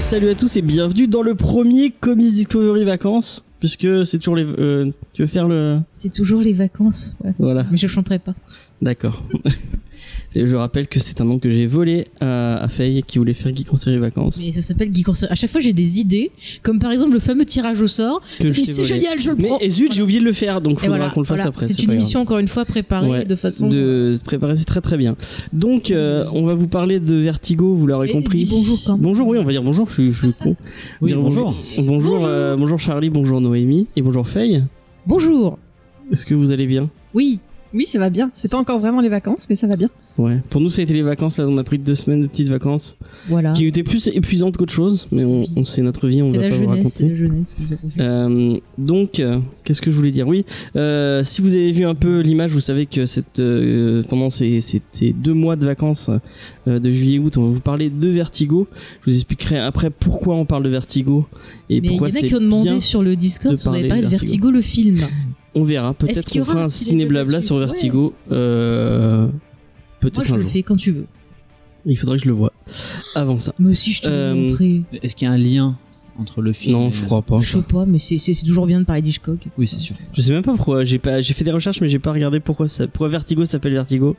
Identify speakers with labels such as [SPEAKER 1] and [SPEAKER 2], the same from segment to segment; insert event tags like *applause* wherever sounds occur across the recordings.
[SPEAKER 1] Salut à tous et bienvenue dans le premier Comics Discovery Vacances, puisque c'est toujours les... euh, tu veux faire le...
[SPEAKER 2] C'est toujours les vacances. Ouais.
[SPEAKER 1] Voilà.
[SPEAKER 2] Mais je chanterai pas.
[SPEAKER 1] D'accord. *laughs* Je rappelle que c'est un nom que j'ai volé à, à Faye qui voulait faire Geek en série vacances.
[SPEAKER 2] Mais ça s'appelle Geek en série. À chaque fois, j'ai des idées, comme par exemple le fameux tirage au sort. Mais c'est génial, je le
[SPEAKER 1] Mais
[SPEAKER 2] prends.
[SPEAKER 1] et zut, j'ai oublié de le faire, donc
[SPEAKER 2] Et
[SPEAKER 1] faudra
[SPEAKER 2] voilà,
[SPEAKER 1] qu'on le fasse
[SPEAKER 2] voilà.
[SPEAKER 1] après.
[SPEAKER 2] C'est une
[SPEAKER 1] grave.
[SPEAKER 2] émission encore une fois préparée
[SPEAKER 1] Ouais,
[SPEAKER 2] de façon.
[SPEAKER 1] de se préparer, c'est très très bien. Donc, euh, on va vous parler de Vertigo, vous l'aurez compris.
[SPEAKER 2] dis bonjour quand même.
[SPEAKER 1] Bonjour, oui, on va dire bonjour, je suis, je suis con.
[SPEAKER 3] Oui,
[SPEAKER 1] Dire
[SPEAKER 3] bonjour.
[SPEAKER 1] Bonjour, bonjour, euh, bonjour Charlie, bonjour Noémie et bonjour Faye.
[SPEAKER 2] Bonjour.
[SPEAKER 1] Est-ce que vous allez bien?
[SPEAKER 2] Oui.
[SPEAKER 4] Oui, ça va bien. C'est pas encore vraiment les vacances, mais ça va bien.
[SPEAKER 1] Ouais. Pour nous, ça a été les vacances. Là, on a pris deux semaines de petites vacances
[SPEAKER 2] Voilà.
[SPEAKER 1] qui étaient plus épuisantes qu'autre chose, mais on, on sait notre vie, on
[SPEAKER 2] C'est
[SPEAKER 1] va
[SPEAKER 2] la
[SPEAKER 1] pas vous
[SPEAKER 2] jeunesse, c'est
[SPEAKER 1] raconter.
[SPEAKER 2] la jeunesse. Vous.
[SPEAKER 1] Euh, donc, euh, qu'est-ce que je voulais dire? Oui, euh, si vous avez vu un peu l'image, vous savez que cette, pendant ces, ces- ces deux mois de vacances de juillet-août, on va vous parler de Vertigo. Je vous expliquerai après pourquoi on parle de Vertigo et
[SPEAKER 2] Mais il y en
[SPEAKER 1] pourquoi
[SPEAKER 2] a
[SPEAKER 1] c'est
[SPEAKER 2] qui ont demandé sur le Discord
[SPEAKER 1] de
[SPEAKER 2] si on avait parlé de
[SPEAKER 1] de
[SPEAKER 2] Vertigo, le film.
[SPEAKER 1] On verra. Peut-être qu'on fera
[SPEAKER 2] un ciné
[SPEAKER 1] ciné-blabla
[SPEAKER 2] là-dessus
[SPEAKER 1] sur
[SPEAKER 2] Ouais.
[SPEAKER 1] Vertigo. Euh,
[SPEAKER 2] Moi,
[SPEAKER 1] Peut-être
[SPEAKER 2] je
[SPEAKER 1] un
[SPEAKER 2] le
[SPEAKER 1] jour.
[SPEAKER 2] fais quand tu veux.
[SPEAKER 1] Il faudrait que je le voie. Avant ça.
[SPEAKER 2] Mais si je te
[SPEAKER 1] Euh.
[SPEAKER 3] Est-ce qu'il y a un lien entre le film
[SPEAKER 1] Non,
[SPEAKER 3] et-
[SPEAKER 1] je crois pas.
[SPEAKER 2] Je sais pas, mais c'est c'est- c'est toujours bien de parler d'Hitchcock.
[SPEAKER 3] Oui, c'est sûr.
[SPEAKER 1] Je sais même pas pourquoi. J'ai pas, j'ai fait des recherches, mais j'ai pas regardé pourquoi ça, pourquoi Vertigo s'appelle Vertigo.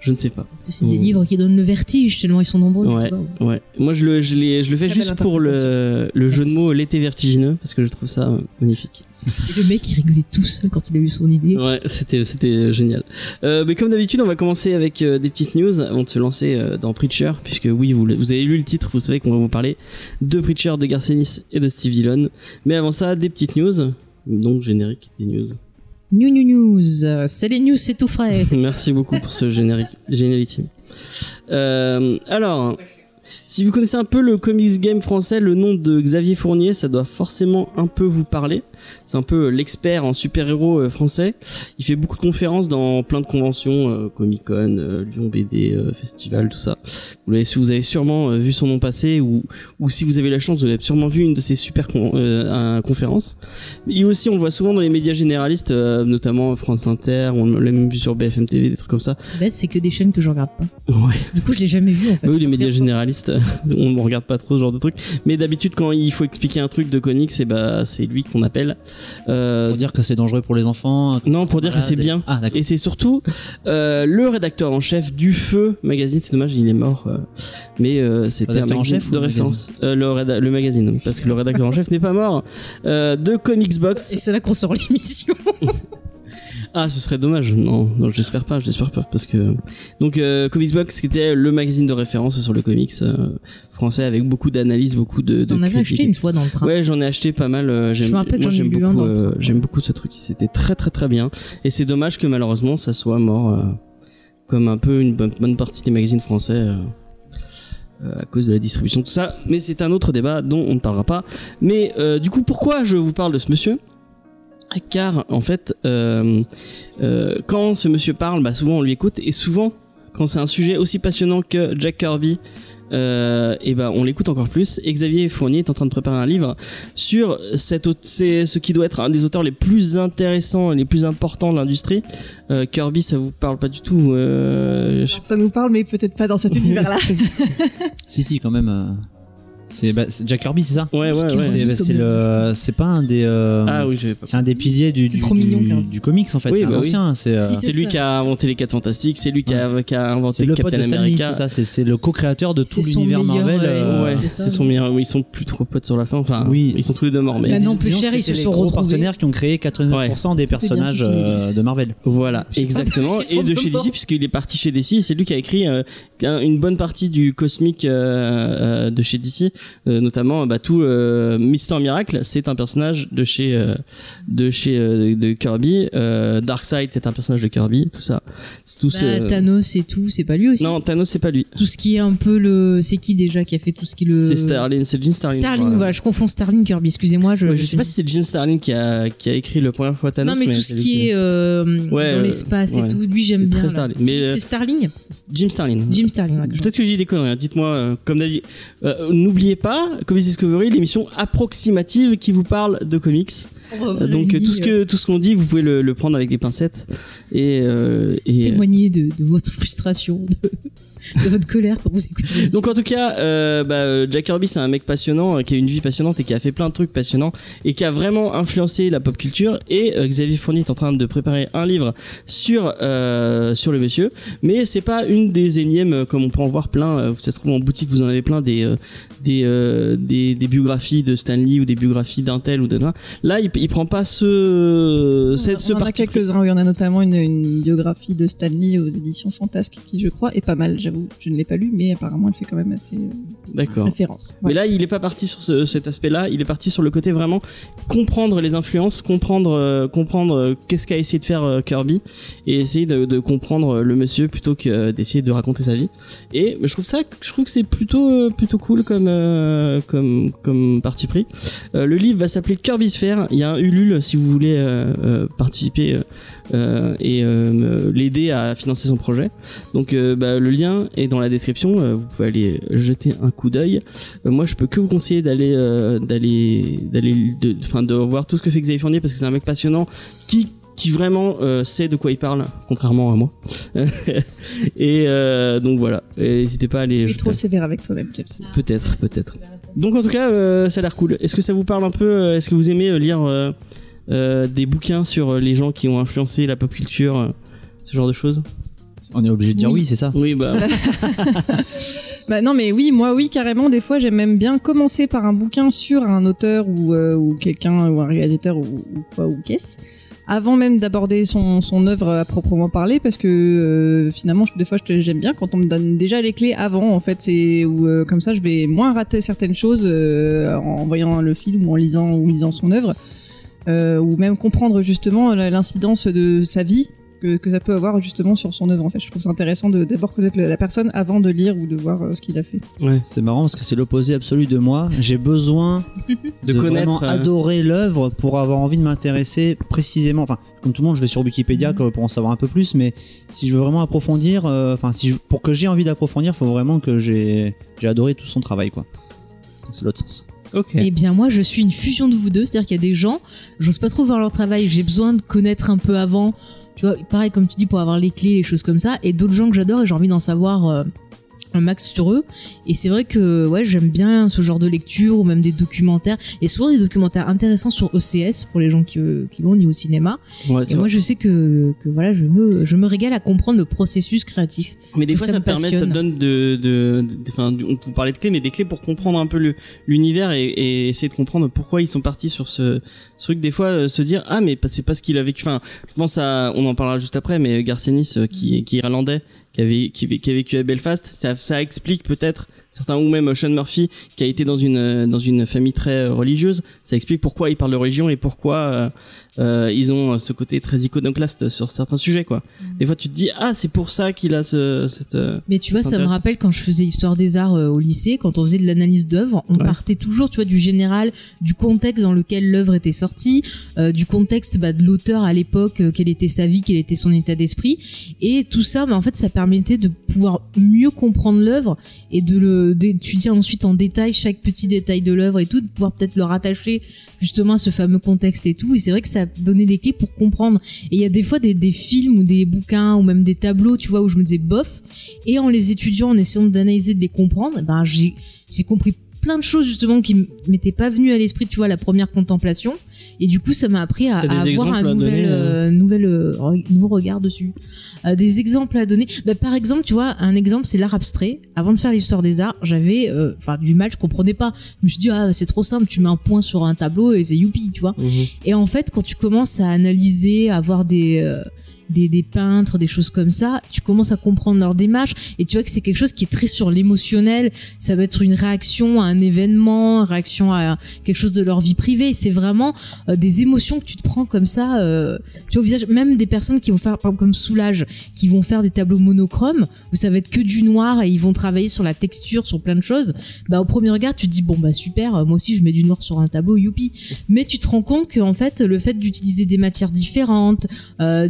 [SPEAKER 1] Je ne sais pas.
[SPEAKER 2] Parce que c'est des
[SPEAKER 1] Mm.
[SPEAKER 2] livres qui donnent le vertige, tellement ils sont nombreux.
[SPEAKER 1] Ouais.
[SPEAKER 2] vois.
[SPEAKER 1] Ouais. Moi, je le, je je le fais juste pour le, le jeu de mots l'été vertigineux parce que je trouve ça euh, magnifique.
[SPEAKER 2] Et le mec, il rigolait tout seul quand il a eu son idée.
[SPEAKER 1] Ouais, c'était, c'était génial. Euh, mais comme d'habitude, on va commencer avec euh, des petites news avant de se lancer euh, dans Preacher, puisque oui, vous, avez lu le titre, vous savez qu'on va vous parler de Preacher, de Garcenis et de Steve Dillon. Mais avant ça, des petites news. Donc générique des news.
[SPEAKER 2] New New News. C'est les news, c'est tout frais. *laughs*
[SPEAKER 1] Merci beaucoup pour ce générique génialissime. Alors, si vous connaissez un peu le comics game français, le nom de Xavier Fournier, ça doit forcément un peu vous parler. C'est un peu l'expert en super-héros euh, français. Il fait beaucoup de conférences dans plein de conventions, euh, Comic-Con, euh, Lyon BD, Festival, tout ça. Vous l'avez, vous avez sûrement vu son nom passer, ou, ou si vous avez la chance, vous avez sûrement vu une de ses super con- euh, conférences. Et aussi, on le voit souvent dans les médias généralistes, euh, notamment France Inter, on l'a même vu sur BFM TV, des trucs comme ça.
[SPEAKER 2] C'est bête, c'est que des chaînes que je regarde pas.
[SPEAKER 1] Ouais.
[SPEAKER 2] Du coup, je l'ai jamais vu en *laughs* fait.
[SPEAKER 1] Bah oui, les médias généralistes, *laughs* on ne regarde pas trop ce genre de trucs. Mais d'habitude, quand il faut expliquer un truc de comics, c'est bah, c'est lui qu'on appelle. Euh,
[SPEAKER 3] Pour dire que c'est dangereux pour les enfants.
[SPEAKER 1] non, pour dire que c'est bien.
[SPEAKER 3] Ah, d'accord.
[SPEAKER 1] Et c'est surtout euh, le rédacteur en chef du Feu magazine. C'est dommage, il est mort. euh, mais euh, c'était un
[SPEAKER 3] Rédacteur en chef
[SPEAKER 1] de
[SPEAKER 3] le
[SPEAKER 1] référence. Euh, le, réda- le magazine, parce que le rédacteur en chef n'est pas mort. Euh, de Comics Box.
[SPEAKER 2] Et c'est là qu'on sort l'émission. *laughs*
[SPEAKER 1] Ah, ce serait dommage. Non, non j'espère pas, j'espère pas, parce que donc euh, Comics Box, qui était le magazine de référence sur le comics euh, français, avec beaucoup d'analyses, beaucoup de. de
[SPEAKER 2] On avait
[SPEAKER 1] critiques
[SPEAKER 2] acheté
[SPEAKER 1] et
[SPEAKER 2] une fois dans le train.
[SPEAKER 1] Ouais, j'en ai acheté pas mal. euh, j'aime- moi, beaucoup, euh, j'aime beaucoup ce truc. C'était très très très bien. Et c'est dommage que malheureusement ça soit mort, comme un peu une bonne, bonne partie des magazines français. à cause de la distribution, tout ça, mais c'est un autre débat dont on ne parlera pas. Mais euh, du coup, pourquoi je vous parle de ce monsieur? Car en fait, euh, euh, quand ce monsieur parle, bah, souvent on lui écoute, et souvent, quand c'est un sujet aussi passionnant que Jack Kirby, euh, et ben on l'écoute encore plus. Et Xavier Fournier est en train de préparer un livre sur c'est ce qui doit être un des auteurs les plus intéressants et les plus importants de l'industrie. Euh, Kirby, ça vous parle pas du tout euh,
[SPEAKER 4] Ça nous parle, mais peut-être pas dans cet *laughs* univers-là.
[SPEAKER 3] Si, si, quand même. C'est bah, c'est Jack Kirby, c'est ça
[SPEAKER 1] Ouais, ouais, ouais.
[SPEAKER 3] C'est bah, c'est le, c'est pas un des. euh,
[SPEAKER 1] Ah oui, je vais pas.
[SPEAKER 3] C'est un des piliers du, du,
[SPEAKER 2] mignon,
[SPEAKER 3] du, comics en fait.
[SPEAKER 1] Oui,
[SPEAKER 3] c'est un
[SPEAKER 1] bah oui.
[SPEAKER 3] ancien. C'est euh,
[SPEAKER 2] Si,
[SPEAKER 1] C'est lui
[SPEAKER 2] ça.
[SPEAKER 1] qui a inventé les 4 fantastiques, c'est lui qui a, qui a
[SPEAKER 3] c'est
[SPEAKER 1] inventé
[SPEAKER 3] le pote
[SPEAKER 1] Captain
[SPEAKER 3] de Stanley,
[SPEAKER 1] America.
[SPEAKER 3] c'est ça. C'est c'est le co-créateur de tout l'univers Marvel.
[SPEAKER 2] euh,
[SPEAKER 3] euh,
[SPEAKER 1] Ouais,
[SPEAKER 2] c'est
[SPEAKER 1] son
[SPEAKER 2] oui.
[SPEAKER 1] meilleur. oui, Ils sont plus trop potes sur la fin. Enfin,
[SPEAKER 3] Oui.
[SPEAKER 1] ils sont tous les deux morts. Mais
[SPEAKER 2] Maintenant, plus cher, ils se sont retrouvés.
[SPEAKER 3] partenaires qui ont créé 99% des personnages de Marvel.
[SPEAKER 1] Voilà, exactement. Et de chez. DC, puisqu'il est parti chez DC, c'est lui qui a écrit euh, un- une bonne partie du cosmique de chez DC. Euh, notamment, bah, tout euh, Mister Miracle, c'est un personnage de chez euh, de chez de Kirby. Darkseid, c'est un personnage de Kirby. Tout ça, c'est tout
[SPEAKER 2] Bah. Thanos et tout, c'est pas lui aussi.
[SPEAKER 1] Non, Thanos, c'est pas lui.
[SPEAKER 2] Tout ce qui est un peu le. C'est qui déjà qui a fait tout ce qui le.
[SPEAKER 1] C'est Starling, c'est Gene Starling.
[SPEAKER 2] Starling,
[SPEAKER 1] Voilà.
[SPEAKER 2] voilà, je confonds Starling Kirby, excusez-moi. Je,
[SPEAKER 1] Ouais, je sais pas si c'est Gene Starling qui a qui a écrit le première fois Thanos.
[SPEAKER 2] non, mais, tout
[SPEAKER 1] c'est
[SPEAKER 2] ce qui est euh,
[SPEAKER 1] Ouais,
[SPEAKER 2] dans l'espace
[SPEAKER 1] ouais.
[SPEAKER 2] et tout, lui j'aime
[SPEAKER 1] C'est
[SPEAKER 2] bien.
[SPEAKER 1] Starling. Mais,
[SPEAKER 2] C'est Starling
[SPEAKER 1] Jim Starling.
[SPEAKER 2] Jim Starling,
[SPEAKER 1] Peut-être que j'ai des conneries. hein. Dites-moi, comme d'habitude. Euh, N'oubliez pas, Comics Discovery, l'émission approximative qui vous parle de comics. Euh, Donc euh, tout ce que tout ce qu'on dit, vous pouvez le, le prendre avec des pincettes et, euh, et
[SPEAKER 2] témoigner de, de votre frustration, de, de votre colère quand vous écoutez.
[SPEAKER 1] Donc en tout cas, euh, bah, euh, Jack Kirby c'est un mec passionnant, euh, qui a une vie passionnante et qui a fait plein de trucs passionnants et qui a vraiment influencé la pop culture. Et euh, Xavier Fournier est en train de préparer un livre sur euh, sur le monsieur, mais c'est pas une des énièmes comme on peut en voir plein. euh, ça se trouve en boutique, vous en avez plein des euh, des, euh, des des biographies de Stanley ou des biographies d'un tel ou d'un autre. Là, il, il prend pas ce cette, ce
[SPEAKER 4] on en a quelques-uns. Il y en a notamment une, une biographie de Stanley aux éditions Fantasque qui, je crois, est pas mal. J'avoue, je ne l'ai pas lu, mais apparemment, elle fait quand même assez euh, référence.
[SPEAKER 1] Mais là, il est pas parti sur ce- cet aspect-là. Il est parti sur le côté vraiment comprendre les influences, comprendre, euh, comprendre euh, qu'est-ce qu'a essayé de faire euh, Kirby et essayer de, de comprendre le monsieur plutôt que d'essayer de raconter sa vie. Et je trouve ça, je trouve que c'est plutôt, plutôt cool comme, comme, comme parti pris. Le livre va s'appeler Kirby Sphere. Il y a un Ulule si vous voulez participer et l'aider à financer son projet. Donc euh, bah, le lien est dans la description. Euh, vous pouvez aller jeter un coup d'œil. Euh, moi, je peux que vous conseiller d'aller, euh, d'aller, d'aller, de, enfin, de voir tout ce que fait Xavier Fournier parce que c'est un mec passionnant qui qui vraiment euh, sait de quoi il parle, contrairement à moi. *laughs* et euh, donc voilà. Et N'hésitez pas à aller. Jeter
[SPEAKER 4] trop sévère avec toi-même, James.
[SPEAKER 1] Peut-être, peut-être. Donc en tout cas, euh, ça a l'air cool. Est-ce que ça vous parle un peu Est-ce que vous aimez lire des bouquins sur les gens qui ont influencé la pop culture, ce genre de choses?
[SPEAKER 3] On est obligé de dire oui, c'est ça.
[SPEAKER 1] Oui, bah. *laughs*
[SPEAKER 4] Bah non, mais oui, moi oui, carrément. Des fois, j'aime même bien commencer par un bouquin sur un auteur ou, euh, ou quelqu'un ou un réalisateur ou, ou quoi ou qu'est-ce, avant même d'aborder son, son œuvre à proprement parler, parce que euh, finalement, je- des fois, j'aime bien quand on me donne déjà les clés avant. En fait, c'est où euh, comme ça, je vais moins rater certaines choses euh, en voyant le film ou en lisant ou lisant son œuvre, euh, ou même comprendre justement l'incidence de sa vie que, que ça peut avoir justement sur son œuvre en fait. Je trouve ça intéressant de d'abord connaître la personne avant de lire ou de voir euh, ce qu'il a fait.
[SPEAKER 1] Ouais.
[SPEAKER 3] C'est marrant parce que c'est l'opposé absolu de moi. J'ai besoin *laughs*
[SPEAKER 1] De
[SPEAKER 3] de,
[SPEAKER 1] connaître,
[SPEAKER 3] vraiment
[SPEAKER 1] euh,
[SPEAKER 3] adorer l'œuvre pour avoir envie de m'intéresser précisément. Enfin, comme tout le monde, je vais sur Wikipédia que- pour en savoir un peu plus, mais si je veux vraiment approfondir, euh, enfin, si je- pour que j'ai envie d'approfondir, faut vraiment que j'ai j'ai adoré tout son travail, quoi. C'est l'autre sens.
[SPEAKER 1] Ok.
[SPEAKER 2] Eh bien, moi, je suis une fusion de vous deux. C'est-à-dire qu'il y a des gens, j'ose pas trop voir leur travail, j'ai besoin de connaître un peu avant. Tu vois, pareil, comme tu dis, pour avoir les clés, les choses comme ça. Et d'autres gens que j'adore et j'ai envie d'en savoir euh, un max sur eux. Et c'est vrai que, ouais, j'aime bien ce genre de lecture ou même des documentaires. Et souvent des documentaires intéressants sur OCS pour les gens qui, euh, qui vont ni au cinéma.
[SPEAKER 1] Ouais,
[SPEAKER 2] Et
[SPEAKER 1] vrai.
[SPEAKER 2] moi, je sais que, que voilà, je me, je me régale à comprendre le processus créatif.
[SPEAKER 1] Mais des fois, ça,
[SPEAKER 2] ça me
[SPEAKER 1] permet, ça donne de, de, enfin, on parlait de clés, mais des clés pour comprendre un peu l'univers et, et essayer de comprendre pourquoi ils sont partis sur ce, ce truc. Des fois, euh, se dire ah mais c'est pas ce qu'il a vécu. Enfin, je pense à, on en parlera juste après, mais Garcenis euh, qui, qui est irlandais, qui a vécu à Belfast, ça, ça explique peut-être certains ou même Sean Murphy qui a été dans une euh, dans une famille très euh, religieuse. Ça explique pourquoi ils parlent de religion et pourquoi euh, ils ont euh, ce côté très iconoclaste sur certains sujets quoi. Des fois, tu te dis ah c'est pour ça qu'il a ce, cette euh,
[SPEAKER 2] Mais tu vois, ça me rappelle quand je faisais histoire des arts euh, au lycée, quand on faisait de l'analyse d'œuvre, on
[SPEAKER 1] Ouais.
[SPEAKER 2] partait toujours, tu vois, du général, du contexte dans lequel l'œuvre était sortie, euh, du contexte bah, de l'auteur à l'époque, quelle était sa vie, quel était son état d'esprit, et tout ça, mais en fait, ça permettait de pouvoir mieux comprendre l'œuvre et de le d'étudier ensuite en détail chaque petit détail de l'œuvre et tout, de pouvoir peut-être le rattacher justement à ce fameux contexte et tout. Et c'est vrai que ça donnait des clés pour comprendre. Et il y a des fois des, films ou des bouquins ou même des tableaux, tu vois, où je me disais bof. Et en les étudiant, en essayant d'analyser, de les comprendre, ben j'ai j'ai compris plein de choses justement qui m'étaient pas venues à l'esprit, tu vois, la première contemplation. Et du coup, ça m'a appris à, avoir un
[SPEAKER 1] à
[SPEAKER 2] nouvel, euh, nouvel, euh, re- nouveau regard dessus. Euh, des exemples à donner. Bah, par exemple, tu vois, un exemple, c'est l'art abstrait. Avant de faire l'histoire des arts, j'avais, euh, enfin, du mal, je comprenais pas. Je me suis dit, ah, c'est trop simple, tu mets un point sur un tableau et c'est youpi, tu vois. Et en fait, quand tu commences à analyser, à avoir des, euh, des, peintres, des choses comme ça, tu commences à comprendre leur démarche et tu vois que c'est quelque chose qui est très sur l'émotionnel. Ça va être une réaction à un événement, une réaction à quelque chose de leur vie privée. C'est vraiment euh, des émotions que tu te prends comme ça, euh, tu vois. Même des personnes qui vont faire, comme Soulage, qui vont faire des tableaux monochromes où ça va être que du noir et ils vont travailler sur la texture, sur plein de choses. Bah, au premier regard, tu te dis bon bah super, euh, moi aussi je mets du noir sur un tableau, youpi. Mais tu te rends compte que en fait, le fait d'utiliser des matières différentes, euh,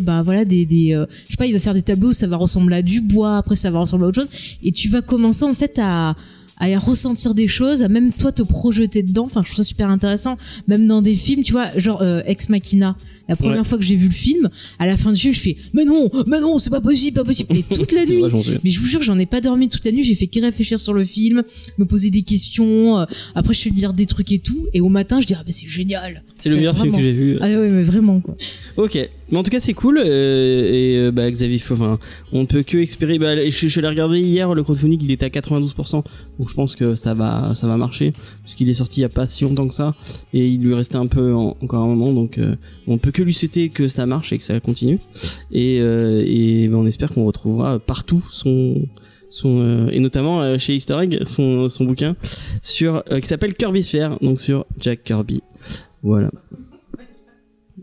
[SPEAKER 2] bah voilà des, des euh, je sais pas, il va faire des tableaux où ça va ressembler à du bois, après ça va ressembler à autre chose, et tu vas commencer en fait à à ressentir des choses, à même toi te projeter dedans. Enfin, je trouve ça super intéressant. Même dans des films, tu vois, genre euh, Ex Machina. La première
[SPEAKER 1] Ouais.
[SPEAKER 2] fois que j'ai vu le film, à la fin du film, je fais mais non, mais non, c'est pas possible, pas possible. Et toute la *laughs* nuit. Mais je vous jure, j'en ai pas dormi toute la nuit. J'ai fait que réfléchir sur le film, me poser des questions. euh, Après, je fais lire des trucs et tout. Et au matin, je dis ah mais c'est génial.
[SPEAKER 1] C'est le meilleur film que j'ai vu.
[SPEAKER 2] Ah ouais, mais vraiment quoi.
[SPEAKER 1] Ok, mais en tout cas c'est cool euh, et euh, bah Xavier, enfin, on ne peut que espérer. Bah, je, l'ai regardé hier, le crowdfunding il était à 92%, donc je pense que ça va, ça va marcher puisqu'il est sorti il y a pas si longtemps que ça et il lui restait un peu en- encore un moment, donc euh, on peut que lui souhaiter que ça marche et que ça continue et, euh, et bah, on espère qu'on retrouvera partout son son euh, et notamment euh, chez Easter Egg son, son bouquin sur qui s'appelle Kirby Sphere donc sur Jack Kirby voilà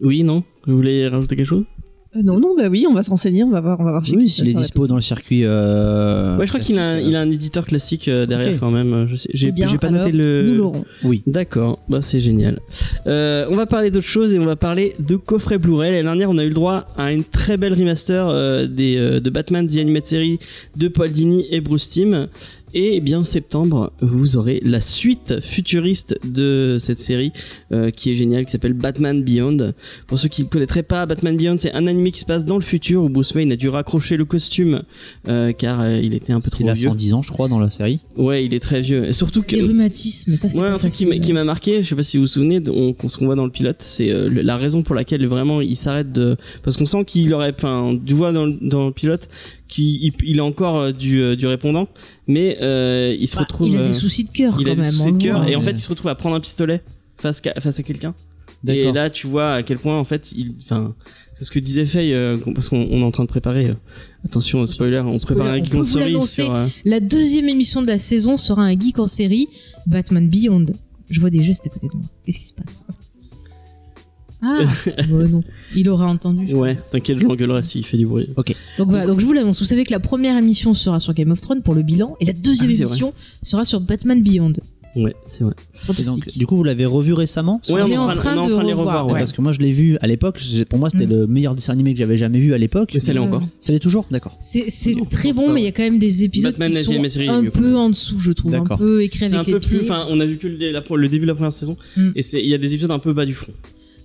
[SPEAKER 1] oui non? Vous voulez rajouter quelque chose?
[SPEAKER 4] Euh, non, non, bah oui, on va se renseigner, on va voir, on va voir.
[SPEAKER 3] Oui, s'il est dispo dans le circuit. euh,
[SPEAKER 1] Ouais, je crois qu'il a, il a un éditeur classique euh, derrière quand même. Je sais, j'ai, pas
[SPEAKER 4] alors,
[SPEAKER 1] noté le.
[SPEAKER 4] Nous l'aurons.
[SPEAKER 3] Oui.
[SPEAKER 1] D'accord, bah c'est génial. Euh, on va parler d'autre chose et on va parler de coffret Blu-ray. L'année dernière, on a eu le droit à une très belle remaster euh, des, euh, de Batman The Animated Series de Paul Dini et Bruce Timm. Et eh bien en septembre, vous aurez la suite futuriste de cette série euh, qui est géniale, qui s'appelle Batman Beyond. Pour ceux qui ne connaîtraient pas, Batman Beyond, c'est un animé qui se passe dans le futur où Bruce Wayne a dû raccrocher le costume euh, car euh, il était un peu trop
[SPEAKER 3] Il a
[SPEAKER 1] vieux.
[SPEAKER 3] 110 ans, je crois, dans la série.
[SPEAKER 1] Ouais, il est très vieux. Et surtout que
[SPEAKER 2] Les rhumatismes, ça c'est
[SPEAKER 1] Ouais, un truc qui
[SPEAKER 2] facile.
[SPEAKER 1] m'a- qui m'a marqué, je sais pas si vous vous souvenez, on- ce qu'on voit dans le pilote, c'est euh, la raison pour laquelle vraiment il s'arrête de, parce qu'on sent qu'il aurait, enfin, du voit dans, le- dans le pilote qu'il il, il a encore euh, du, euh, du répondant, mais euh, il se
[SPEAKER 2] Bah,
[SPEAKER 1] retrouve,
[SPEAKER 2] il a des soucis de cœur
[SPEAKER 1] il
[SPEAKER 2] quand
[SPEAKER 1] a des
[SPEAKER 2] même.
[SPEAKER 1] soucis de
[SPEAKER 2] le
[SPEAKER 1] cœur, et en fait il se retrouve à prendre un pistolet face, qu'à- face à quelqu'un. Et là, tu vois à quel point en fait, il, enfin, c'est ce que disait Faye, euh, parce qu'on on est en train de préparer. euh, attention, spoiler, on
[SPEAKER 2] Spoiler,
[SPEAKER 1] prépare un
[SPEAKER 2] on
[SPEAKER 1] geek
[SPEAKER 2] peut
[SPEAKER 1] en
[SPEAKER 2] vous
[SPEAKER 1] série sur. euh,
[SPEAKER 2] La deuxième émission de la saison sera un geek en série, Batman Beyond. Je vois des gestes à côté de moi. Qu'est-ce qui se passe? Ah, ouais, *laughs* non. Il aura entendu. je
[SPEAKER 1] Ouais, t'inquiète, je l'engueulerai s'il fait du bruit.
[SPEAKER 2] Donc voilà, donc je vous l'annonce. Vous savez que la première émission sera sur Game of Thrones pour le bilan et la deuxième
[SPEAKER 1] Ah c'est
[SPEAKER 2] émission sera sur Batman Beyond.
[SPEAKER 1] Ouais, c'est vrai.
[SPEAKER 3] Et
[SPEAKER 2] Fantastique.
[SPEAKER 3] donc, du coup, vous l'avez revu récemment Parce que
[SPEAKER 1] Ouais,
[SPEAKER 2] on
[SPEAKER 1] on,
[SPEAKER 2] est en train
[SPEAKER 1] on est en
[SPEAKER 2] de
[SPEAKER 1] train de les
[SPEAKER 2] revoir,
[SPEAKER 1] revoir.
[SPEAKER 2] ouais.
[SPEAKER 1] ouais.
[SPEAKER 3] Parce que moi, je l'ai vu à l'époque. j'ai- Pour moi, c'était
[SPEAKER 2] Mm.
[SPEAKER 3] le meilleur dessin animé que j'avais jamais vu à l'époque.
[SPEAKER 1] Et ça l'est encore.
[SPEAKER 3] Ça l'est toujours D'accord.
[SPEAKER 2] C'est c'est
[SPEAKER 1] Non,
[SPEAKER 2] très
[SPEAKER 1] c'est
[SPEAKER 2] bon,
[SPEAKER 1] pas
[SPEAKER 2] mais il y a quand même des épisodes
[SPEAKER 1] Batman, la
[SPEAKER 2] qui sont
[SPEAKER 1] série est
[SPEAKER 2] un
[SPEAKER 1] mieux, quand
[SPEAKER 2] peu en dessous, je trouve, un
[SPEAKER 3] D'accord.
[SPEAKER 2] peu écrit
[SPEAKER 1] C'est
[SPEAKER 2] avec
[SPEAKER 1] un peu
[SPEAKER 2] pieds.
[SPEAKER 1] plus. Enfin, on a vu que le, la- le début de la première saison,
[SPEAKER 2] Mm.
[SPEAKER 1] et c'est il y a des épisodes un peu bas du front.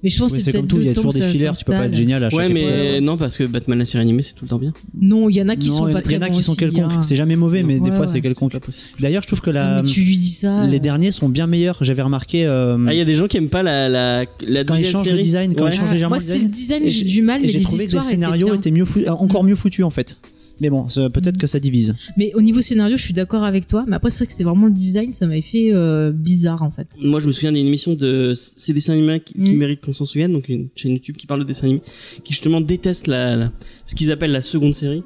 [SPEAKER 2] Mais je pense
[SPEAKER 3] Oui,
[SPEAKER 2] que
[SPEAKER 3] c'est
[SPEAKER 2] c'est
[SPEAKER 3] comme
[SPEAKER 2] peut-être
[SPEAKER 3] tout, il y
[SPEAKER 2] le
[SPEAKER 3] a toujours
[SPEAKER 2] que
[SPEAKER 3] des fillers, tu peux pas être génial à chaque
[SPEAKER 1] Ouais, mais
[SPEAKER 3] épisode.
[SPEAKER 1] non, parce que Batman la série animée, c'est tout le temps bien.
[SPEAKER 2] Non, il y en a qui
[SPEAKER 3] Non,
[SPEAKER 2] sont
[SPEAKER 3] y
[SPEAKER 2] pas très
[SPEAKER 3] Il y en a
[SPEAKER 2] bons
[SPEAKER 3] qui sont quelconques.
[SPEAKER 2] hein.
[SPEAKER 3] C'est jamais mauvais, mais des fois,
[SPEAKER 2] ouais.
[SPEAKER 3] c'est quelconque. D'ailleurs, je trouve que la,
[SPEAKER 2] Mais tu lui dis ça.
[SPEAKER 3] les
[SPEAKER 2] euh,
[SPEAKER 3] derniers sont bien meilleurs. J'avais remarqué. euh,
[SPEAKER 1] Ah, il y a des gens qui aiment pas la la la
[SPEAKER 3] Quand ils changent de
[SPEAKER 1] série.
[SPEAKER 3] design, quand ils changent légèrement
[SPEAKER 2] Moi,
[SPEAKER 3] le
[SPEAKER 2] c'est le design, j'ai du mal, mais
[SPEAKER 3] j'ai
[SPEAKER 2] les
[SPEAKER 3] trouvé que les
[SPEAKER 2] histoires étaient
[SPEAKER 3] scénarios
[SPEAKER 2] bien.
[SPEAKER 3] étaient mieux fou- euh, encore mieux foutus en fait. Mais bon, peut-être que ça divise.
[SPEAKER 2] Mais au niveau scénario, je suis d'accord avec toi. Mais après, c'est vrai que c'était vraiment le design, ça m'avait fait euh, bizarre en fait.
[SPEAKER 1] Moi, je me souviens d'une émission de ces dessins animés qui, qui
[SPEAKER 2] Mm.
[SPEAKER 1] méritent qu'on s'en souvienne, donc une chaîne YouTube qui parle de dessins animés, qui justement déteste la, la- ce qu'ils appellent la seconde série.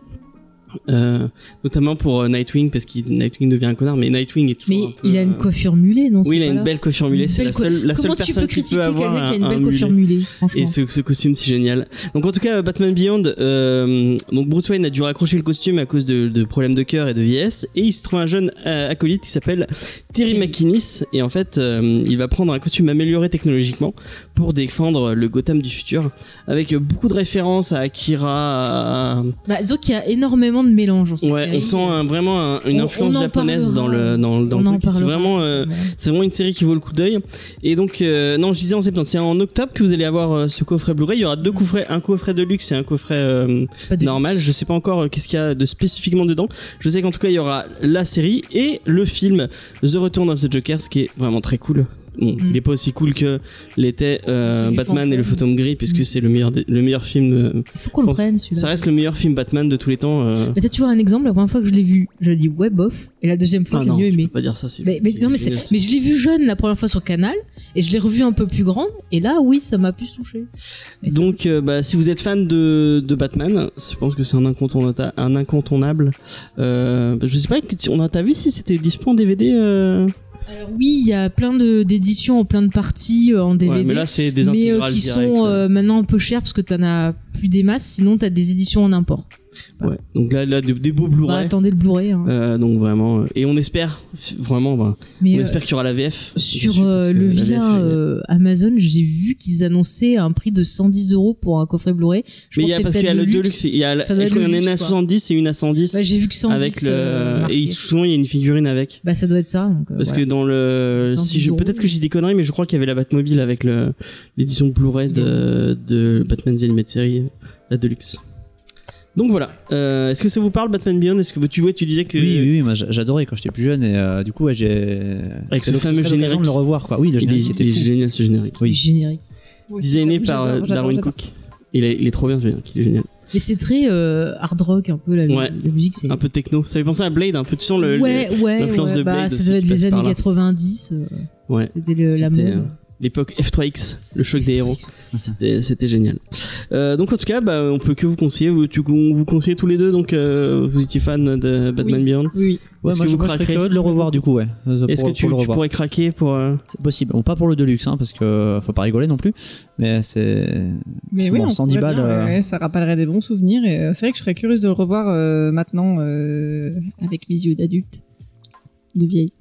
[SPEAKER 1] Euh, notamment pour euh, Nightwing parce que Nightwing devient un connard mais Nightwing est toujours
[SPEAKER 2] Mais
[SPEAKER 1] un peu,
[SPEAKER 2] il a une
[SPEAKER 1] euh,
[SPEAKER 2] coiffure mulée, non
[SPEAKER 1] oui il a une belle coiffure mulée c'est la seule la seule
[SPEAKER 2] tu
[SPEAKER 1] personne
[SPEAKER 2] peux
[SPEAKER 1] qui peut avoir
[SPEAKER 2] quelqu'un qui a une
[SPEAKER 1] un-
[SPEAKER 2] belle
[SPEAKER 1] un
[SPEAKER 2] coiffure mulée.
[SPEAKER 1] Et ce, ce costume, c'est génial. Donc en tout cas, Batman Beyond, euh, donc Bruce Wayne a dû raccrocher le costume à cause de, de problèmes de cœur et de vieillesse, et il se trouve un jeune euh, acolyte qui s'appelle Terry
[SPEAKER 2] Terry.
[SPEAKER 1] McInnes, et en fait, il va prendre un costume amélioré technologiquement pour défendre le Gotham du futur, avec beaucoup de références à Akira. à-
[SPEAKER 2] Bah, disons qu'il y a énormément de mélange
[SPEAKER 1] Ouais,
[SPEAKER 2] série.
[SPEAKER 1] on sent un- vraiment un- une influence
[SPEAKER 2] on en
[SPEAKER 1] japonaise dans le dans, le- dans truc. C'est vraiment euh, c'est vraiment une série qui vaut le coup d'œil. Et donc, euh, non, je disais en septembre, c'est en octobre que vous allez avoir euh, ce coffret Blu-ray. Il y aura deux coffrets, un coffret de luxe et un coffret euh, normal. Je sais pas encore qu'est-ce qu'il y a de spécifiquement dedans. Je sais qu'en tout cas, il y aura la série et le film The Return of the Joker, ce qui est vraiment très cool. Bon,
[SPEAKER 2] Mm.
[SPEAKER 1] il est pas aussi cool que l'était euh, Batman et le
[SPEAKER 2] fantôme.
[SPEAKER 1] Phantom Gris, puisque
[SPEAKER 2] Mm.
[SPEAKER 1] c'est le meilleur, le meilleur film. de-
[SPEAKER 2] Il faut qu'on le prenne celui-là.
[SPEAKER 1] Ça reste le meilleur film Batman de tous les temps. euh.
[SPEAKER 2] Mais tu vois un exemple, la première fois que je l'ai vu, je dis ouais bof, et la deuxième fois
[SPEAKER 1] Ah
[SPEAKER 2] j'ai mieux aimé.
[SPEAKER 1] pas dire ça. c'est-
[SPEAKER 2] Mais, mais, non, mais, mais je l'ai vu jeune la première fois sur Canal, et je l'ai revu un peu plus grande, et là oui, ça m'a plus touché. Et
[SPEAKER 1] Donc, euh, bah, si vous êtes fan de, de Batman, je pense que c'est un incontournable. Un incontournable. Euh, je sais pas, on a t'as vu si c'était dispo en DVD euh?
[SPEAKER 2] Alors oui, il y a plein de d'éditions en plein de parties euh, en DVD.
[SPEAKER 1] Ouais, mais là, c'est des
[SPEAKER 2] mais, euh, qui sont euh, maintenant un peu chères parce que t'en as plus des masses, sinon t'as des éditions en import.
[SPEAKER 1] Ouais. Donc là, là des, des beaux
[SPEAKER 2] Bah,
[SPEAKER 1] Blu-ray.
[SPEAKER 2] attendez le Blu-ray. hein.
[SPEAKER 1] Euh, donc vraiment, euh, et on espère vraiment, bah,
[SPEAKER 2] mais
[SPEAKER 1] on
[SPEAKER 2] euh,
[SPEAKER 1] espère qu'il y aura la VF.
[SPEAKER 2] sur
[SPEAKER 1] dessus,
[SPEAKER 2] euh, le
[SPEAKER 1] VF
[SPEAKER 2] euh, Amazon, j'ai vu qu'ils annonçaient un prix de 110 euros pour un coffret Blu-ray. Je
[SPEAKER 1] mais il y a parce qu'il y a le Deluxe, il y a, je
[SPEAKER 2] être
[SPEAKER 1] crois qu'il y en a une à
[SPEAKER 2] luxe, quoi.
[SPEAKER 1] 70 et une à 110
[SPEAKER 2] Ouais, j'ai vu que 110
[SPEAKER 1] avec le
[SPEAKER 2] euh,
[SPEAKER 1] et souvent il y a une figurine avec.
[SPEAKER 2] Bah ça doit être ça. donc,
[SPEAKER 1] Parce
[SPEAKER 2] voilà.
[SPEAKER 1] que dans le,
[SPEAKER 2] 110
[SPEAKER 1] si je, peut-être que j'ai des conneries, mais je crois qu'il y avait la Batmobile avec le, l'édition Blu-ray de, de Batman The Animated Series, la Deluxe. Donc voilà. Euh, est-ce que ça vous parle Batman Beyond? Est-ce que tu vois, tu disais que
[SPEAKER 3] Oui, oui, oui, moi j'a- j'adorais quand j'étais plus jeune et euh, du coup, ouais, j'ai.
[SPEAKER 1] Avec ce fameux générique.
[SPEAKER 3] de le revoir, quoi. Oui, le générique, c'était
[SPEAKER 1] il est
[SPEAKER 3] fou.
[SPEAKER 1] génial ce générique.
[SPEAKER 3] Oui.
[SPEAKER 2] générique.
[SPEAKER 1] Designé par euh, Darwin. Cook. Il est, il est trop bien ce générique, il est génial.
[SPEAKER 2] Mais c'est très euh, hard rock un peu la,
[SPEAKER 1] Ouais.
[SPEAKER 2] la musique. C'est
[SPEAKER 1] Un peu techno. Ça fait penser à Blade un peu. Tu sens le.
[SPEAKER 2] ouais, ouais,
[SPEAKER 1] l'influence
[SPEAKER 2] ouais,
[SPEAKER 1] de
[SPEAKER 2] bah,
[SPEAKER 1] Blade
[SPEAKER 2] ça doit être les années
[SPEAKER 1] là.
[SPEAKER 2] 90. euh,
[SPEAKER 1] ouais.
[SPEAKER 2] C'était la mode.
[SPEAKER 1] L'époque F3X, le choc des héros. C'était, c'était génial. Euh, donc en tout cas, bah, on peut que vous conseiller. Vous, tu, on vous conseille tous les deux. Donc euh, vous étiez fan de Batman
[SPEAKER 2] Oui.
[SPEAKER 1] Beyond.
[SPEAKER 2] Oui.
[SPEAKER 3] Ouais,
[SPEAKER 1] Est-ce
[SPEAKER 3] moi,
[SPEAKER 1] que
[SPEAKER 3] je,
[SPEAKER 1] vous
[SPEAKER 3] moi, je serais
[SPEAKER 1] craquerez
[SPEAKER 3] de le revoir du coup, ouais.
[SPEAKER 1] Est-ce
[SPEAKER 3] pour-
[SPEAKER 1] que tu,
[SPEAKER 3] pour
[SPEAKER 1] pourrais craquer pour euh,
[SPEAKER 3] C'est possible. Bon, pas pour le Deluxe, hein, parce que faut pas rigoler non plus. Mais c'est.
[SPEAKER 4] Mais
[SPEAKER 3] c'est
[SPEAKER 4] oui,
[SPEAKER 3] bon,
[SPEAKER 4] on
[SPEAKER 3] 110
[SPEAKER 4] pourrait
[SPEAKER 3] balles.
[SPEAKER 4] bien,
[SPEAKER 3] euh,
[SPEAKER 4] ouais, ça rappellerait des bons souvenirs. Et c'est vrai que je serais curieuse de le revoir euh, maintenant euh, avec mes yeux d'adulte, de vieille.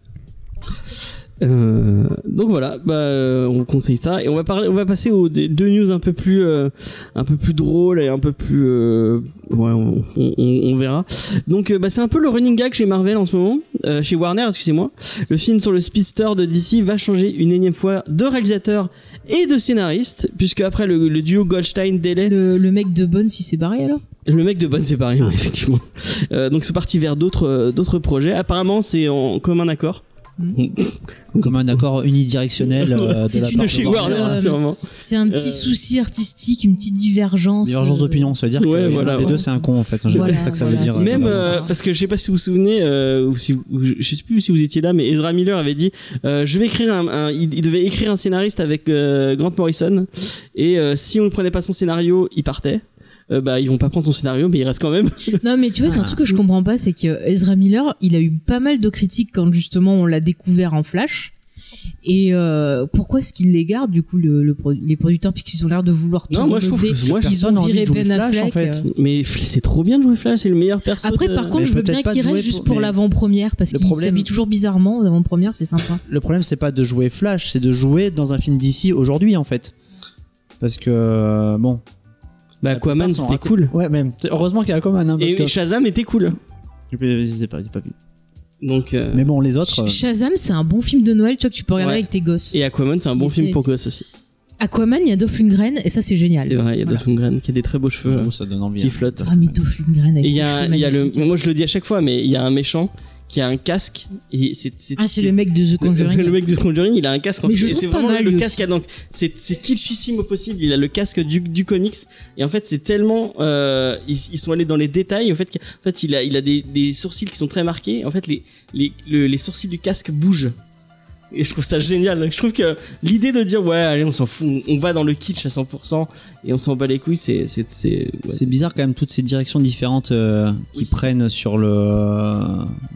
[SPEAKER 1] Euh, donc voilà, bah, euh, on vous conseille ça et on va parler, on va passer aux deux news un peu plus, euh, un peu plus drôles et un peu plus, euh, ouais, on, on- on verra. Donc euh, bah, c'est un peu le running gag chez Marvel en ce moment, euh, chez Warner, excusez-moi. Le film sur le speedster de DC va changer une énième fois de réalisateur et de scénariste, puisque après le, le duo Goldstein Delay,
[SPEAKER 2] Le, le mec de Bonne, si c'est barré alors?
[SPEAKER 1] Le mec de Bonne c'est pareil, *laughs* ouais, effectivement. Euh, donc c'est parti vers d'autres, euh, d'autres projets. Apparemment c'est en commun accord.
[SPEAKER 3] Comme un accord unidirectionnel *laughs* euh, de
[SPEAKER 2] C'est
[SPEAKER 3] la
[SPEAKER 2] une
[SPEAKER 3] part
[SPEAKER 1] de chez
[SPEAKER 3] de
[SPEAKER 1] Warner, c'est vraiment.
[SPEAKER 2] C'est un petit
[SPEAKER 1] Euh,
[SPEAKER 2] souci artistique, une petite divergence.
[SPEAKER 3] Divergence
[SPEAKER 2] euh,
[SPEAKER 3] d'opinion, ça veut dire que
[SPEAKER 1] Ouais, voilà, ouais.
[SPEAKER 3] deux c'est un con en fait. C'est
[SPEAKER 2] Voilà,
[SPEAKER 3] ça que ça
[SPEAKER 2] voilà,
[SPEAKER 3] veut dire.
[SPEAKER 1] Même euh, parce que je sais pas si vous vous souvenez, euh, ou si ou je sais plus si vous étiez là, mais Ezra Miller avait dit, euh, je vais écrire un, un- il, il devait écrire un scénariste avec euh, Grant Morrison, et euh, si on ne prenait pas son scénario, il partait. Euh, bah ils vont pas prendre son scénario, mais il reste quand même. *laughs*
[SPEAKER 2] Non, mais tu vois, c'est un truc que je comprends pas, c'est que Ezra Miller, il a eu pas mal de critiques quand justement on l'a découvert en Flash. Et euh, pourquoi est-ce qu'il les garde du coup le, le pro- les producteurs puisqu'ils ont l'air de vouloir tout
[SPEAKER 1] Non, moi je trouve que moi,
[SPEAKER 2] ils ont
[SPEAKER 3] envie
[SPEAKER 2] viré
[SPEAKER 3] de jouer
[SPEAKER 2] Ben
[SPEAKER 3] Flash, en
[SPEAKER 2] Affleck.
[SPEAKER 3] fait.
[SPEAKER 1] mais c'est trop bien de jouer Flash, c'est le meilleur perso.
[SPEAKER 2] Après, par contre,
[SPEAKER 3] mais
[SPEAKER 2] je veux bien qu'il reste juste
[SPEAKER 3] pour-
[SPEAKER 2] l'avant-première parce qu'il s'habille toujours bizarrement aux avant-premières, c'est sympa.
[SPEAKER 3] Le problème c'est pas de jouer Flash, c'est de jouer dans un film d'ici aujourd'hui en fait. Parce que bon.
[SPEAKER 1] Bah Aquaman c'était cool.
[SPEAKER 3] Ouais, même. Heureusement qu'il y a Aquaman, hein, parce
[SPEAKER 1] Et,
[SPEAKER 3] que.
[SPEAKER 1] et Shazam était cool.
[SPEAKER 3] Pas, j'ai pas- j'ai pas vu.
[SPEAKER 1] Donc euh,
[SPEAKER 3] Mais bon, les autres. euh,
[SPEAKER 2] Shazam, c'est un bon film de Noël, tu vois, que tu peux regarder
[SPEAKER 1] Ouais.
[SPEAKER 2] avec tes gosses.
[SPEAKER 1] et Aquaman c'est un bon
[SPEAKER 2] Il
[SPEAKER 1] film
[SPEAKER 2] fait-
[SPEAKER 1] pour gosses aussi.
[SPEAKER 2] Aquaman, il y a Dolph Lundgren et ça, c'est génial.
[SPEAKER 1] C'est vrai, il y a
[SPEAKER 2] Voilà.
[SPEAKER 1] Dolph Lundgren qui a des très beaux cheveux.
[SPEAKER 3] j'avoue, ça donne envie.
[SPEAKER 1] qui
[SPEAKER 3] hein.
[SPEAKER 1] flotte.
[SPEAKER 2] Ah, mais Dolph Lundgren avec
[SPEAKER 1] Et il y
[SPEAKER 2] ses
[SPEAKER 1] a,
[SPEAKER 2] cheveux
[SPEAKER 1] il y a le,
[SPEAKER 2] magnifiques.
[SPEAKER 1] moi je le dis à chaque fois, mais il y a un méchant qui a un casque et c'est c'est
[SPEAKER 2] Ah, c'est le mec de The Conjuring.
[SPEAKER 1] Le mec du Conjuring, il a un casque. en
[SPEAKER 2] Mais je
[SPEAKER 1] c'est
[SPEAKER 2] pas
[SPEAKER 1] vraiment
[SPEAKER 2] mal,
[SPEAKER 1] le casque. à- Donc c'est c'est kitschissime au possible. Il a le casque du du comics et en fait c'est tellement euh, ils, ils sont allés dans les détails. En fait, qu'en fait il a il a des, des sourcils qui sont très marqués. En fait les les le- les sourcils du casque bougent. Et je trouve ça génial. Je trouve que l'idée de dire ouais allez on s'en fout, on, va dans le kitsch à 100% et on s'en bat les couilles, c'est c'est c'est ouais.
[SPEAKER 3] C'est bizarre quand même toutes ces directions différentes euh, qu'ils prennent sur le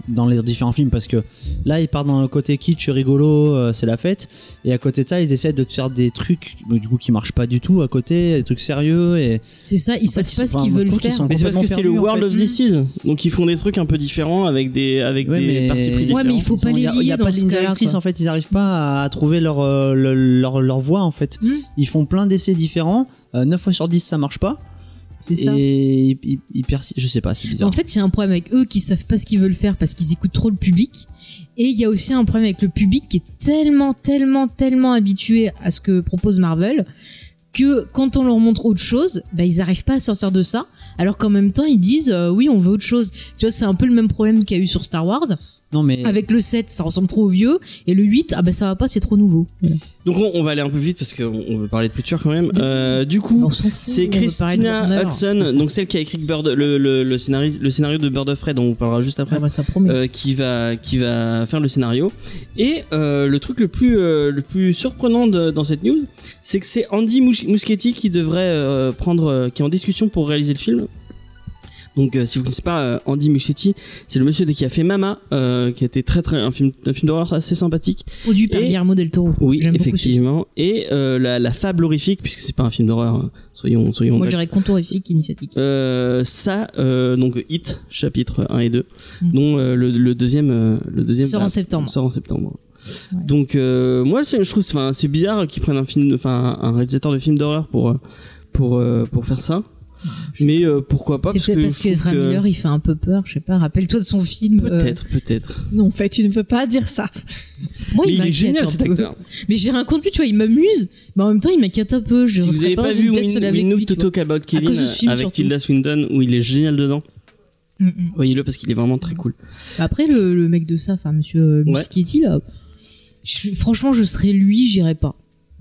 [SPEAKER 3] dans les différents films parce que là ils partent dans le côté kitsch rigolo euh, c'est la fête et à côté de ça ils essaient de te faire des trucs euh, du coup qui marchent pas du tout à côté des trucs sérieux et
[SPEAKER 2] C'est ça, ils savent
[SPEAKER 3] ils
[SPEAKER 2] pas
[SPEAKER 3] sont-
[SPEAKER 2] ce qu'ils veulent faire.
[SPEAKER 3] sont
[SPEAKER 1] Mais c'est parce que c'est le World
[SPEAKER 3] fait.
[SPEAKER 1] of DC's. Donc ils font des trucs un peu différents avec des avec
[SPEAKER 3] Ouais,
[SPEAKER 1] des
[SPEAKER 3] mais-
[SPEAKER 1] parties pris
[SPEAKER 3] Ouais,
[SPEAKER 1] différentes.
[SPEAKER 2] mais il faut pas les
[SPEAKER 3] il y a, il y
[SPEAKER 2] lier
[SPEAKER 3] a
[SPEAKER 2] dans
[SPEAKER 3] pas de directrice en fait ils arrivent pas à trouver leur euh, le- leur leur voie en fait
[SPEAKER 2] Hmm.
[SPEAKER 3] ils font plein d'essais différents euh, 9 fois sur 10 ça marche pas
[SPEAKER 2] C'est ça.
[SPEAKER 3] et ils, ils- je sais pas c'est bizarre
[SPEAKER 2] En fait, il y a un problème avec eux qui savent pas ce qu'ils veulent faire parce qu'ils écoutent trop le public. Et il y a aussi un problème avec le public qui est tellement, tellement, tellement habitué à ce que propose Marvel que quand on leur montre autre chose, bah, ils arrivent pas à sortir de ça. Alors qu'en même temps, ils disent euh, oui, on veut autre chose. Tu vois, c'est un peu le même problème qu'il y a eu sur Star Wars.
[SPEAKER 3] Non, mais.
[SPEAKER 2] Avec le 7, ça ressemble trop au vieux. Et le 8, ah bah ça va pas, c'est trop nouveau. Voilà.
[SPEAKER 1] Donc on, on va aller un peu vite parce qu'on on veut parler de Preacher quand même. Euh, du coup, c'est Christina. Hudson, donc celle qui a écrit Bird, le, le, le, scénario, le scénario de Bird of Prey dont on parlera juste après.
[SPEAKER 2] Ah bah ça
[SPEAKER 1] euh, qui va qui va faire le scénario et euh, le truc le plus euh, le plus surprenant de- dans cette news c'est que c'est Andy Mus- Muschietti qui devrait euh, prendre euh, qui est en discussion pour réaliser le film donc euh, si vous ne connaissez pas euh, Andy Muschietti c'est le monsieur qui a fait Mama euh, qui a été très très un film un film d'horreur assez sympathique
[SPEAKER 2] Produit par Guillermo del Toro.
[SPEAKER 1] oui effectivement et euh, la, la fable horrifique puisque c'est pas un film d'horreur hein, soyons soyons
[SPEAKER 2] Moi, dirais contourifique, initiatique.
[SPEAKER 1] Euh, ça, euh, donc Hit, chapitre 1 et 2,
[SPEAKER 2] Mm.
[SPEAKER 1] dont euh, le, le deuxième, euh, le deuxième
[SPEAKER 2] Sort en septembre.
[SPEAKER 1] Sort en septembre.
[SPEAKER 2] Ouais.
[SPEAKER 1] Donc euh, moi, c'est- je trouve, enfin, c'est bizarre qu'ils prennent un film, enfin, un réalisateur de film d'horreur pour pour pour faire ça. Mais euh, pourquoi pas
[SPEAKER 2] C'est peut-être parce que Ezra Miller, il fait un peu peur, je sais pas. Rappelle-toi de son film. euh,
[SPEAKER 1] Peut-être, peut-être.
[SPEAKER 4] Non, en fait, tu ne peux pas dire ça.
[SPEAKER 2] Moi,
[SPEAKER 1] Mais il est
[SPEAKER 2] m'inquiète
[SPEAKER 1] génial cet acteur.
[SPEAKER 2] Mais j'ai rien contre lui, tu vois, il m'amuse, mais en même temps, il m'inquiète un peu. Je
[SPEAKER 1] Si vous avez pas
[SPEAKER 2] dans
[SPEAKER 1] vu Win
[SPEAKER 2] lui,
[SPEAKER 1] to. Talk About Kevin avec. Tilda Swinton où il est génial dedans,
[SPEAKER 2] Mm, mm.
[SPEAKER 1] voyez-le parce qu'il est vraiment très cool.
[SPEAKER 2] Après, le, le mec de ça, enfin, monsieur euh. Muschietti, là, je- franchement, je serais lui, j'irais pas.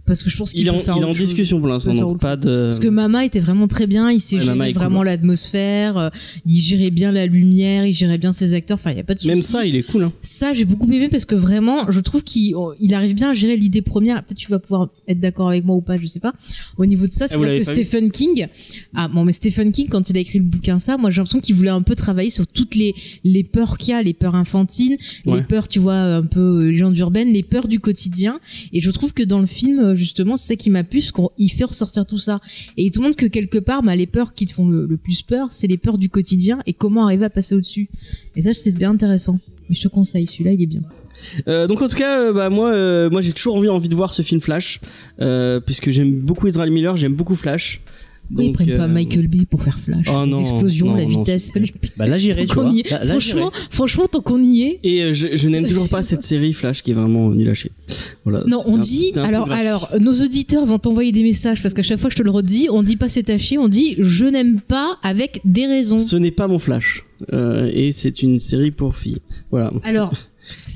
[SPEAKER 2] Parce que je pense qu'il
[SPEAKER 1] Il est en, il est discussion pour l'instant, donc pas de.
[SPEAKER 2] Parce que Mama était vraiment très bien, il sait
[SPEAKER 1] Ouais, cool,
[SPEAKER 2] vraiment l'atmosphère, euh, il gérait bien la lumière, il gérait bien ses acteurs, enfin il y a pas de souci.
[SPEAKER 1] Même ça, il est cool. Hein.
[SPEAKER 2] Ça, j'ai beaucoup aimé parce que vraiment, je trouve qu'il oh, il arrive bien à gérer l'idée première. Peut-être tu vas pouvoir être d'accord avec moi ou pas, je sais pas. Au niveau de ça,
[SPEAKER 1] vous
[SPEAKER 2] c'est-à-dire
[SPEAKER 1] l'avez
[SPEAKER 2] que Stephen King, ah bon, mais Stephen King, quand il a écrit le bouquin ça, moi j'ai l'impression qu'il voulait un peu travailler sur toutes les les peurs qu'il y a, les peurs infantines,
[SPEAKER 1] Ouais.
[SPEAKER 2] les peurs, tu vois, un peu euh, légendes urbaines, les peurs du quotidien. Et je trouve que dans le film, euh, justement, c'est ça qui m'a plu, parce qu'il fait ressortir tout ça. Et il te montre que quelque part, bah, les peurs qui te font le, plus peur, c'est les peurs du quotidien et comment arriver à passer au-dessus. Et ça, c'est bien intéressant. Mais je te conseille, celui-là, il est bien.
[SPEAKER 1] Euh, donc en tout cas, euh, bah moi, euh, moi j'ai toujours envie, envie de voir ce film Flash, puisque j'aime beaucoup Ezra Miller, j'aime beaucoup Flash.
[SPEAKER 2] Pourquoi ils
[SPEAKER 1] Donc,
[SPEAKER 2] prennent pas
[SPEAKER 1] euh,
[SPEAKER 2] Michael Bay pour faire Flash
[SPEAKER 1] Oh
[SPEAKER 2] Les
[SPEAKER 1] non,
[SPEAKER 2] explosions,
[SPEAKER 1] non,
[SPEAKER 2] la
[SPEAKER 1] non,
[SPEAKER 2] vitesse.
[SPEAKER 3] Bah là, j'irai,
[SPEAKER 2] y est.
[SPEAKER 3] Là, j'irai.
[SPEAKER 2] franchement, franchement, tant qu'on y est.
[SPEAKER 1] Et euh, je, je n'aime toujours pas cette série Flash qui est vraiment nulle à chier. Voilà.
[SPEAKER 2] Non, on
[SPEAKER 1] un-
[SPEAKER 2] dit. Alors, alors, nos auditeurs vont t'envoyer des messages parce qu'à chaque fois je te le redis, on dit pas c'est à chier, on dit je n'aime pas avec des raisons.
[SPEAKER 1] ce n'est pas mon Flash, Euh, et c'est une série pour filles. Voilà.
[SPEAKER 2] Alors,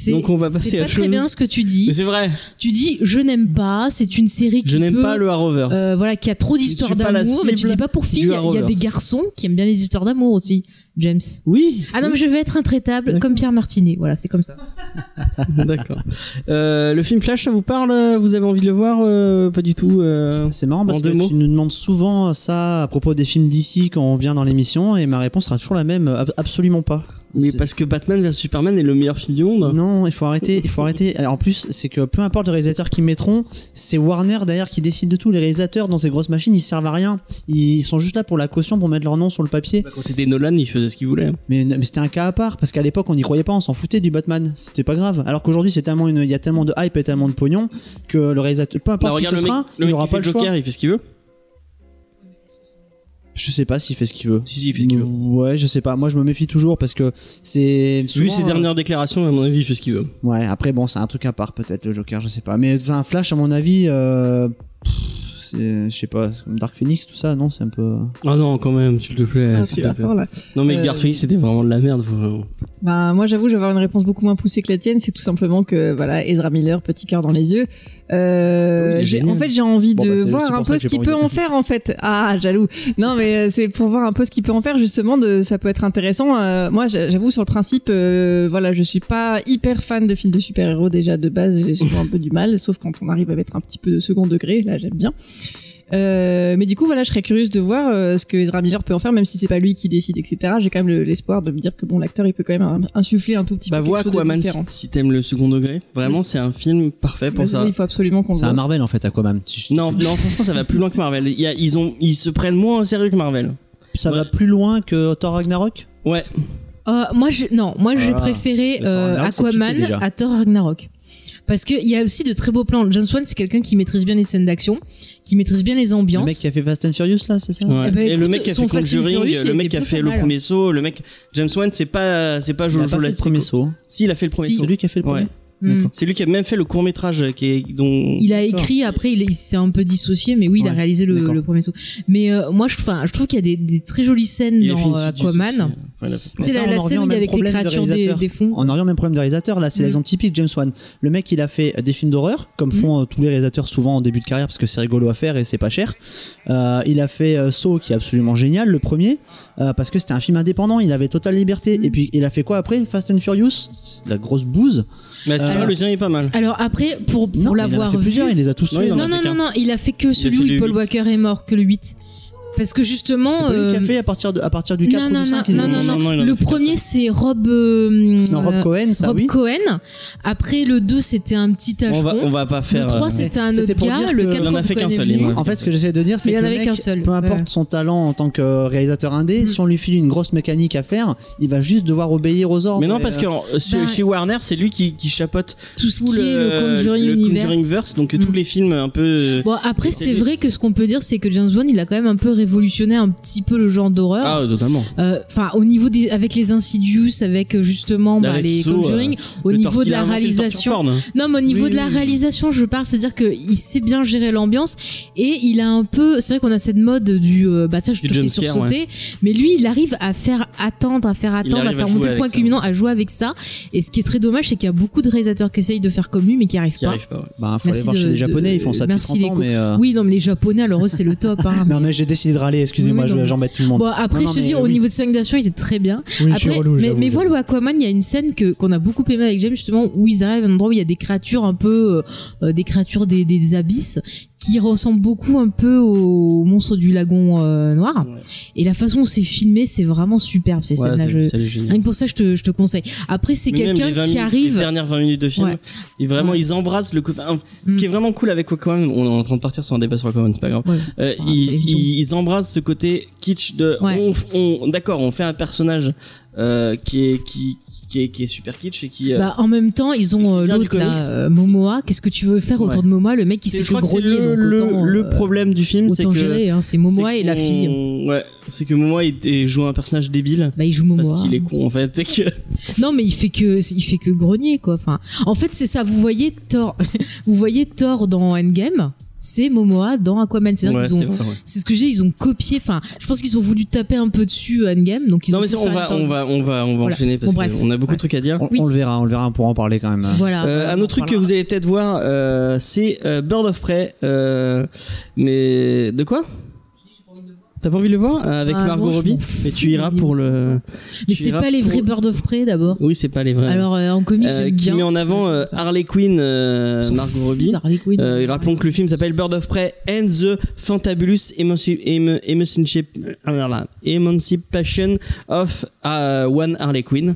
[SPEAKER 1] Donc on va passer
[SPEAKER 2] c'est
[SPEAKER 1] à
[SPEAKER 2] pas très bien ce que tu dis.
[SPEAKER 1] Mais c'est vrai,
[SPEAKER 2] Tu dis je n'aime pas, c'est une série qui
[SPEAKER 1] je n'aime pas le Arrowverse.
[SPEAKER 2] euh, voilà, qui a trop d'histoires d'amour, mais tu dis pas pour filles.
[SPEAKER 1] du
[SPEAKER 2] Il y a- y, des garçons qui aiment bien les histoires d'amour aussi, James.
[SPEAKER 1] oui.
[SPEAKER 2] Ah non, mais je vais être intraitable comme Pierre Martinet. Voilà, c'est comme ça. *laughs*
[SPEAKER 1] D'accord. Euh, le film Flash, ça vous parle? Vous avez envie de le voir euh, Pas du tout. euh,
[SPEAKER 3] C'est- C'est marrant parce que
[SPEAKER 1] mots?
[SPEAKER 3] tu nous demandes souvent ça à propos des films d'ici quand on vient dans l'émission et ma réponse sera toujours la même, ab- absolument pas.
[SPEAKER 1] Mais parce que Batman vs Superman est le meilleur film du monde.
[SPEAKER 3] Non, il faut arrêter, il faut arrêter. Alors, En plus, c'est que peu importe le réalisateur qu'ils mettront, c'est Warner derrière qui décide de tout. Les réalisateurs dans ces grosses machines, ils servent à rien. Ils sont juste là pour la caution, pour mettre leur nom sur le papier.
[SPEAKER 1] Bah, Quand c'était Nolan, il faisait ce qu'il voulait.
[SPEAKER 3] Mais, mais c'était un cas à part parce qu'à l'époque, on n'y croyait pas, on s'en foutait du Batman. C'était pas grave. Alors qu'aujourd'hui, c'est tellement une, il y a tellement de hype et tellement de pognon que le réalisateur, peu
[SPEAKER 1] Bah,
[SPEAKER 3] importe qui
[SPEAKER 1] regarde
[SPEAKER 3] ce
[SPEAKER 1] le
[SPEAKER 3] sera, il
[SPEAKER 1] mec
[SPEAKER 3] aura
[SPEAKER 1] qui
[SPEAKER 3] pas le choix.
[SPEAKER 1] Joker, il fait ce qu'il veut.
[SPEAKER 3] Je sais pas s'il fait ce qu'il veut.
[SPEAKER 1] Si, si, il fait ce qu'il veut.
[SPEAKER 3] Ouais, je sais pas. Moi, je me méfie toujours parce que c'est.
[SPEAKER 1] Vu
[SPEAKER 3] souvent,
[SPEAKER 1] ses
[SPEAKER 3] euh,
[SPEAKER 1] dernières déclarations, à mon avis, il fait ce qu'il veut.
[SPEAKER 3] Ouais, après, bon, c'est un truc à part, peut-être, le Joker, je sais pas. Mais enfin, Flash, à mon avis, euh. Je sais pas, c'est comme Dark Phoenix, tout ça, non C'est un peu.
[SPEAKER 1] Ah non, quand même, s'il te plaît.
[SPEAKER 4] Ah,
[SPEAKER 1] s'il
[SPEAKER 4] c'est
[SPEAKER 1] te
[SPEAKER 4] la
[SPEAKER 1] plaît.
[SPEAKER 4] fin, là.
[SPEAKER 1] Non, mais
[SPEAKER 4] Euh,
[SPEAKER 1] Garfield, c'était vraiment de la merde. faut-
[SPEAKER 4] Bah, moi, j'avoue, je vais avoir une réponse beaucoup moins poussée que la tienne. C'est tout simplement que, voilà, Ezra Miller, petit cœur dans les yeux. Euh,
[SPEAKER 1] Oui,
[SPEAKER 4] j'ai- en fait, j'ai envie
[SPEAKER 3] Bon,
[SPEAKER 4] de
[SPEAKER 3] bah,
[SPEAKER 4] voir un peu ce qu'il peut en faire, en fait. Ah, jaloux. Non, mais euh, c'est pour voir un peu ce qu'il peut en faire, justement. De, ça peut être intéressant. Euh, moi, j'a- j'avoue, sur le principe, euh, voilà, je suis pas hyper fan de films de super-héros déjà de base. J'ai souvent un peu du mal, sauf quand on arrive à mettre un petit peu de second degré. Là, j'aime bien. Euh, mais du coup, voilà, je serais curieuse de voir euh, ce que Ezra Miller peut en faire, même si c'est pas lui qui décide, etc. J'ai quand même le- l'espoir de me dire que bon, l'acteur, il peut quand même in- insuffler un tout petit
[SPEAKER 1] Bah,
[SPEAKER 4] peu
[SPEAKER 1] vois
[SPEAKER 4] quelque chose de
[SPEAKER 1] Aquaman si,
[SPEAKER 4] différent.
[SPEAKER 1] si t'aimes le second degré. Vraiment, c'est un film parfait pour ça.
[SPEAKER 4] Il faut absolument qu'on le
[SPEAKER 3] C'est un. Marvel, en fait, Aquaman. Si je-
[SPEAKER 1] Non, non, franchement, ça va plus loin que Marvel. Il y a- ils, ont, ils se prennent moins au sérieux que Marvel.
[SPEAKER 3] Ça va plus loin que Thor Ragnarok?
[SPEAKER 1] Ouais.
[SPEAKER 2] Euh, moi, je, non, moi, j'ai
[SPEAKER 3] Ah,
[SPEAKER 2] préféré euh, Aquaman à Thor Ragnarok. Parce qu'il y a aussi de très beaux plans. James Wan, c'est quelqu'un qui maîtrise bien les scènes d'action, qui maîtrise bien les
[SPEAKER 3] Le
[SPEAKER 2] ambiances.
[SPEAKER 3] mec qui a fait Fast and Furious, là, c'est ça
[SPEAKER 1] Ouais.
[SPEAKER 2] Eh ben,
[SPEAKER 1] et le mec qui a fait
[SPEAKER 2] Fast and
[SPEAKER 1] Conjuring,
[SPEAKER 2] Furious,
[SPEAKER 1] le mec qui a fait le
[SPEAKER 2] mal.
[SPEAKER 1] premier saut, le mec James Wan, c'est pas c'est pas
[SPEAKER 3] Il a
[SPEAKER 1] Jojo
[SPEAKER 3] le premier saut. hein.
[SPEAKER 1] Si, il a fait le premier
[SPEAKER 2] Si.
[SPEAKER 1] saut.
[SPEAKER 3] C'est lui qui a fait le premier
[SPEAKER 1] Ouais. C'est lui qui a même fait le court métrage qui est dont
[SPEAKER 2] Il a écrit après, il, il s'est un peu dissocié, mais oui, il a réalisé le, le premier saut. Mais euh, moi, je, trouve qu'il y a des, des très jolies scènes
[SPEAKER 1] il
[SPEAKER 2] dans euh. Aquaman.
[SPEAKER 1] Il
[SPEAKER 2] sais,
[SPEAKER 3] ça,
[SPEAKER 2] la, scène où il y
[SPEAKER 3] même
[SPEAKER 2] a avec les
[SPEAKER 3] problème de
[SPEAKER 2] créatures des, fonds.
[SPEAKER 3] On en revient au même problème de réalisateur. Là, c'est
[SPEAKER 2] Mm.
[SPEAKER 3] l'exemple typique James Wan. Le mec, il a fait des films d'horreur, comme
[SPEAKER 2] Mm.
[SPEAKER 3] font euh, tous les réalisateurs souvent en début de carrière, parce que c'est rigolo à faire et c'est pas cher. Euh, il a fait euh, Saw, qui est absolument génial, le premier, euh, parce que c'était un film indépendant. Il avait totale liberté.
[SPEAKER 2] Mm.
[SPEAKER 3] Et puis, il a fait quoi après? Fast and Furious, C'est de la grosse bouse.
[SPEAKER 1] Mais
[SPEAKER 3] Alors-
[SPEAKER 1] le sien est pas mal?
[SPEAKER 2] Alors après, pour, pour
[SPEAKER 3] non, il en a
[SPEAKER 2] l'avoir
[SPEAKER 3] fait
[SPEAKER 2] vu.
[SPEAKER 3] plusieurs. Il les a tous
[SPEAKER 1] Non, il
[SPEAKER 2] Non, non, non, non, il a fait que celui où Paul. Walker est mort, que le 8. Parce que justement.
[SPEAKER 3] C'est pas lui qui a
[SPEAKER 2] euh,
[SPEAKER 3] fait à partir, de, à partir du 4
[SPEAKER 2] non,
[SPEAKER 3] ou du 5
[SPEAKER 2] non, non, non, Le premier, c'est Rob. euh,
[SPEAKER 3] Non, Rob Cohen, ça
[SPEAKER 2] Rob
[SPEAKER 3] oui.
[SPEAKER 2] Cohen. Après, le 2, c'était un petit
[SPEAKER 1] On va,
[SPEAKER 2] tâcheron.
[SPEAKER 1] on va pas faire.
[SPEAKER 2] Le 3,
[SPEAKER 1] euh,
[SPEAKER 2] c'était un autre gars. Le
[SPEAKER 3] que-
[SPEAKER 2] 4,
[SPEAKER 1] Il en a fait qu'un seul, en
[SPEAKER 3] fait, ce que j'essaie de dire, c'est
[SPEAKER 2] il
[SPEAKER 3] que mec,
[SPEAKER 2] qu'un seul,
[SPEAKER 3] peu importe son talent en tant que réalisateur indé, si on lui file une grosse mécanique à faire, il va juste devoir obéir aux ordres.
[SPEAKER 1] Mais non, parce que chez-
[SPEAKER 2] Bah,
[SPEAKER 1] chez Warner, c'est lui qui, chapeaute
[SPEAKER 2] Tout ce qui est le Conjuring.
[SPEAKER 1] Conjuringverse, donc
[SPEAKER 2] Mm.
[SPEAKER 1] tous les films un peu.
[SPEAKER 2] Bon, après,
[SPEAKER 1] C'est
[SPEAKER 2] vrai que ce qu'on peut dire, c'est que James Wan, il a quand même un peu révolutionné un petit peu le genre d'horreur.
[SPEAKER 1] Ah, totalement.
[SPEAKER 2] Euh, Enfin, au niveau des, avec les Insidious, avec euh, justement bah,
[SPEAKER 1] Avec
[SPEAKER 2] les
[SPEAKER 1] Saw,
[SPEAKER 2] Conjuring, au
[SPEAKER 1] Le
[SPEAKER 2] niveau de la réalisation.
[SPEAKER 1] porn.
[SPEAKER 2] Non, mais au niveau
[SPEAKER 3] Oui,
[SPEAKER 2] de la réalisation, je parle, c'est-à-dire qu'il sait bien gérer l'ambiance et il a un peu, c'est vrai qu'on a cette mode du, euh, bah tiens, je
[SPEAKER 1] Du
[SPEAKER 2] te fais sursauter, mais lui, il arrive à faire attendre, à faire attendre, à faire monter le point culminant, à jouer avec ça. Et ce qui est très dommage, c'est qu'il y a beaucoup de réalisateurs qui essayent de faire comme lui, mais qui arrivent
[SPEAKER 1] Qui
[SPEAKER 2] pas.
[SPEAKER 1] arrive pas. ouais.
[SPEAKER 3] Bah, faut aller voir chez les Japonais,
[SPEAKER 2] de-
[SPEAKER 3] ils font ça depuis
[SPEAKER 2] merci
[SPEAKER 3] 30 ans,
[SPEAKER 2] les
[SPEAKER 3] mais. euh,
[SPEAKER 2] Oui, non, mais les Japonais, alors eux, c'est le top. Hein, *laughs*
[SPEAKER 3] Non, mais j'ai décidé de râler, excusez-moi,
[SPEAKER 2] Oui,
[SPEAKER 3] j'embête tout le monde.
[SPEAKER 2] Bon, après,
[SPEAKER 3] Non, non,
[SPEAKER 2] je te
[SPEAKER 3] mais
[SPEAKER 2] dis, au
[SPEAKER 3] oui.
[SPEAKER 2] niveau de d'action, il était très bien.
[SPEAKER 3] Oui, je suis relou,
[SPEAKER 2] mais, mais voilà, au Aquaman, il y a une scène que qu'on a beaucoup aimé avec James justement où ils arrivent à un endroit où il y a des créatures un peu euh, euh, des créatures des, des abysses qui ressemblent beaucoup un peu aux monstres du lagon euh, noir.
[SPEAKER 1] Ouais.
[SPEAKER 2] Et la façon dont c'est filmé, c'est vraiment superbe ces
[SPEAKER 1] Ouais,
[SPEAKER 2] scènes-là.
[SPEAKER 1] c'est-
[SPEAKER 2] Je-
[SPEAKER 1] c'est génial.
[SPEAKER 2] Rien que pour ça, je te, je te conseille. Après, c'est quelqu'un
[SPEAKER 1] les 20
[SPEAKER 2] qui arrive.
[SPEAKER 1] Les dernières 20 minutes de film,
[SPEAKER 2] Ouais.
[SPEAKER 1] et vraiment, ils embrassent le enfin, Ce
[SPEAKER 2] Mm.
[SPEAKER 1] qui est vraiment cool avec Aquaman, on est en train de partir sur un débat sur Aquaman, c'est pas grave. Euh, ils,
[SPEAKER 2] c'est
[SPEAKER 1] ils, ils embrassent ce côté kitsch de. On, on- D'accord, on fait un personnage euh, qui est qui qui est, qui est super kitsch et qui. euh,
[SPEAKER 2] Bah, en même temps, ils ont euh, l'autre là, euh, Momoa. Qu'est-ce que tu veux faire autour
[SPEAKER 1] Ouais.
[SPEAKER 2] de Momoa Le mec qui
[SPEAKER 1] c'est
[SPEAKER 2] grogner,
[SPEAKER 1] le,
[SPEAKER 2] donc
[SPEAKER 1] le,
[SPEAKER 2] autant,
[SPEAKER 1] le
[SPEAKER 2] euh,
[SPEAKER 1] problème du film, c'est que.
[SPEAKER 2] gérer. Hein, c'est Momoa
[SPEAKER 1] que
[SPEAKER 2] et la fille.
[SPEAKER 1] Ouais, c'est que Momoa il, il joue un personnage débile.
[SPEAKER 2] Bah, il joue Momoa.
[SPEAKER 1] Parce qu'il est con en fait. et que- *laughs*
[SPEAKER 2] Non, mais il fait que il fait que grogner quoi. Enfin, en fait, c'est ça. Vous voyez Thor, *laughs* vous voyez Thor dans Endgame, c'est Momoa dans Aquaman.
[SPEAKER 1] Ouais, c'est ouais.
[SPEAKER 2] ce que j'ai, ils ont copié. Enfin, je pense qu'ils ont voulu taper un peu dessus à Endgame, donc ils
[SPEAKER 1] Non
[SPEAKER 2] ont
[SPEAKER 1] mais on va, on va, on va, on va
[SPEAKER 2] Voilà.
[SPEAKER 1] enchaîner parce
[SPEAKER 2] Bon,
[SPEAKER 1] qu'on a beaucoup
[SPEAKER 2] Ouais.
[SPEAKER 1] de trucs à dire.
[SPEAKER 3] On,
[SPEAKER 2] Oui.
[SPEAKER 3] on le verra, on le verra, on pourra en parler quand même.
[SPEAKER 2] Voilà.
[SPEAKER 1] Euh, un autre truc que vous allez peut-être voir, euh, c'est euh, Bird of Prey. euh, mais de quoi? T'as pas envie de le voir euh, avec
[SPEAKER 2] Ah,
[SPEAKER 1] Margot Robbie Mais tu iras pour le.
[SPEAKER 2] 500. Mais c'est pas les
[SPEAKER 1] pour-
[SPEAKER 2] vrais Bird of Prey d'abord.
[SPEAKER 1] Oui, c'est pas les vrais.
[SPEAKER 2] Alors euh, en comics,
[SPEAKER 1] Euh, qui
[SPEAKER 2] bien.
[SPEAKER 1] met en avant euh, Harley Quinn, Margot Robbie.
[SPEAKER 2] Quinn.
[SPEAKER 1] Rappelons que le film s'appelle Bird of Prey and the Fantabulous Emanci- Em- Emancipation of euh, One Harley Quinn.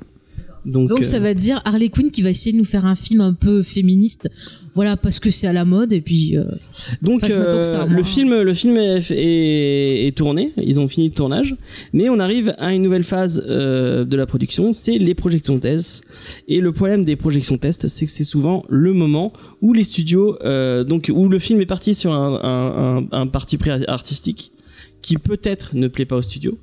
[SPEAKER 1] Donc,
[SPEAKER 2] Donc ça va dire Harley Quinn qui va essayer de nous faire un film un peu féministe. Voilà, parce que c'est à la mode et puis. euh,
[SPEAKER 1] Donc
[SPEAKER 2] Enfin,
[SPEAKER 1] euh,
[SPEAKER 2] ça, moi.
[SPEAKER 1] le film, le film est, est- est tourné, ils ont fini le tournage, mais on arrive à une nouvelle phase euh, de la production, c'est les projections tests. Et le problème des projections tests, c'est que c'est souvent le moment où les studios, euh, donc où le film est parti sur un, un, un, un parti pris artistique qui peut-être ne plaît pas au studio.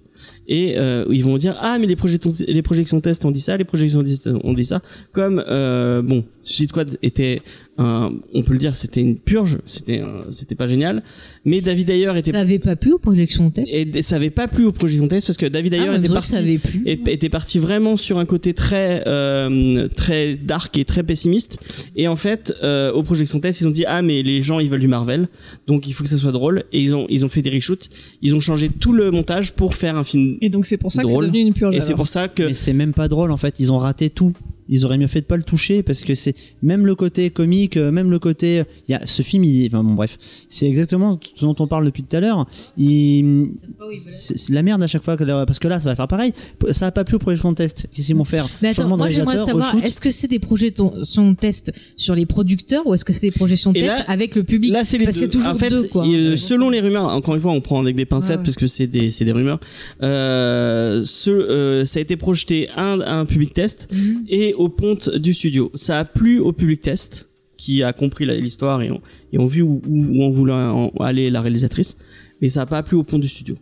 [SPEAKER 1] Et euh, ils vont dire ah mais les projections les projections tests ont dit ça les projections tests ont dit ça comme euh, bon Suicide Squad était un, on peut le dire c'était une purge c'était un- c'était pas génial mais David Ayer était
[SPEAKER 2] Ça avait pas plu aux projections test.
[SPEAKER 1] et ça avait pas plu aux projections tests parce que David
[SPEAKER 2] Ah,
[SPEAKER 1] Ayer
[SPEAKER 2] mais
[SPEAKER 1] était parti
[SPEAKER 2] ça avait plu.
[SPEAKER 1] et- était parti vraiment sur un côté très euh, très dark et très pessimiste et en fait euh, aux projections tests ils ont dit ah mais les gens ils veulent du Marvel donc il faut que ça soit drôle et ils ont ils ont fait des reshoots ils ont changé tout le montage pour faire un film
[SPEAKER 4] Et donc c'est pour ça que c'est devenu une purge.
[SPEAKER 1] et c'est pour ça que
[SPEAKER 3] Mais c'est même pas drôle en fait, ils ont raté tout. Ils auraient mieux fait de pas le toucher parce que c'est même le côté comique, euh, même le côté. Il y a ce film, il, enfin bon bref, c'est exactement ce dont on parle depuis tout à l'heure. Il, c'est de la merde à chaque fois que parce que là ça va faire pareil. Ça a pas plu au projection test. Qu'est-ce qu'ils vont faire?
[SPEAKER 2] Mais attends,
[SPEAKER 3] de
[SPEAKER 2] moi j'aimerais savoir, est-ce que c'est des projections tests sur les producteurs ou est-ce que c'est des projections
[SPEAKER 1] là-
[SPEAKER 2] avec le public?
[SPEAKER 1] Là, c'est les
[SPEAKER 2] Parce
[SPEAKER 1] deux.
[SPEAKER 2] a toujours
[SPEAKER 1] en fait,
[SPEAKER 2] deux, quoi.
[SPEAKER 1] il- selon les rumeurs, encore une fois, on prend avec des pincettes
[SPEAKER 2] Ouais, ouais.
[SPEAKER 1] parce que c'est des, c'est des rumeurs. Euh, ce, euh, ça a été projeté un, un public test
[SPEAKER 2] Mhm.
[SPEAKER 1] et au ponte du studio. Ça a plu au public test qui a compris l'histoire et ont, vu où, on voulait aller la réalisatrice, mais ça a pas plu au pont du studio.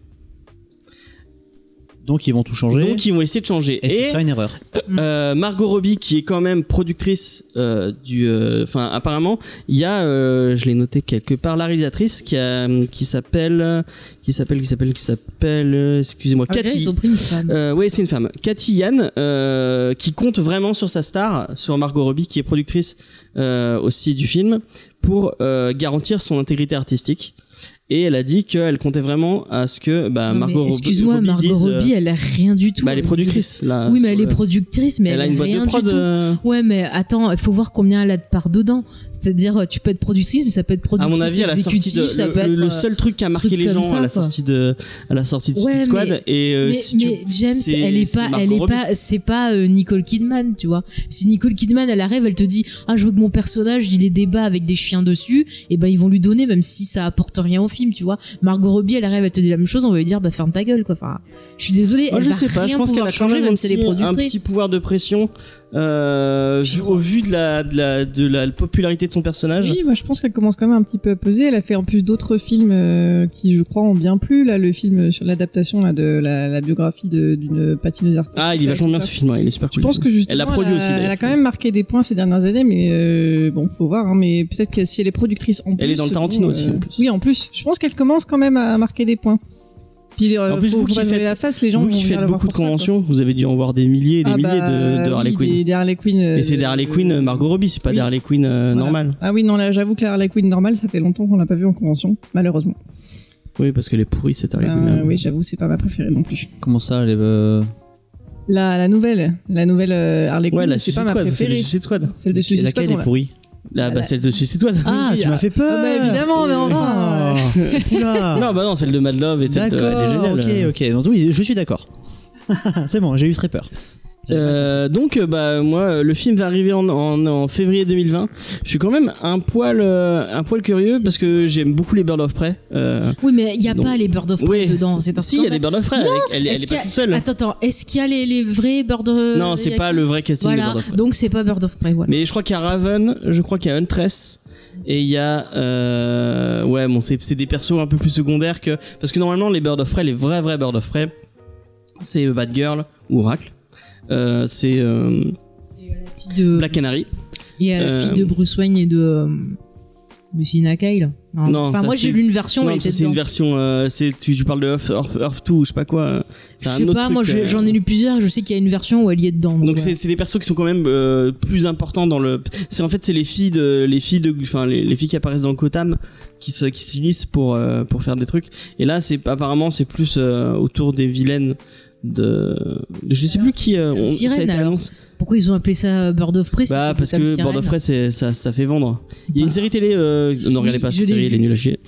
[SPEAKER 3] Donc ils vont tout changer.
[SPEAKER 1] Donc ils vont essayer de changer.
[SPEAKER 3] et, ce sera une erreur.
[SPEAKER 1] Euh, Margot Robbie qui est quand même productrice euh, du euh, enfin apparemment il y a euh, je l'ai noté quelque part la réalisatrice qui a qui s'appelle qui s'appelle qui s'appelle qui s'appelle euh, excusez-moi
[SPEAKER 2] Ah,
[SPEAKER 1] Cathy
[SPEAKER 2] ils ont pris une femme.
[SPEAKER 1] euh, oui, c'est une femme. Cathy Yann, euh, qui compte vraiment sur sa star, sur Margot Robbie, qui est productrice euh, aussi du film, pour euh, garantir son intégrité artistique. Et elle a dit qu'elle comptait vraiment à ce que bah, Margot Robbie.
[SPEAKER 2] Excuse-moi,
[SPEAKER 1] Robbie
[SPEAKER 2] Margot
[SPEAKER 1] dise, euh,
[SPEAKER 2] Robbie, elle a rien du tout.
[SPEAKER 1] bah, elle est productrice là.
[SPEAKER 2] Oui, mais elle est
[SPEAKER 1] le-
[SPEAKER 2] productrice, mais
[SPEAKER 1] Elle a une boîte de prod. euh,
[SPEAKER 2] Ouais, mais attends, il faut voir combien elle a de part dedans. C'est-à-dire, tu peux être productrice, mais ça peut être
[SPEAKER 1] À
[SPEAKER 2] productrice
[SPEAKER 1] mon avis, à la sortie de,
[SPEAKER 2] ça
[SPEAKER 1] le,
[SPEAKER 2] peut
[SPEAKER 1] le-
[SPEAKER 2] être.
[SPEAKER 1] le
[SPEAKER 2] euh,
[SPEAKER 1] seul truc qui a marqué les gens
[SPEAKER 2] ça,
[SPEAKER 1] à la sortie de à la sortie de
[SPEAKER 2] Ouais,
[SPEAKER 1] Suicide Squad
[SPEAKER 2] mais-
[SPEAKER 1] et euh,
[SPEAKER 2] mais,
[SPEAKER 1] si tu-
[SPEAKER 2] mais James,
[SPEAKER 1] c'est-
[SPEAKER 2] elle est pas, elle est pas, c'est pas euh, Nicole Kidman, tu vois. Si Nicole Kidman, elle arrive, elle te dit, ah, je veux que mon personnage, il ait des bas avec des chiens dessus, et ben ils vont lui donner, même si ça apporte rien au film, tu vois. Margot Robbie, elle arrive, elle te dit la même chose, on va lui dire, bah ferme ta gueule, quoi. Enfin, je suis désolée.
[SPEAKER 1] Moi,
[SPEAKER 2] elle
[SPEAKER 1] je
[SPEAKER 2] va
[SPEAKER 1] sais pas, je pense qu'elle a
[SPEAKER 2] changer,
[SPEAKER 1] même
[SPEAKER 2] si elle est
[SPEAKER 1] un petit pouvoir de pression euh, vu- au vu de la, de la de la popularité de son personnage.
[SPEAKER 4] Oui, moi je pense qu'elle commence quand même un petit peu à peser. Elle a fait en plus d'autres films euh, qui, je crois, ont bien plu. Là, le film sur l'adaptation là, de la, la biographie de- d'une patineuse artistique.
[SPEAKER 1] Ah, il est vachement bien ce film, ouais, il est super
[SPEAKER 4] Je
[SPEAKER 1] cool.
[SPEAKER 4] pense que justement,
[SPEAKER 1] Elle l'a produit
[SPEAKER 4] a-
[SPEAKER 1] aussi.
[SPEAKER 4] Elle a quand même marqué des points ces dernières années, mais euh, bon, faut voir. hein, mais peut-être que si elle est productrice en plus,
[SPEAKER 1] Elle est dans le Tarantino aussi, en plus.
[SPEAKER 4] Oui, en plus. Je pense qu'elle commence quand même à marquer des points. Puis euh,
[SPEAKER 1] En plus,
[SPEAKER 4] faut,
[SPEAKER 1] vous
[SPEAKER 4] faut
[SPEAKER 1] qui faites-
[SPEAKER 4] la face, les gens
[SPEAKER 1] Vous qui faites beaucoup de
[SPEAKER 4] ça,
[SPEAKER 1] conventions, vous avez dû en voir des milliers et des
[SPEAKER 4] Ah
[SPEAKER 1] milliers
[SPEAKER 4] bah,
[SPEAKER 1] de, de Harley
[SPEAKER 4] oui,
[SPEAKER 1] Quinn.
[SPEAKER 4] Des, des Harley Quinn. euh,
[SPEAKER 1] Et c'est des
[SPEAKER 4] de-
[SPEAKER 1] Harley Quinn euh, Margot Robbie, c'est pas
[SPEAKER 4] Oui.
[SPEAKER 1] des Harley Quinn euh,
[SPEAKER 4] Voilà.
[SPEAKER 1] normales.
[SPEAKER 4] Ah oui, non, là, j'avoue que la Harley Quinn normale, ça fait longtemps qu'on l'a pas vu en convention, malheureusement.
[SPEAKER 1] Oui, parce qu'elle est pourrie cette Harley Quinn. euh.
[SPEAKER 4] oui, j'avoue, c'est pas ma préférée non plus.
[SPEAKER 3] Comment ça, elle est, euh,
[SPEAKER 4] La, la nouvelle, la nouvelle euh, Harley Quinn,
[SPEAKER 1] Ouais, la
[SPEAKER 4] c'est
[SPEAKER 1] Suicide
[SPEAKER 4] pas ma
[SPEAKER 1] Squad, c'est. Suicide Squad.
[SPEAKER 4] Celle de
[SPEAKER 3] et
[SPEAKER 4] Suicide
[SPEAKER 3] laquelle
[SPEAKER 4] Squad, on
[SPEAKER 3] est
[SPEAKER 4] l'a-
[SPEAKER 3] pourrie
[SPEAKER 1] Là, bah, celle de Suicide Squad.
[SPEAKER 3] Ah, tu m'as fait peur
[SPEAKER 4] Ah bah, évidemment, mais enfin. *laughs*
[SPEAKER 3] Ah.
[SPEAKER 1] Non, bah non, celle de Mad Love et celle de. elle est
[SPEAKER 3] D'accord,
[SPEAKER 1] géniale.
[SPEAKER 3] ok, ok. Donc oui, je suis d'accord. *laughs* C'est bon, j'ai eu très peur.
[SPEAKER 1] Euh, donc euh, bah moi euh, le film va arriver en, en, en février 2020. Je suis quand même un poil euh, un poil curieux parce que j'aime beaucoup les Bird of Prey. Euh,
[SPEAKER 2] Oui, mais il y a
[SPEAKER 1] Donc-
[SPEAKER 2] pas les Bird of Prey
[SPEAKER 1] oui,
[SPEAKER 2] dedans. C'est un
[SPEAKER 1] si il y a des. Bird of Prey. avec- elle, est pas toute seule.
[SPEAKER 2] Attends, attends. Est-ce qu'il y a les, les vrais Bird of
[SPEAKER 1] non, c'est pas le vrai casting des
[SPEAKER 2] Voilà.
[SPEAKER 1] Bird of Prey.
[SPEAKER 2] Donc c'est pas Bird of Prey. Voilà.
[SPEAKER 1] Mais je crois qu'il y a Raven, je crois qu'il y a Huntress et il y a euh, ouais bon c'est c'est des persos un peu plus secondaires que parce que normalement les Bird of Prey les vrais vrais Bird of Prey c'est euh, Batgirl ou Oracle. Euh, c'est euh,
[SPEAKER 2] de...
[SPEAKER 1] Black Canary.
[SPEAKER 2] Et à la
[SPEAKER 1] Euh,
[SPEAKER 2] fille de Bruce Wayne et de euh, Lucy Nakai, là. Non,
[SPEAKER 1] Non,
[SPEAKER 2] enfin, moi j'ai lu une version,
[SPEAKER 1] Non, c'est une version. euh, c'est tu, tu parles de Earth, Earth, Earth 2 ou je sais pas quoi. euh,
[SPEAKER 2] Je sais pas, moi je-
[SPEAKER 1] euh,
[SPEAKER 2] j'en ai lu plusieurs je sais qu'il y a une version où elle y est dedans.
[SPEAKER 1] Donc c'est des persos qui sont quand même euh, plus importants dans le. C'est en fait c'est les filles de les filles de enfin les, les filles qui apparaissent dans Kotam qui se qui s'unissent pour euh, pour faire des trucs. Et là c'est apparemment c'est plus euh, autour des vilaines de, je sais plus qui euh, on-
[SPEAKER 2] Sirène,
[SPEAKER 1] ça a été
[SPEAKER 2] alors.
[SPEAKER 1] annoncé.
[SPEAKER 2] Pourquoi ils ont appelé ça Bird of Prey
[SPEAKER 1] Bah parce que Board of Prey ça ça fait vendre. Il y a une série télé euh, ne regardez pas
[SPEAKER 2] je
[SPEAKER 1] cette série elle est nulle à chier.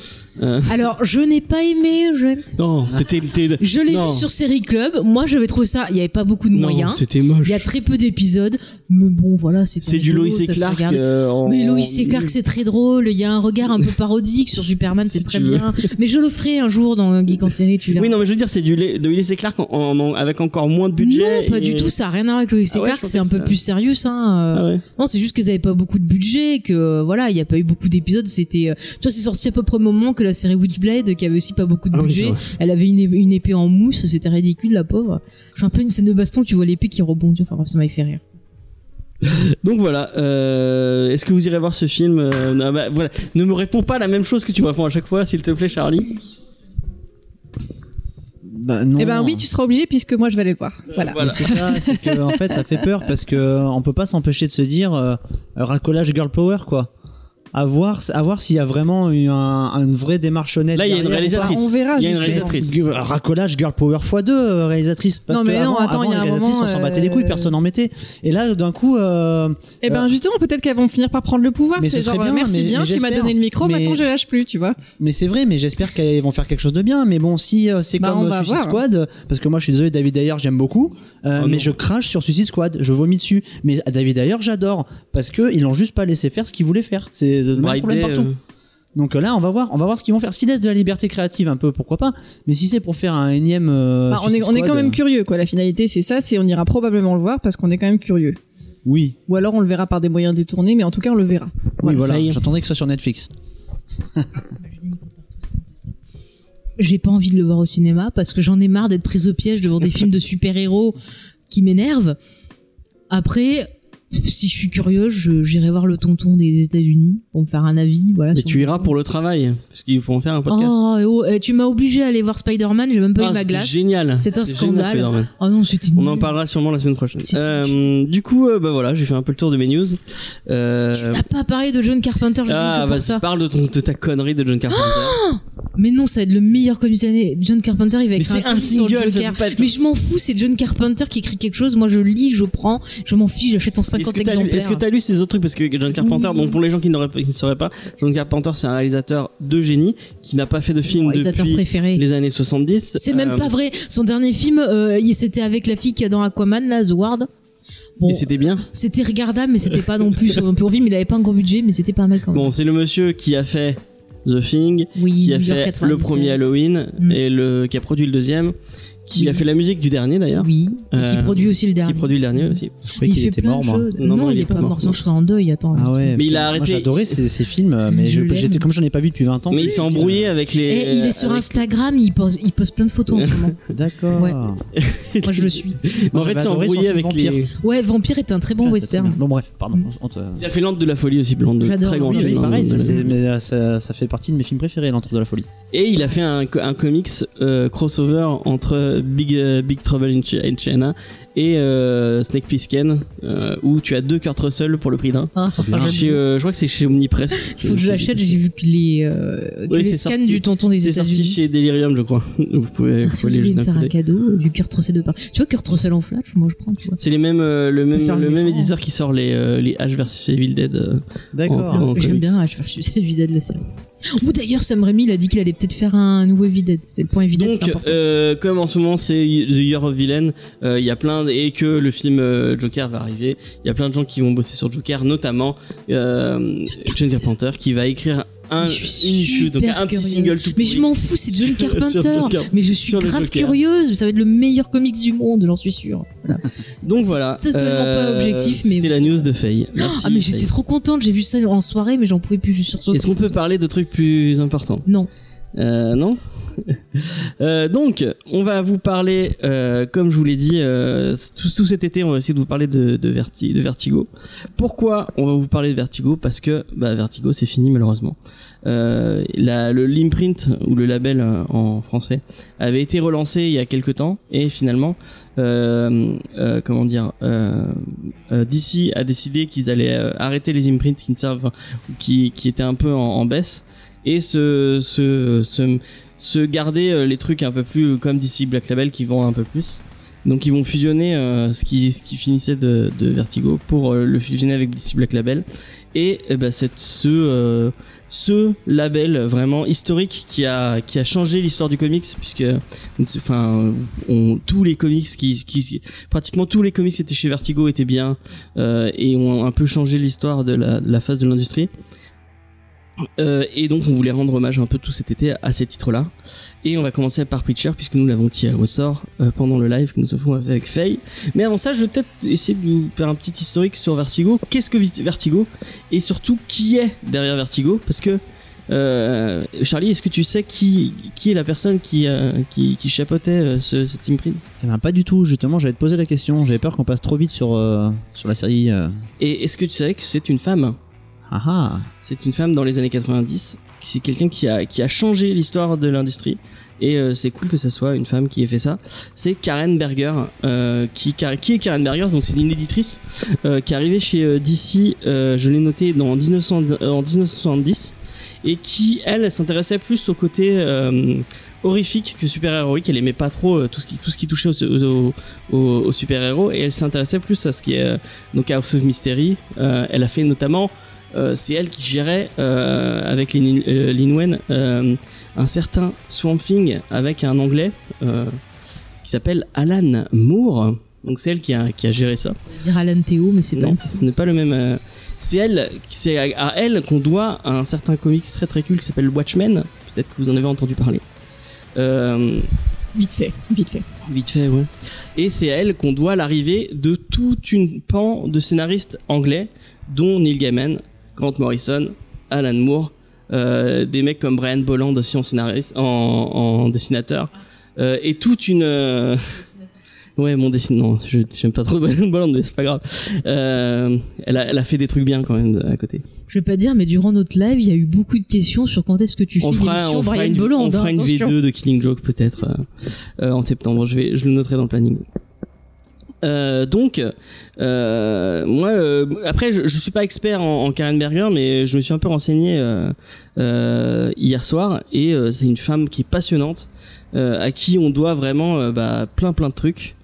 [SPEAKER 1] Euh, *laughs*
[SPEAKER 2] Alors je n'ai pas aimé James.
[SPEAKER 1] non t'étais
[SPEAKER 2] Je l'ai vu sur Série Club. Moi j'avais trouvé ça, il y avait pas beaucoup de
[SPEAKER 1] non
[SPEAKER 2] moyens.
[SPEAKER 1] c'était moche.
[SPEAKER 2] Il y a très peu d'épisodes, mais bon voilà, c'était
[SPEAKER 1] C'est du Lois et Clark. euh, en-
[SPEAKER 2] Mais Lois et Clark, c'est très drôle. Il y a un regard un peu *laughs* parodique sur Superman,
[SPEAKER 1] Si
[SPEAKER 2] c'est très
[SPEAKER 1] veux.
[SPEAKER 2] bien. Mais je le ferai un jour dans Geek en série, tu verras.
[SPEAKER 1] Oui, non, mais je veux dire, c'est du Lois et Clark en, en- en- avec encore moins de budget.
[SPEAKER 2] non, pas
[SPEAKER 1] et-
[SPEAKER 2] du tout. Ça a rien à voir avec Lois et
[SPEAKER 1] Ah ouais,
[SPEAKER 2] Clark.
[SPEAKER 1] je
[SPEAKER 2] c'est un peu plus sérieux, ça. euh.
[SPEAKER 1] Ah ouais.
[SPEAKER 2] Non, c'est juste qu'ils avaient pas beaucoup de budget, que euh, voilà, il y a pas eu beaucoup d'épisodes. C'était, euh, tu vois, c'est sorti à peu près au moment que la série Witchblade, qui avait aussi pas beaucoup de
[SPEAKER 1] Ah oui,
[SPEAKER 2] budget. Elle avait une, une épée en mousse, c'était ridicule, la pauvre. Je fais un peu une scène de baston, tu vois l'épée qui rebondit. Enfin bref, ça m'avait fait rire. *laughs*
[SPEAKER 1] Donc voilà, euh, est-ce que vous irez voir ce film Euh, non, bah, voilà. Ne me réponds pas la même chose que tu me réponds à chaque fois, s'il te plaît, Charlie.
[SPEAKER 3] Bah non.
[SPEAKER 4] Eh ben oui, tu seras obligé puisque moi je vais aller le voir. Voilà.
[SPEAKER 1] Voilà.
[SPEAKER 3] C'est ça, c'est que en fait ça fait peur parce que euh, on peut pas s'empêcher de se dire euh, racolage girl power quoi. À voir, à voir s'il y a vraiment eu un, une vraie démarche honnête.
[SPEAKER 1] Là, il y a une réalisatrice.
[SPEAKER 4] on verra,
[SPEAKER 1] Il y a une réalisatrice.
[SPEAKER 3] Racolage girl power x2 euh, réalisatrice parce
[SPEAKER 4] Non,
[SPEAKER 3] que
[SPEAKER 4] mais non,
[SPEAKER 3] avant,
[SPEAKER 4] attends, il y a un moment,
[SPEAKER 3] on s'en battait les couilles
[SPEAKER 4] euh,
[SPEAKER 3] personne en mettait et là d'un coup euh,
[SPEAKER 4] Eh ben justement, peut-être qu'elles vont finir par prendre le pouvoir.
[SPEAKER 3] Mais
[SPEAKER 4] C'est
[SPEAKER 3] ce serait
[SPEAKER 4] genre,
[SPEAKER 3] bien,
[SPEAKER 4] merci
[SPEAKER 3] mais-
[SPEAKER 4] bien,
[SPEAKER 3] mais
[SPEAKER 4] tu m'as donné le micro,
[SPEAKER 3] Mais-
[SPEAKER 4] maintenant je lâche plus, tu vois.
[SPEAKER 3] mais c'est vrai mais j'espère qu'elles vont faire quelque chose de bien mais bon si euh, c'est
[SPEAKER 4] Bah,
[SPEAKER 3] comme euh, Suicide
[SPEAKER 4] voir.
[SPEAKER 3] Squad parce que moi je suis désolé David Ayer j'aime beaucoup euh,
[SPEAKER 1] Oh
[SPEAKER 3] mais je crache sur Suicide Squad je vomis dessus mais David Ayer j'adore parce que ils l'ont juste pas laissé faire ce qu'ils voulaient faire c'est le même
[SPEAKER 1] Bright
[SPEAKER 3] problème
[SPEAKER 1] Day,
[SPEAKER 3] partout
[SPEAKER 1] euh,
[SPEAKER 3] Donc euh, là, on va voir, on va voir ce qu'ils vont faire. S'ils laissent de la liberté créative, un peu, pourquoi pas. Mais si c'est pour faire un énième, euh,
[SPEAKER 4] Bah, on, est, on est quand même curieux, quoi. La finalité, c'est ça, c'est on ira probablement le voir parce qu'on est quand même curieux.
[SPEAKER 3] Oui,
[SPEAKER 4] Ou alors on le verra par des moyens détournés, mais en tout cas on le verra.
[SPEAKER 3] oui, voilà.
[SPEAKER 1] faille.
[SPEAKER 3] J'attendais que ce soit sur Netflix. *laughs*
[SPEAKER 2] j'ai pas envie de le voir au cinéma parce que j'en ai marre d'être prise au piège devant des films de super-héros qui m'énervent. Après, si je suis curieuse, je- j'irai voir le tonton des États-Unis pour me faire un avis. Voilà.
[SPEAKER 1] Mais
[SPEAKER 2] sur-
[SPEAKER 1] tu iras pour le travail, parce qu'il faut en faire un podcast.
[SPEAKER 2] Oh, et oh, eh, tu m'as obligé à aller voir Spider-Man, j'ai même pas
[SPEAKER 1] Ah,
[SPEAKER 2] eu ma glace.
[SPEAKER 1] Génial.
[SPEAKER 2] C'est un
[SPEAKER 1] génial,
[SPEAKER 2] scandale. Oh non, c'était
[SPEAKER 1] On en parlera sûrement la semaine prochaine. Euh, du coup, euh, bah voilà, j'ai fait un peu le tour de mes news. Euh,
[SPEAKER 2] Tu n'as pas parlé de John Carpenter, je
[SPEAKER 1] ah, vas-y,
[SPEAKER 2] ça.
[SPEAKER 1] parle de, ton, de ta connerie de John Carpenter.
[SPEAKER 2] Mais non, ça va être le meilleur comics de l'année. John Carpenter, il va
[SPEAKER 1] Mais
[SPEAKER 2] écrire un
[SPEAKER 1] un
[SPEAKER 2] sur le
[SPEAKER 1] single, ça
[SPEAKER 2] Joker.
[SPEAKER 1] être-
[SPEAKER 2] Mais je m'en fous, c'est John Carpenter qui écrit quelque chose. Moi, je lis, je prends, je m'en fiche, j'achète en
[SPEAKER 1] Est-ce
[SPEAKER 2] 50
[SPEAKER 1] que t'as lu-
[SPEAKER 2] exemplaires.
[SPEAKER 1] Est-ce que t'as lu ces autres trucs Parce que John Carpenter,
[SPEAKER 2] Oui.
[SPEAKER 1] pour les gens qui, qui ne sauraient pas, John Carpenter, c'est un réalisateur de génie qui n'a pas fait de film depuis
[SPEAKER 2] préféré.
[SPEAKER 1] les années 70.
[SPEAKER 2] C'est même
[SPEAKER 1] Euh,
[SPEAKER 2] pas vrai. Son dernier film, euh, c'était avec la fille qui a dans Aquaman, là, The Ward. Bon,
[SPEAKER 1] Et c'était bien.
[SPEAKER 2] c'était regardable, mais c'était pas non plus un peu film. Il avait pas un gros budget, mais c'était pas mal quand même.
[SPEAKER 1] Bon, c'est le monsieur qui a fait The Thing,
[SPEAKER 2] oui,
[SPEAKER 1] qui a fait
[SPEAKER 2] 97.
[SPEAKER 1] le premier Halloween
[SPEAKER 2] Mm.
[SPEAKER 1] et le qui a produit le deuxième, qui
[SPEAKER 2] Oui.
[SPEAKER 1] a fait la musique du dernier d'ailleurs,
[SPEAKER 2] Oui, et qui
[SPEAKER 1] Euh,
[SPEAKER 2] produit aussi le dernier.
[SPEAKER 1] qui produit le dernier aussi.
[SPEAKER 3] Je croyais
[SPEAKER 2] il
[SPEAKER 3] qu'il
[SPEAKER 2] fait
[SPEAKER 3] était
[SPEAKER 2] plein
[SPEAKER 3] mort,
[SPEAKER 2] de
[SPEAKER 3] moi.
[SPEAKER 2] choses.
[SPEAKER 1] Non,
[SPEAKER 2] Non, il est pas mort. Sinon, je serais en deuil. Attends.
[SPEAKER 3] Ah ouais.
[SPEAKER 1] Mais il a
[SPEAKER 3] Moi,
[SPEAKER 1] arrêté-
[SPEAKER 3] j'adorais ces, ces films, mais
[SPEAKER 2] Je
[SPEAKER 3] je, comme j'en ai pas vu depuis 20 ans.
[SPEAKER 1] Mais il s'est embrouillé avec les.
[SPEAKER 2] Et il est sur
[SPEAKER 1] avec-
[SPEAKER 2] Instagram, il pose, il pose plein de photos en ce moment. *laughs*
[SPEAKER 3] D'accord.
[SPEAKER 2] Ouais. Moi, je le suis. *laughs*
[SPEAKER 1] En fait,
[SPEAKER 3] adoré son
[SPEAKER 1] embrouillé avec
[SPEAKER 3] Vampire.
[SPEAKER 1] les.
[SPEAKER 2] Ouais, Vampire est un très bon
[SPEAKER 3] Ah,
[SPEAKER 2] western.
[SPEAKER 3] Bon, bref, pardon.
[SPEAKER 2] Mm.
[SPEAKER 3] Te-
[SPEAKER 1] Il a fait L'Antre de la folie aussi, Blanc de
[SPEAKER 2] J'adore.
[SPEAKER 1] très grand film.
[SPEAKER 3] pareil, ça, euh, fait partie de mes films préférés, L'Entre de la Folie.
[SPEAKER 1] Et il a fait un, co- un comics euh, crossover entre Big euh, Big Trouble in, Ch- in China et euh, Snake Plissken euh, où tu as deux Kurt Russell pour le prix d'un.
[SPEAKER 2] Ah,
[SPEAKER 1] euh, je crois que c'est chez Omnipress. *laughs*
[SPEAKER 2] Faut que je l'achète, j'ai vu que les, euh, que
[SPEAKER 1] Oui,
[SPEAKER 2] scans
[SPEAKER 1] sorti.
[SPEAKER 2] du tonton des
[SPEAKER 1] C'est sorti
[SPEAKER 2] États-Unis.
[SPEAKER 1] chez Delirium, je crois. *laughs* Vous pouvez,
[SPEAKER 2] Ah,
[SPEAKER 1] vous
[SPEAKER 2] si
[SPEAKER 1] pouvez
[SPEAKER 2] vous
[SPEAKER 1] aller
[SPEAKER 2] me faire un cadeau, euh, du Kurt Russell de part. Tu vois Kurt Russell en flash, moi je prends.
[SPEAKER 1] C'est les mêmes, euh, le même, le même éditeur qui sort les, euh, les H versus Evil Dead. euh,
[SPEAKER 3] D'accord.
[SPEAKER 2] J'aime bien, vais cette Evil de la série. Ou d'ailleurs, Sam Raimi, il a dit qu'il allait peut-être faire un nouveau Evil Dead. C'est le point c'est
[SPEAKER 1] Donc, euh, comme en ce moment c'est The Year of Villain, euh, il y a plein de- et que le film euh, Joker va arriver, il y a plein de gens qui vont bosser sur Joker, notamment euh, John Carpenter qui va écrire un une issue, donc petit single tout
[SPEAKER 2] Mais je m'en fous, c'est John *laughs* Carpenter. Mais je suis grave curieuse. Ça va être le meilleur comics du monde, j'en suis sûre. *laughs*
[SPEAKER 1] Donc voilà.
[SPEAKER 2] C'est totalement pas objectif, mais
[SPEAKER 1] C'était la news de Faye. Merci.
[SPEAKER 2] ah, mais j'étais trop contente. J'ai vu ça en soirée, mais j'en pouvais plus. Suis sur
[SPEAKER 1] Est-ce qu'on peut parler de trucs plus importants?
[SPEAKER 2] Non.
[SPEAKER 1] Euh, non? Euh, donc, on va vous parler, euh, comme je vous l'ai dit, euh, tout, cet été, on va essayer de vous parler de, de, Verti- de Vertigo. Pourquoi on va vous parler de Vertigo? Parce que bah, Vertigo, c'est fini malheureusement. Le l'imprint ou le label en français avait été relancé il y a quelques temps et finalement, comment dire, DC a décidé qu'ils allaient arrêter les imprints qui ne servent, qui, étaient un peu en, en baisse et se, se, se, se garder euh, les trucs un peu plus comme DC Black Label qui vendent un peu plus. Donc ils vont fusionner euh, ce qui ce qui finissait de, de Vertigo pour euh, le fusionner avec DC Black Label et eh ben c'est ce euh, ce label vraiment historique qui a qui a changé l'histoire du comics puisque enfin on, tous les comics qui, qui pratiquement tous les comics qui étaient chez Vertigo étaient bien euh, et ont un peu changé l'histoire de la, de la phase de l'industrie euh, et donc on voulait rendre hommage un peu tout cet été à ces titres-là. Et on va commencer par Preacher puisque nous l'avons tiré au sort euh, pendant le live que nous avons fait avec Faye. Mais avant ça, je vais peut-être essayer de vous faire un petit historique sur Vertigo. Qu'est-ce que Vertigo? Et surtout, qui est derrière Vertigo? Parce que euh, Charlie, est-ce que tu sais qui, qui est la personne qui, euh, qui, qui chapeautait euh, ce, cet imprint
[SPEAKER 3] Eh ben, pas du tout, justement, j'allais te poser la question. J'avais peur qu'on passe trop vite sur, euh, sur la série.
[SPEAKER 1] Et est-ce que tu savais que c'est une femme?
[SPEAKER 3] Ah ah
[SPEAKER 1] C'est une femme dans les années 90. C'est quelqu'un qui a, qui a changé l'histoire de l'industrie. Et euh, c'est cool que ce soit une femme qui ait fait ça. C'est Karen Berger. Euh, qui, qui est Karen Berger Donc c'est une éditrice euh, qui est arrivée chez DC. je l'ai noté dans 1900 en 1970. Et qui, elle, s'intéressait plus au côté horrifique que super-héroïque. Elle aimait pas trop tout, ce qui, tout ce qui touchait aux au, super-héros. Et elle s'intéressait plus à ce qui est euh, donc House of Mystery. Elle a fait notamment c'est elle qui gérait euh, avec Lin, euh, Lin Wen euh, un certain Swamp Thing avec un anglais euh, qui s'appelle Alan Moore. Donc c'est elle qui a, qui a géré ça.
[SPEAKER 2] Dire Alan Théo, mais c'est pas.
[SPEAKER 1] Non, ce n'est pas le même. euh, c'est elle, c'est à, à elle qu'on doit un certain comics très très cool qui s'appelle Watchmen. Peut-être que vous en avez entendu parler. Euh,
[SPEAKER 4] Vite fait, vite fait.
[SPEAKER 1] Vite fait, ouais. Et c'est à elle qu'on doit l'arrivée de toute une pan de scénaristes anglais, dont Neil Gaiman, Grant Morrison, Alan Moore, euh, des mecs comme Brian Bolland aussi en scénariste, en, en dessinateur, euh, et toute une euh, Ouais, mon dessin, non, je j'aime pas trop Brian Bolland, mais c'est pas grave. Euh, elle, a, elle a fait des trucs bien quand même à côté.
[SPEAKER 2] Je vais pas dire, mais durant notre live, il y a eu beaucoup de questions sur quand est-ce que tu fais
[SPEAKER 1] On fera,
[SPEAKER 2] l'émission
[SPEAKER 1] on fera
[SPEAKER 2] Brian
[SPEAKER 1] une,
[SPEAKER 2] Bolland.
[SPEAKER 1] on fera
[SPEAKER 2] hein,
[SPEAKER 1] une
[SPEAKER 2] attention.
[SPEAKER 1] V2 de Killing Joke peut-être euh, euh, en septembre. Je vais, je le noterai dans le planning. Euh, donc, euh, moi, euh, après, je, je suis pas expert en, en Karen Berger, mais je me suis un peu renseigné euh, euh, hier soir, et euh, c'est une femme qui est passionnante, à qui on doit vraiment bah, plein plein de trucs.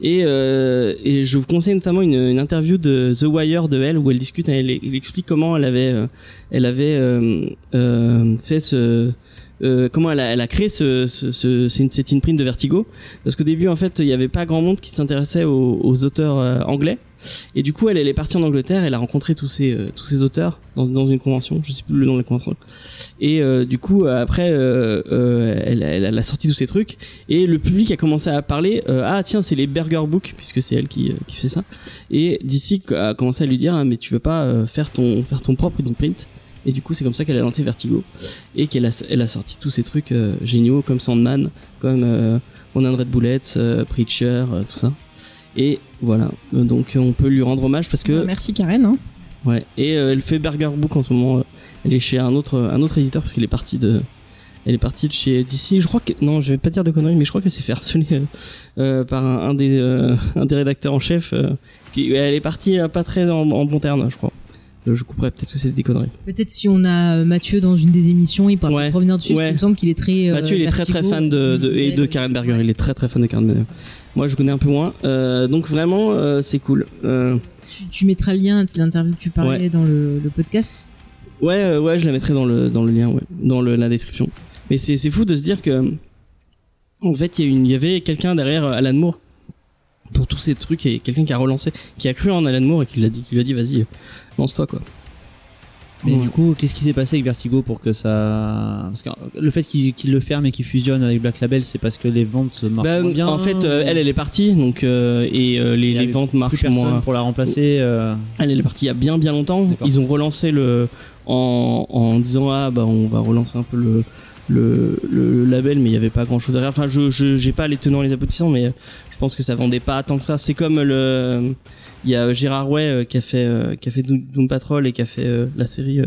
[SPEAKER 1] Et, et je vous conseille notamment une, une interview de The Wire de elle où elle discute, elle, elle explique comment elle avait, elle avait fait ce, euh, comment elle a, elle a créé ce, ce, ce- cette imprint de Vertigo. Parce qu'au début en fait il y avait pas grand monde qui s'intéressait aux, aux auteurs euh, anglais. Et du coup elle, elle est partie en Angleterre elle a rencontré tous ces euh, tous ces auteurs dans, dans une convention. Je sais plus le nom de la convention. Et euh, du coup après euh, elle, elle, a sorti tous ces trucs. Et le public a commencé à parler ah tiens c'est les Burger Book puisque c'est elle qui, qui fait ça. Et d'ici a commencé à lui dire ah, mais tu veux pas faire ton faire ton propre imprint et du coup c'est comme ça qu'elle a lancé Vertigo et qu'elle a, elle a sorti tous ces trucs euh, géniaux comme Sandman, comme euh, On Red Bullets, euh, Preacher, euh, tout ça. Et voilà, donc on peut lui rendre hommage parce que
[SPEAKER 4] Merci Karen. hein.
[SPEAKER 1] ouais. Et elle fait Burger Book en ce moment. elle est chez un autre un autre éditeur parce qu'elle est partie de elle est partie de chez DC. Je crois que non, je vais pas dire de conneries, mais je crois qu'elle s'est fait harceler par un, un des *laughs* un des rédacteurs en chef. qui, elle est partie pas très en, en bon terme, je crois. Euh, Je couperais peut-être que c'est des conneries.
[SPEAKER 2] Peut-être si on a euh, Mathieu dans une des émissions, il pourra
[SPEAKER 1] Ouais.
[SPEAKER 2] revenir dessus. parce
[SPEAKER 1] Ouais.
[SPEAKER 2] qu'il me semble qu'il est très. euh,
[SPEAKER 1] Mathieu, il est très très fan de, de- et de. Karen Berger. Il est très très fan de Karen Berger. Moi, je connais un peu moins. Euh, donc vraiment, euh, c'est cool.
[SPEAKER 2] Tu, tu mettras le lien de l'interview que tu parlais
[SPEAKER 1] Ouais.
[SPEAKER 2] dans le, le podcast.
[SPEAKER 1] ouais, ouais, je la mettrai dans le dans le lien, dans le, la description. Mais c'est fou de se dire que en fait, il y, il y avait quelqu'un derrière Alan Moore pour tous ces trucs et quelqu'un qui a relancé, qui a cru en Alan Moore et qui lui a dit, qui lui a dit, vas-y, lance-toi quoi.
[SPEAKER 3] Mais
[SPEAKER 1] Ouais.
[SPEAKER 3] du coup, qu'est-ce qui s'est passé avec Vertigo pour que ça. Parce que le fait qu'il le ferme et qu'il fusionne avec Black Label, c'est parce que les ventes marchent
[SPEAKER 1] Bah,
[SPEAKER 3] moins bien.
[SPEAKER 1] en fait, euh, elle, elle est partie, donc euh, et euh, les, ventes marchent moins.
[SPEAKER 3] pour la remplacer.
[SPEAKER 1] Elle, elle est partie il y a bien bien longtemps. Ils ont relancé le en, en disant ah bah on va relancer un peu le le, le label, mais il y avait pas grand chose derrière. Enfin, je je j'ai pas les tenants et les aboutissants, mais je pense que ça vendait pas tant que ça. C'est comme le il y a Gérard Way euh, qui a fait euh, qui a fait Doom Patrol et qui a fait euh, la série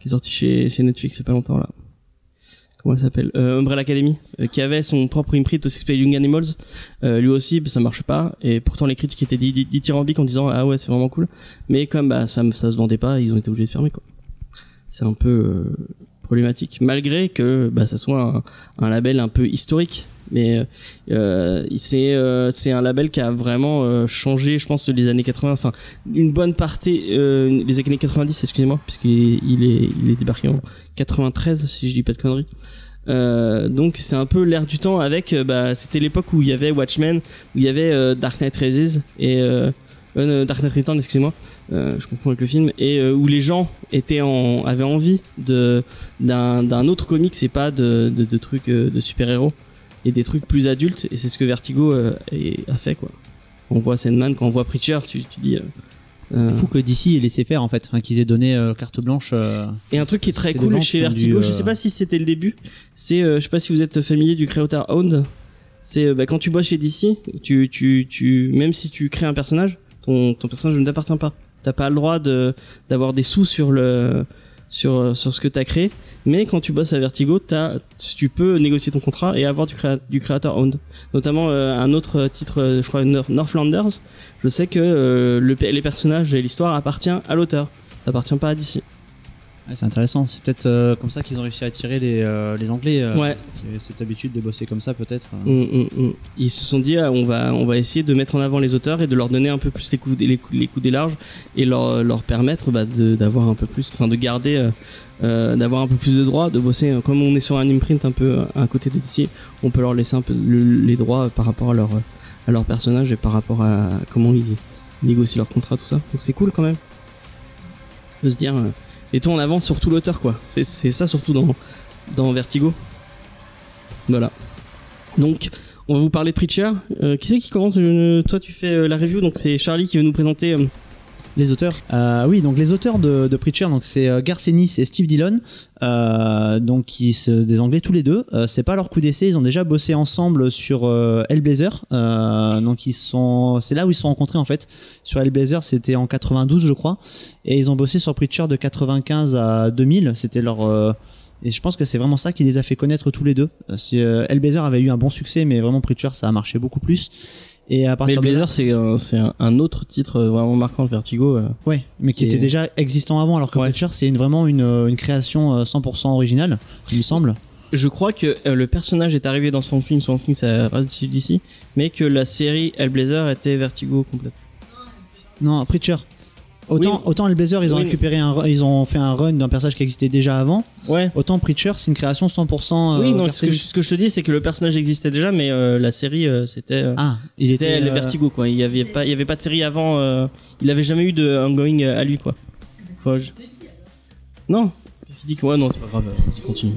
[SPEAKER 1] qui est sortie chez, chez Netflix il y a pas longtemps là. Comment elle s'appelle? Umbrella Academy, qui avait son propre imprint aussi s'appelait Young Animals. Lui aussi, bah, ça marche pas. Et pourtant, les critiques étaient dit- dit- dithyrambiques en disant ah ouais, c'est vraiment cool. Mais comme bah, ça, ça se vendait pas, ils ont été obligés de fermer quoi. C'est un peu problématique, malgré que bah, ça soit un label un peu historique. Mais euh, c'est euh, c'est un label qui a vraiment euh, changé, je pense, les années 80. Enfin, une bonne partie euh, des années 90, excusez-moi, puisqu'il il est il est débarqué en 93, si je dis pas de conneries. Euh, donc c'est un peu l'air du temps avec euh, bah c'était l'époque où il y avait Watchmen où il y avait euh, Dark Knight Rises et euh, euh, Dark Knight Returns excusez-moi euh, je confonds avec le film et euh, où les gens étaient en avaient envie de d'un d'un autre comic c'est pas de, de, de trucs euh, de super héros et des trucs plus adultes et c'est ce que Vertigo euh, est- a fait quoi on voit Sandman quand on voit Preacher tu, tu dis euh, euh,
[SPEAKER 3] C'est fou que DC ait laissé faire en fait, enfin, qu'ils aient donné euh, carte blanche. euh,
[SPEAKER 1] Et un truc qui est très cool chez Vertigo,
[SPEAKER 3] dû,
[SPEAKER 1] je
[SPEAKER 3] euh,
[SPEAKER 1] sais pas si c'était le début, c'est, euh, je sais pas si vous êtes familier du Creator Owned, c'est euh, bah, quand tu bosses chez DC, tu, tu, tu, même si tu crées un personnage, ton, ton personnage ne t'appartient pas. T'as pas le droit de, d'avoir des sous sur le, sur, sur ce que t'as créé, mais quand tu bosses à Vertigo, t'as, tu peux négocier ton contrat et avoir du, du Creator Owned. Notamment euh, un autre titre, euh, je crois Nor- Northlanders, je sais que euh, le, les personnages et l'histoire appartient à l'auteur. Ça appartient pas à DC.
[SPEAKER 3] Ouais, c'est intéressant. C'est peut-être euh, comme ça qu'ils ont réussi à attirer les, euh, les Anglais. euh,
[SPEAKER 1] Ouais.
[SPEAKER 3] qui avaient cette habitude de bosser comme ça peut-être. euh.
[SPEAKER 1] Mm, mm, mm. Ils se sont dit, ah, on va, on va essayer de mettre en avant les auteurs et de leur donner un peu plus les coups, les, coups- les coups des larges et leur, leur permettre bah, d'avoir un peu plus, enfin de garder, d'avoir un peu plus de droits, de bosser. Comme on est sur un imprint un peu à côté de DC, on peut leur laisser un peu le- les droits par rapport à leur, à leur personnage et par rapport à comment ils négocient leur contrat, tout ça. Donc c'est cool quand même de se dire, mettons en avant surtout l'auteur quoi. C'est ça surtout dans, Vertigo. Voilà. Donc, on va vous parler de Preacher. Euh, qui c'est qui commence? Euh, Toi, tu fais euh, la review, donc c'est Charlie qui va nous présenter
[SPEAKER 3] Les auteurs Euh, Oui, donc les auteurs de, de Preacher, donc c'est euh, Garth Ennis et Steve Dillon, euh, donc qui se des Anglais tous les deux. Euh, c'est pas leur coup d'essai, ils ont déjà bossé ensemble sur euh, Hellblazer. Euh, donc ils sont, c'est là où ils se sont rencontrés en fait. Sur Hellblazer, c'était en 92 je crois, et ils ont bossé sur Preacher de 95 à 2000. C'était leur et je pense que c'est vraiment ça qui les a fait connaître tous les deux. Hellblazer avait eu un bon succès, mais vraiment Preacher ça a marché beaucoup plus. Et à
[SPEAKER 1] Mais
[SPEAKER 3] partir de là,
[SPEAKER 1] Blazer, c'est un, autre titre euh, vraiment marquant Vertigo. euh.
[SPEAKER 3] Ouais, mais qui
[SPEAKER 1] Qui
[SPEAKER 3] était
[SPEAKER 1] est-
[SPEAKER 3] déjà existant avant, alors que
[SPEAKER 1] Ouais.
[SPEAKER 3] Preacher, c'est une, vraiment une, euh, une création euh, 100% originale, il me semble.
[SPEAKER 1] Je crois que euh, le personnage est arrivé dans son film, son film ça reste d'ici, mais que la série Hellblazer était Vertigo complète.
[SPEAKER 3] Non, Preacher. Autant,
[SPEAKER 1] Oui.
[SPEAKER 3] autant Hellblazer, ils ont
[SPEAKER 1] Oui.
[SPEAKER 3] récupéré un, ils ont fait un run d'un personnage qui existait déjà avant.
[SPEAKER 1] Ouais.
[SPEAKER 3] Autant Preacher, c'est une création 100%. euh,
[SPEAKER 1] oui, non, ce que, je, ce que je te dis, c'est que le personnage existait déjà, mais euh, la série, euh, c'était. euh,
[SPEAKER 3] Ah, il
[SPEAKER 1] c'était
[SPEAKER 3] était
[SPEAKER 1] le Vertigo, quoi. Il y avait pas, il y avait pas de série avant. euh, il avait jamais eu de ongoing à lui, quoi. Faut- je- Non. Parce qu'il dit que ouais, non, c'est pas grave. Vas-y, continue.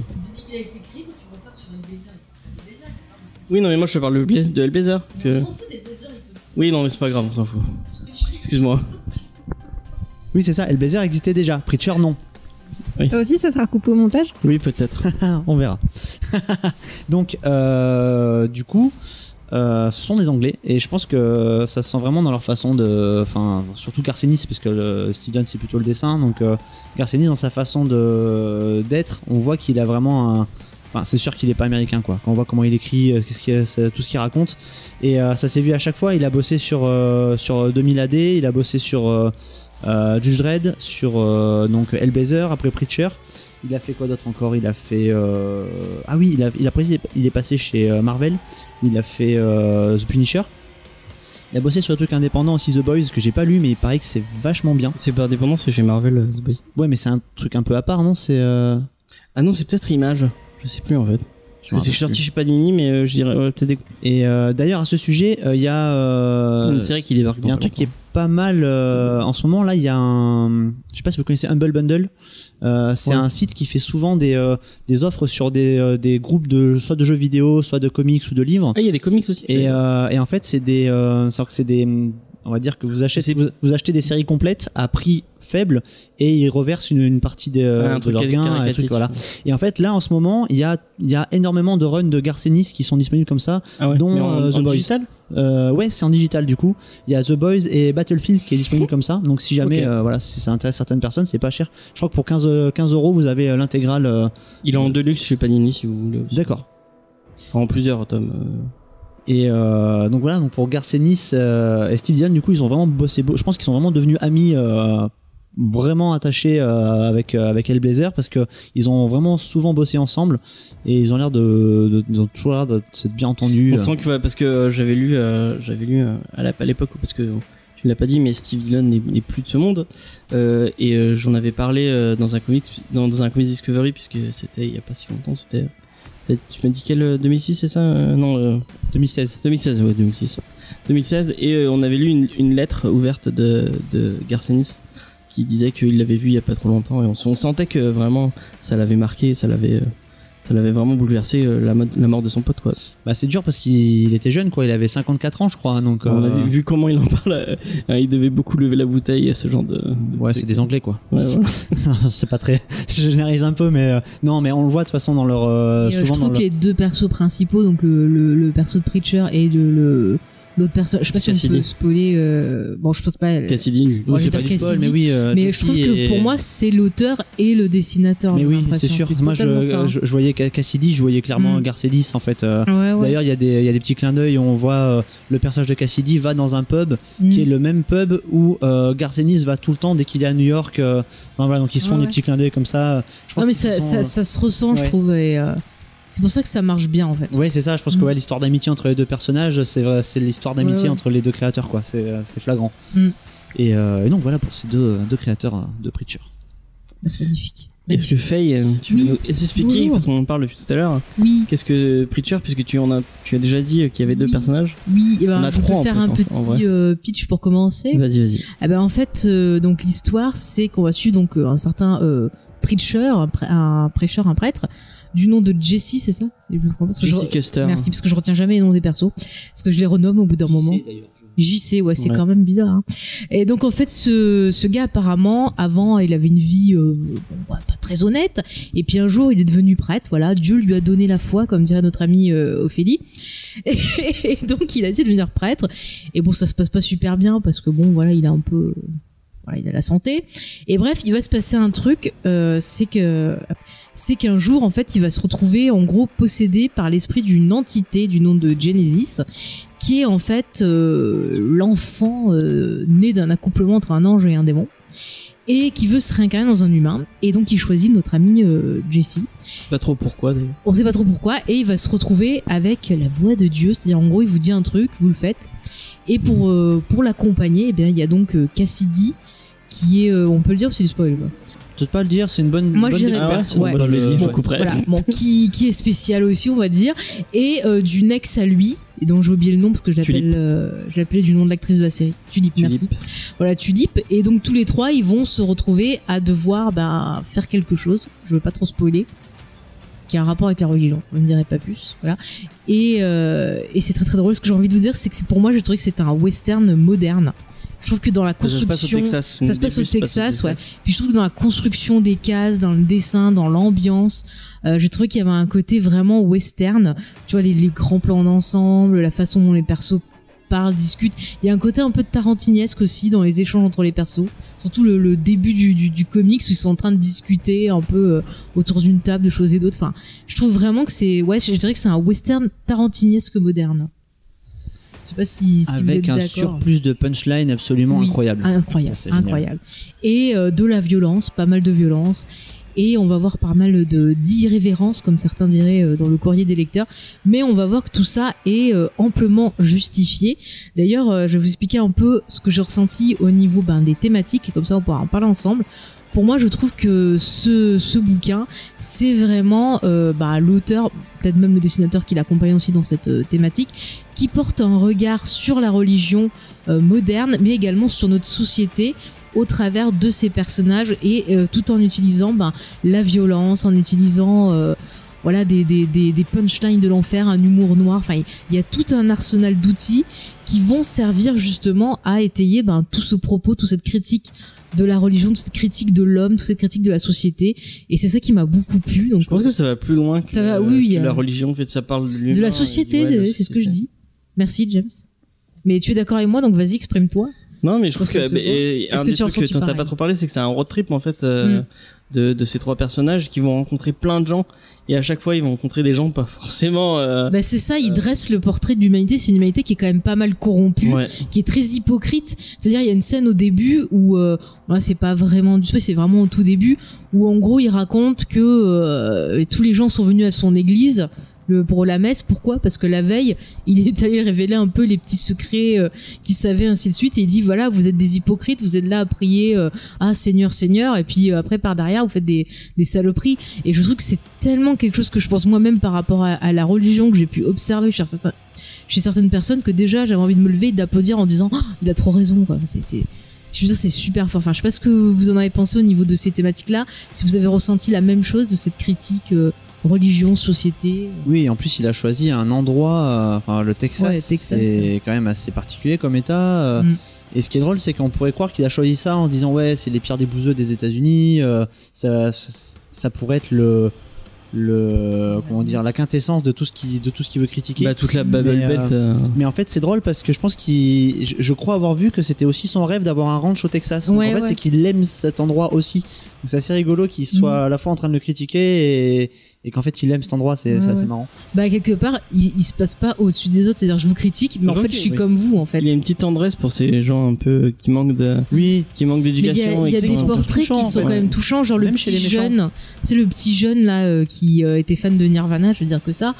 [SPEAKER 1] Oui, non, mais moi je te parle de Hellblazer- de Hellblazer. Que... Oui, non, mais c'est pas grave, on s'en fout. Excuse-moi.
[SPEAKER 3] Oui, c'est ça. Hellblazer existait déjà. Preacher, non.
[SPEAKER 4] Ça aussi, ça sera coupé au montage?
[SPEAKER 1] Oui, peut-être. *laughs*
[SPEAKER 3] On verra. *laughs* Donc, euh, du coup, euh, ce sont des Anglais et je pense que ça se sent vraiment dans leur façon de, enfin, surtout Garcenis parce que le Steven c'est plutôt le dessin, donc euh, Garcenis dans sa façon de d'être, on voit qu'il a vraiment un Enfin, c'est sûr qu'il est pas américain quoi. Quand on voit comment il écrit, euh, qu'est-ce qu'il c'est- tout ce qu'il raconte, et euh, ça s'est vu à chaque fois. Il a bossé sur euh, sur 2000 AD, il a bossé sur euh, euh, Judge Dredd, sur euh, donc Hellblazer, après Preacher. Il a fait quoi d'autre encore? Il a fait euh, ah oui, il a il a il est passé chez Marvel. Il a fait The Punisher. Il a bossé sur des trucs indépendants aussi, The Boys que j'ai pas lu, mais il paraît que c'est vachement bien.
[SPEAKER 1] C'est pas indépendant, c'est chez Marvel. The Boys.
[SPEAKER 3] Ouais, mais c'est un truc un peu à part, non? C'est
[SPEAKER 1] Ah non, c'est peut-être Image. Je sais plus en fait. Parce que c'est sorti chez Panini, mais euh, je dirais ouais, peut-être
[SPEAKER 3] Et euh, d'ailleurs à ce sujet, euh, il y a
[SPEAKER 1] une série qui débarque.
[SPEAKER 3] Il y a un truc qui est pas mal euh, en ce moment là. Il y a un, je sais pas si vous connaissez Humble Bundle. Euh, c'est
[SPEAKER 1] Ouais.
[SPEAKER 3] un site qui fait souvent des, euh, des offres sur des, des groupes de soit de jeux vidéo, soit de comics ou de livres.
[SPEAKER 1] Ah, il y a des comics aussi.
[SPEAKER 3] Et, et en fait, c'est des, c'est des, on va dire que vous achetez,
[SPEAKER 1] C'est-
[SPEAKER 3] vous, vous achetez des séries complètes à prix faible et ils reversent une, une partie des,
[SPEAKER 1] Ouais,
[SPEAKER 3] de leurs gains, voilà. Et en fait, là, en ce moment, il y a, il y a énormément de runs de Garcenis qui sont disponibles comme ça.
[SPEAKER 1] Ah ouais,
[SPEAKER 3] dont,
[SPEAKER 1] en,
[SPEAKER 3] euh, The
[SPEAKER 1] en
[SPEAKER 3] Boys.
[SPEAKER 1] digital
[SPEAKER 3] Euh, ouais, c'est en digital du coup. Il y a The Boys et Battlefield qui est disponible *laughs* comme ça. Donc si jamais, euh, voilà, si ça intéresse certaines personnes, c'est pas cher. Je crois que pour 15, euh, 15 euros, vous avez l'intégrale. euh,
[SPEAKER 1] Il est en deluxe chez Panini si vous voulez.
[SPEAKER 3] D'accord.
[SPEAKER 1] Enfin, en plusieurs tomes.
[SPEAKER 3] Et euh, donc voilà, donc pour Garcenis euh, et Steve Dillon, du coup, ils ont vraiment bossé. beau- Je pense qu'ils sont vraiment devenus amis. euh, vraiment attachés avec avec Hellblazer parce que ils ont vraiment souvent bossé ensemble et ils ont l'air de, de ils ont toujours l'air de s'être bien entendus
[SPEAKER 1] On sent que parce que j'avais lu, j'avais lu à l'époque parce que tu ne l'as pas dit, mais Steve Dillon n'est plus de ce monde Euh, et euh, j'en avais parlé euh, dans un comics, dans, dans un comics Discovery puisque c'était il y a pas si longtemps, c'était. Tu m'as dit quel euh, 2006 c'est ça Euh, Non. euh,
[SPEAKER 3] 2016
[SPEAKER 1] 2016, ouais, 2006. 2016, et euh, on avait lu une, une lettre ouverte de, de Garcenis qui disait qu'il l'avait vu il y a pas trop longtemps, et on, on sentait que vraiment ça l'avait marqué, ça l'avait, euh, ça l'avait vraiment bouleversé euh, la, mo- la mort de son pote, quoi.
[SPEAKER 3] bah c'est dur parce qu'il était jeune quoi il avait 54 ans je crois donc
[SPEAKER 1] On a
[SPEAKER 3] euh,
[SPEAKER 1] vu, vu comment il en parle, euh, euh, il devait beaucoup lever la bouteille, ce genre de. de
[SPEAKER 3] ouais c'est des anglais quoi
[SPEAKER 1] Ouais, ouais. *laughs*
[SPEAKER 3] c'est pas très *laughs* je généralise un peu mais euh, non mais on le voit de toute façon dans leur euh,
[SPEAKER 2] Et, euh, je
[SPEAKER 3] souvent
[SPEAKER 2] trouve
[SPEAKER 3] dans
[SPEAKER 2] que
[SPEAKER 3] leur-
[SPEAKER 2] les deux persos principaux, donc le, le, le perso de Preacher et le, le- l'autre perso, je sais pas si on
[SPEAKER 1] Cassidy.
[SPEAKER 2] peut spoiler. euh, bon, je pense pas.
[SPEAKER 1] Cassidy,
[SPEAKER 2] je
[SPEAKER 3] c'est
[SPEAKER 2] vais
[SPEAKER 3] pas du spoil, mais
[SPEAKER 2] Cassidy.
[SPEAKER 3] oui euh,
[SPEAKER 2] mais je trouve que
[SPEAKER 3] et-
[SPEAKER 2] pour moi, c'est l'auteur et le dessinateur.
[SPEAKER 3] mais oui c'est sûr moi
[SPEAKER 2] ça.
[SPEAKER 3] je, je, je voyais Cassidy je voyais clairement
[SPEAKER 2] Mm.
[SPEAKER 3] Garcédis en fait euh,
[SPEAKER 2] Ouais, ouais.
[SPEAKER 3] D'ailleurs, il y, a des- il y a des petits clins d'œil où on voit euh, le personnage de Cassidy va dans un pub
[SPEAKER 2] Mm.
[SPEAKER 3] qui est le même pub où euh, Garcenis va tout le temps dès qu'il est à New York. euh, enfin, voilà, donc ils se font
[SPEAKER 2] Ouais,
[SPEAKER 3] des petits clins d'œil comme ça. Je pense
[SPEAKER 2] Non, mais
[SPEAKER 3] qu'ils
[SPEAKER 2] ça,
[SPEAKER 3] se sont,
[SPEAKER 2] ça,
[SPEAKER 3] euh,
[SPEAKER 2] ça se ressent, je trouve. Et, euh, c'est pour ça que ça marche bien, en fait.
[SPEAKER 3] Ouais, c'est ça. Je pense que
[SPEAKER 2] Mm.
[SPEAKER 3] ouais, l'histoire d'amitié entre les deux personnages, c'est l'histoire d'amitié
[SPEAKER 2] ouais.
[SPEAKER 3] entre les deux créateurs, quoi. C'est euh, c'est flagrant.
[SPEAKER 2] Mm.
[SPEAKER 3] Et, euh, et donc voilà pour ces deux, deux créateurs euh, de Preacher.
[SPEAKER 2] Bah, C'est magnifique.
[SPEAKER 1] Est-ce que Faye, euh, tu
[SPEAKER 2] Oui.
[SPEAKER 1] veux nous expliquer, parce qu'on en parle depuis tout à l'heure,
[SPEAKER 2] Oui,
[SPEAKER 1] qu'est-ce que Preacher, puisque tu en as, tu as déjà dit euh, qu'il y avait deux
[SPEAKER 2] Oui.
[SPEAKER 1] personnages
[SPEAKER 2] oui. eh ben,
[SPEAKER 1] On a
[SPEAKER 2] je
[SPEAKER 1] trois,
[SPEAKER 2] peux
[SPEAKER 1] en
[SPEAKER 2] faire
[SPEAKER 1] fait,
[SPEAKER 2] un petit euh, pitch pour commencer.
[SPEAKER 1] Vas-y, vas-y.
[SPEAKER 2] Eh ben en fait, euh, donc l'histoire, c'est qu'on va suivre donc euh, un certain euh, preacher, un prêcheur, un prêtre, du nom de Jesse, c'est ça C'est plus parce que je
[SPEAKER 1] Jesse
[SPEAKER 2] re-
[SPEAKER 1] Custer.
[SPEAKER 2] Merci, parce que je retiens jamais les noms des persos, parce que je les renomme au bout d'un moment. JC, ouais, c'est
[SPEAKER 1] Ouais.
[SPEAKER 2] quand même bizarre. hein. Et donc en fait, ce, ce gars apparemment, avant, il avait une vie euh, bon, bah, pas très honnête. Et puis un jour, il est devenu prêtre. Voilà, Dieu lui a donné la foi, comme dirait notre amie euh, Ophélie. *laughs* Et, donc il a essayé de devenir prêtre. Et bon, ça se passe pas super bien parce que bon, voilà, il a un peu, voilà, il a la santé. Et bref, il va se passer un truc, euh, c'est que c'est qu'un jour, en fait, il va se retrouver en gros possédé par l'esprit d'une entité du nom de Genesis, qui est en fait euh, l'enfant euh, né d'un accouplement entre un ange et un démon, et qui veut se réincarner dans un humain. Et donc, il choisit notre ami euh, Jesse.
[SPEAKER 1] Pas trop pourquoi d'ailleurs.
[SPEAKER 2] On sait pas trop pourquoi, et il va se retrouver avec la voix de Dieu, c'est-à-dire en gros, il vous dit un truc, vous le faites. Et pour euh, pour l'accompagner, eh bien, il y a donc euh, Cassidy, qui est, on peut le dire, c'est du spoil.
[SPEAKER 3] Peut-être pas le dire, c'est une bonne,
[SPEAKER 2] Moi,
[SPEAKER 3] bonne
[SPEAKER 2] je dirais
[SPEAKER 3] découverte.
[SPEAKER 2] pas, ouais.
[SPEAKER 1] je je couperai.
[SPEAKER 2] Voilà, bon, *laughs* qui, qui est spécial aussi, on va dire, et euh, d'une ex à lui, et dont j'ai oublié le nom parce que je l'appelle, euh, je l'appelais du nom de l'actrice de la série. Tulip, merci.
[SPEAKER 1] Tulip.
[SPEAKER 2] Voilà, Tulip, et donc tous les trois, ils vont se retrouver à devoir ben, faire quelque chose. Je veux pas trop spoiler. Qui a un rapport avec la religion, je ne dirai pas plus. Voilà. Et, euh, et c'est très très drôle. Ce que j'ai envie de vous dire, c'est que c'est- pour moi, j'ai trouvé que c'était un western moderne. Je trouve que dans la
[SPEAKER 1] Ça se passe au
[SPEAKER 2] construction,
[SPEAKER 1] Texas.
[SPEAKER 2] ça se passe au Texas, ouais. Puis je trouve que dans la construction des cases, dans le dessin, dans l'ambiance, euh, j'ai trouvé qu'il y avait un côté vraiment western. Tu vois, les, les grands plans d'ensemble, la façon dont les persos parlent, discutent. Il y a un côté un peu de tarantinesque aussi dans les échanges entre les persos. Surtout le, le début du, du, du comics où ils sont en train de discuter un peu euh, autour d'une table de choses et d'autres. Enfin, je trouve vraiment que c'est, ouais, je dirais que c'est un western tarantinesque moderne. Je sais pas si, si vous êtes
[SPEAKER 3] Avec un surplus de punchline absolument
[SPEAKER 2] Oui,
[SPEAKER 3] incroyable.
[SPEAKER 2] Incroyable,
[SPEAKER 3] Ça, c'est génial.
[SPEAKER 2] incroyable. Et euh, de la violence, pas mal de violence. Et on va voir pas mal de d'irrévérence, comme certains diraient euh, dans le courrier des lecteurs. Mais on va voir que tout ça est euh, amplement justifié. D'ailleurs, je vais vous expliquer un peu ce que j'ai ressenti au niveau ben, des thématiques, et comme ça on pourra en parler ensemble. Pour moi, je trouve que ce, ce bouquin, c'est vraiment euh, bah, l'auteur, peut-être même le dessinateur qui l'accompagne aussi dans cette thématique, qui porte un regard sur la religion euh, moderne, mais également sur notre société au travers de ces personnages et euh, tout en utilisant ben, la violence, en utilisant euh, voilà des, des, des, des punchlines de l'enfer, un humour noir. Enfin, il y a tout un arsenal d'outils qui vont servir justement à étayer ben, tout ce propos, toute cette critique de la religion, toute cette critique de l'homme, toute cette critique de la société. Et c'est ça qui m'a beaucoup plu. Donc,
[SPEAKER 1] Je pense que ça va plus loin que,
[SPEAKER 2] Ça va,
[SPEAKER 1] euh,
[SPEAKER 2] oui, oui,
[SPEAKER 1] que
[SPEAKER 2] euh,
[SPEAKER 1] la religion. En fait, ça parle de
[SPEAKER 2] de la société,
[SPEAKER 1] ouais, la
[SPEAKER 2] c'est ce que je dis. Merci James. Mais tu es d'accord avec moi, donc vas-y, exprime-toi.
[SPEAKER 1] Non, mais je trouve
[SPEAKER 2] que
[SPEAKER 1] que, et un
[SPEAKER 2] que
[SPEAKER 1] des trucs que t'as pas trop parlé, c'est que c'est un road trip en fait euh,
[SPEAKER 2] Mm.
[SPEAKER 1] de, de ces trois personnages qui vont rencontrer plein de gens et à chaque fois ils vont rencontrer des gens pas *laughs* forcément. euh,
[SPEAKER 2] Bah, c'est ça, il dresse le portrait de l'humanité. C'est une humanité qui est quand même pas mal corrompue.
[SPEAKER 1] ouais.
[SPEAKER 2] qui est très hypocrite. C'est-à-dire, il y a une scène au début où, euh, c'est pas vraiment du spoil, c'est vraiment au tout début, où en gros, il raconte que euh, tous les gens sont venus à son église le, pour la messe. Pourquoi? Parce que la veille, *laughs* il est allé révéler un peu les petits secrets euh, qu'il savait, ainsi de suite. Et il dit, voilà, vous êtes des hypocrites, vous êtes là à prier, euh, ah Seigneur, Seigneur, et puis euh, après, par derrière, vous faites des, des saloperies. Et je trouve que c'est tellement quelque chose que je pense moi-même par rapport à, la religion que j'ai pu observer chez chez certaines personnes que déjà j'avais envie de me lever et d'applaudir en disant Oh, il a trop raison quoi c'est je veux dire c'est super fort enfin je sais pas ce que vous en avez pensé au niveau de ces thématiques là si vous avez ressenti la même chose de cette critique euh, religion société
[SPEAKER 3] Oui, en plus, il a choisi un endroit, euh, enfin le Texas,
[SPEAKER 2] Ouais, Texas.
[SPEAKER 3] c'est quand même assez particulier comme état. euh,
[SPEAKER 2] Mm.
[SPEAKER 3] Et ce qui est drôle, c'est qu'on pourrait croire qu'il a choisi ça en se disant ouais, c'est les pierres des bouseux des États-Unis. euh, ça, ça, ça pourrait être le, le, comment dire, la quintessence de tout ce qui, de tout ce qu'il veut critiquer.
[SPEAKER 1] Bah, toute la Babel
[SPEAKER 3] Mais, euh, Mais en fait, c'est drôle parce que je pense qu'il, je, je crois avoir vu que c'était aussi son rêve d'avoir un ranch au Texas. Donc, en fait,
[SPEAKER 2] ouais.
[SPEAKER 3] c'est qu'il aime cet endroit aussi. Donc c'est assez rigolo qu'il soit
[SPEAKER 2] Mhm.
[SPEAKER 3] à la fois en train de le critiquer et, et qu'en fait il aime cet endroit. C'est
[SPEAKER 2] Ouais,
[SPEAKER 3] c'est marrant.
[SPEAKER 2] bah quelque part il, il se passe pas au-dessus des autres c'est à dire je vous critique mais en
[SPEAKER 1] Ok,
[SPEAKER 2] fait je suis
[SPEAKER 3] oui.
[SPEAKER 2] comme vous en fait
[SPEAKER 1] Il y a une petite tendresse pour ces gens un peu qui manquent de,
[SPEAKER 3] Oui.
[SPEAKER 1] qui manquent
[SPEAKER 2] Mais il y a,
[SPEAKER 1] d'éducation
[SPEAKER 2] il y a
[SPEAKER 1] et qui
[SPEAKER 2] des
[SPEAKER 1] sont-
[SPEAKER 2] portraits
[SPEAKER 3] touchants,
[SPEAKER 2] qui
[SPEAKER 3] en
[SPEAKER 2] sont quand même touchants, genre le
[SPEAKER 3] Même
[SPEAKER 2] petit jeune, tu sais le petit jeune là euh, qui euh, était fan de Nirvana, je veux dire que ça.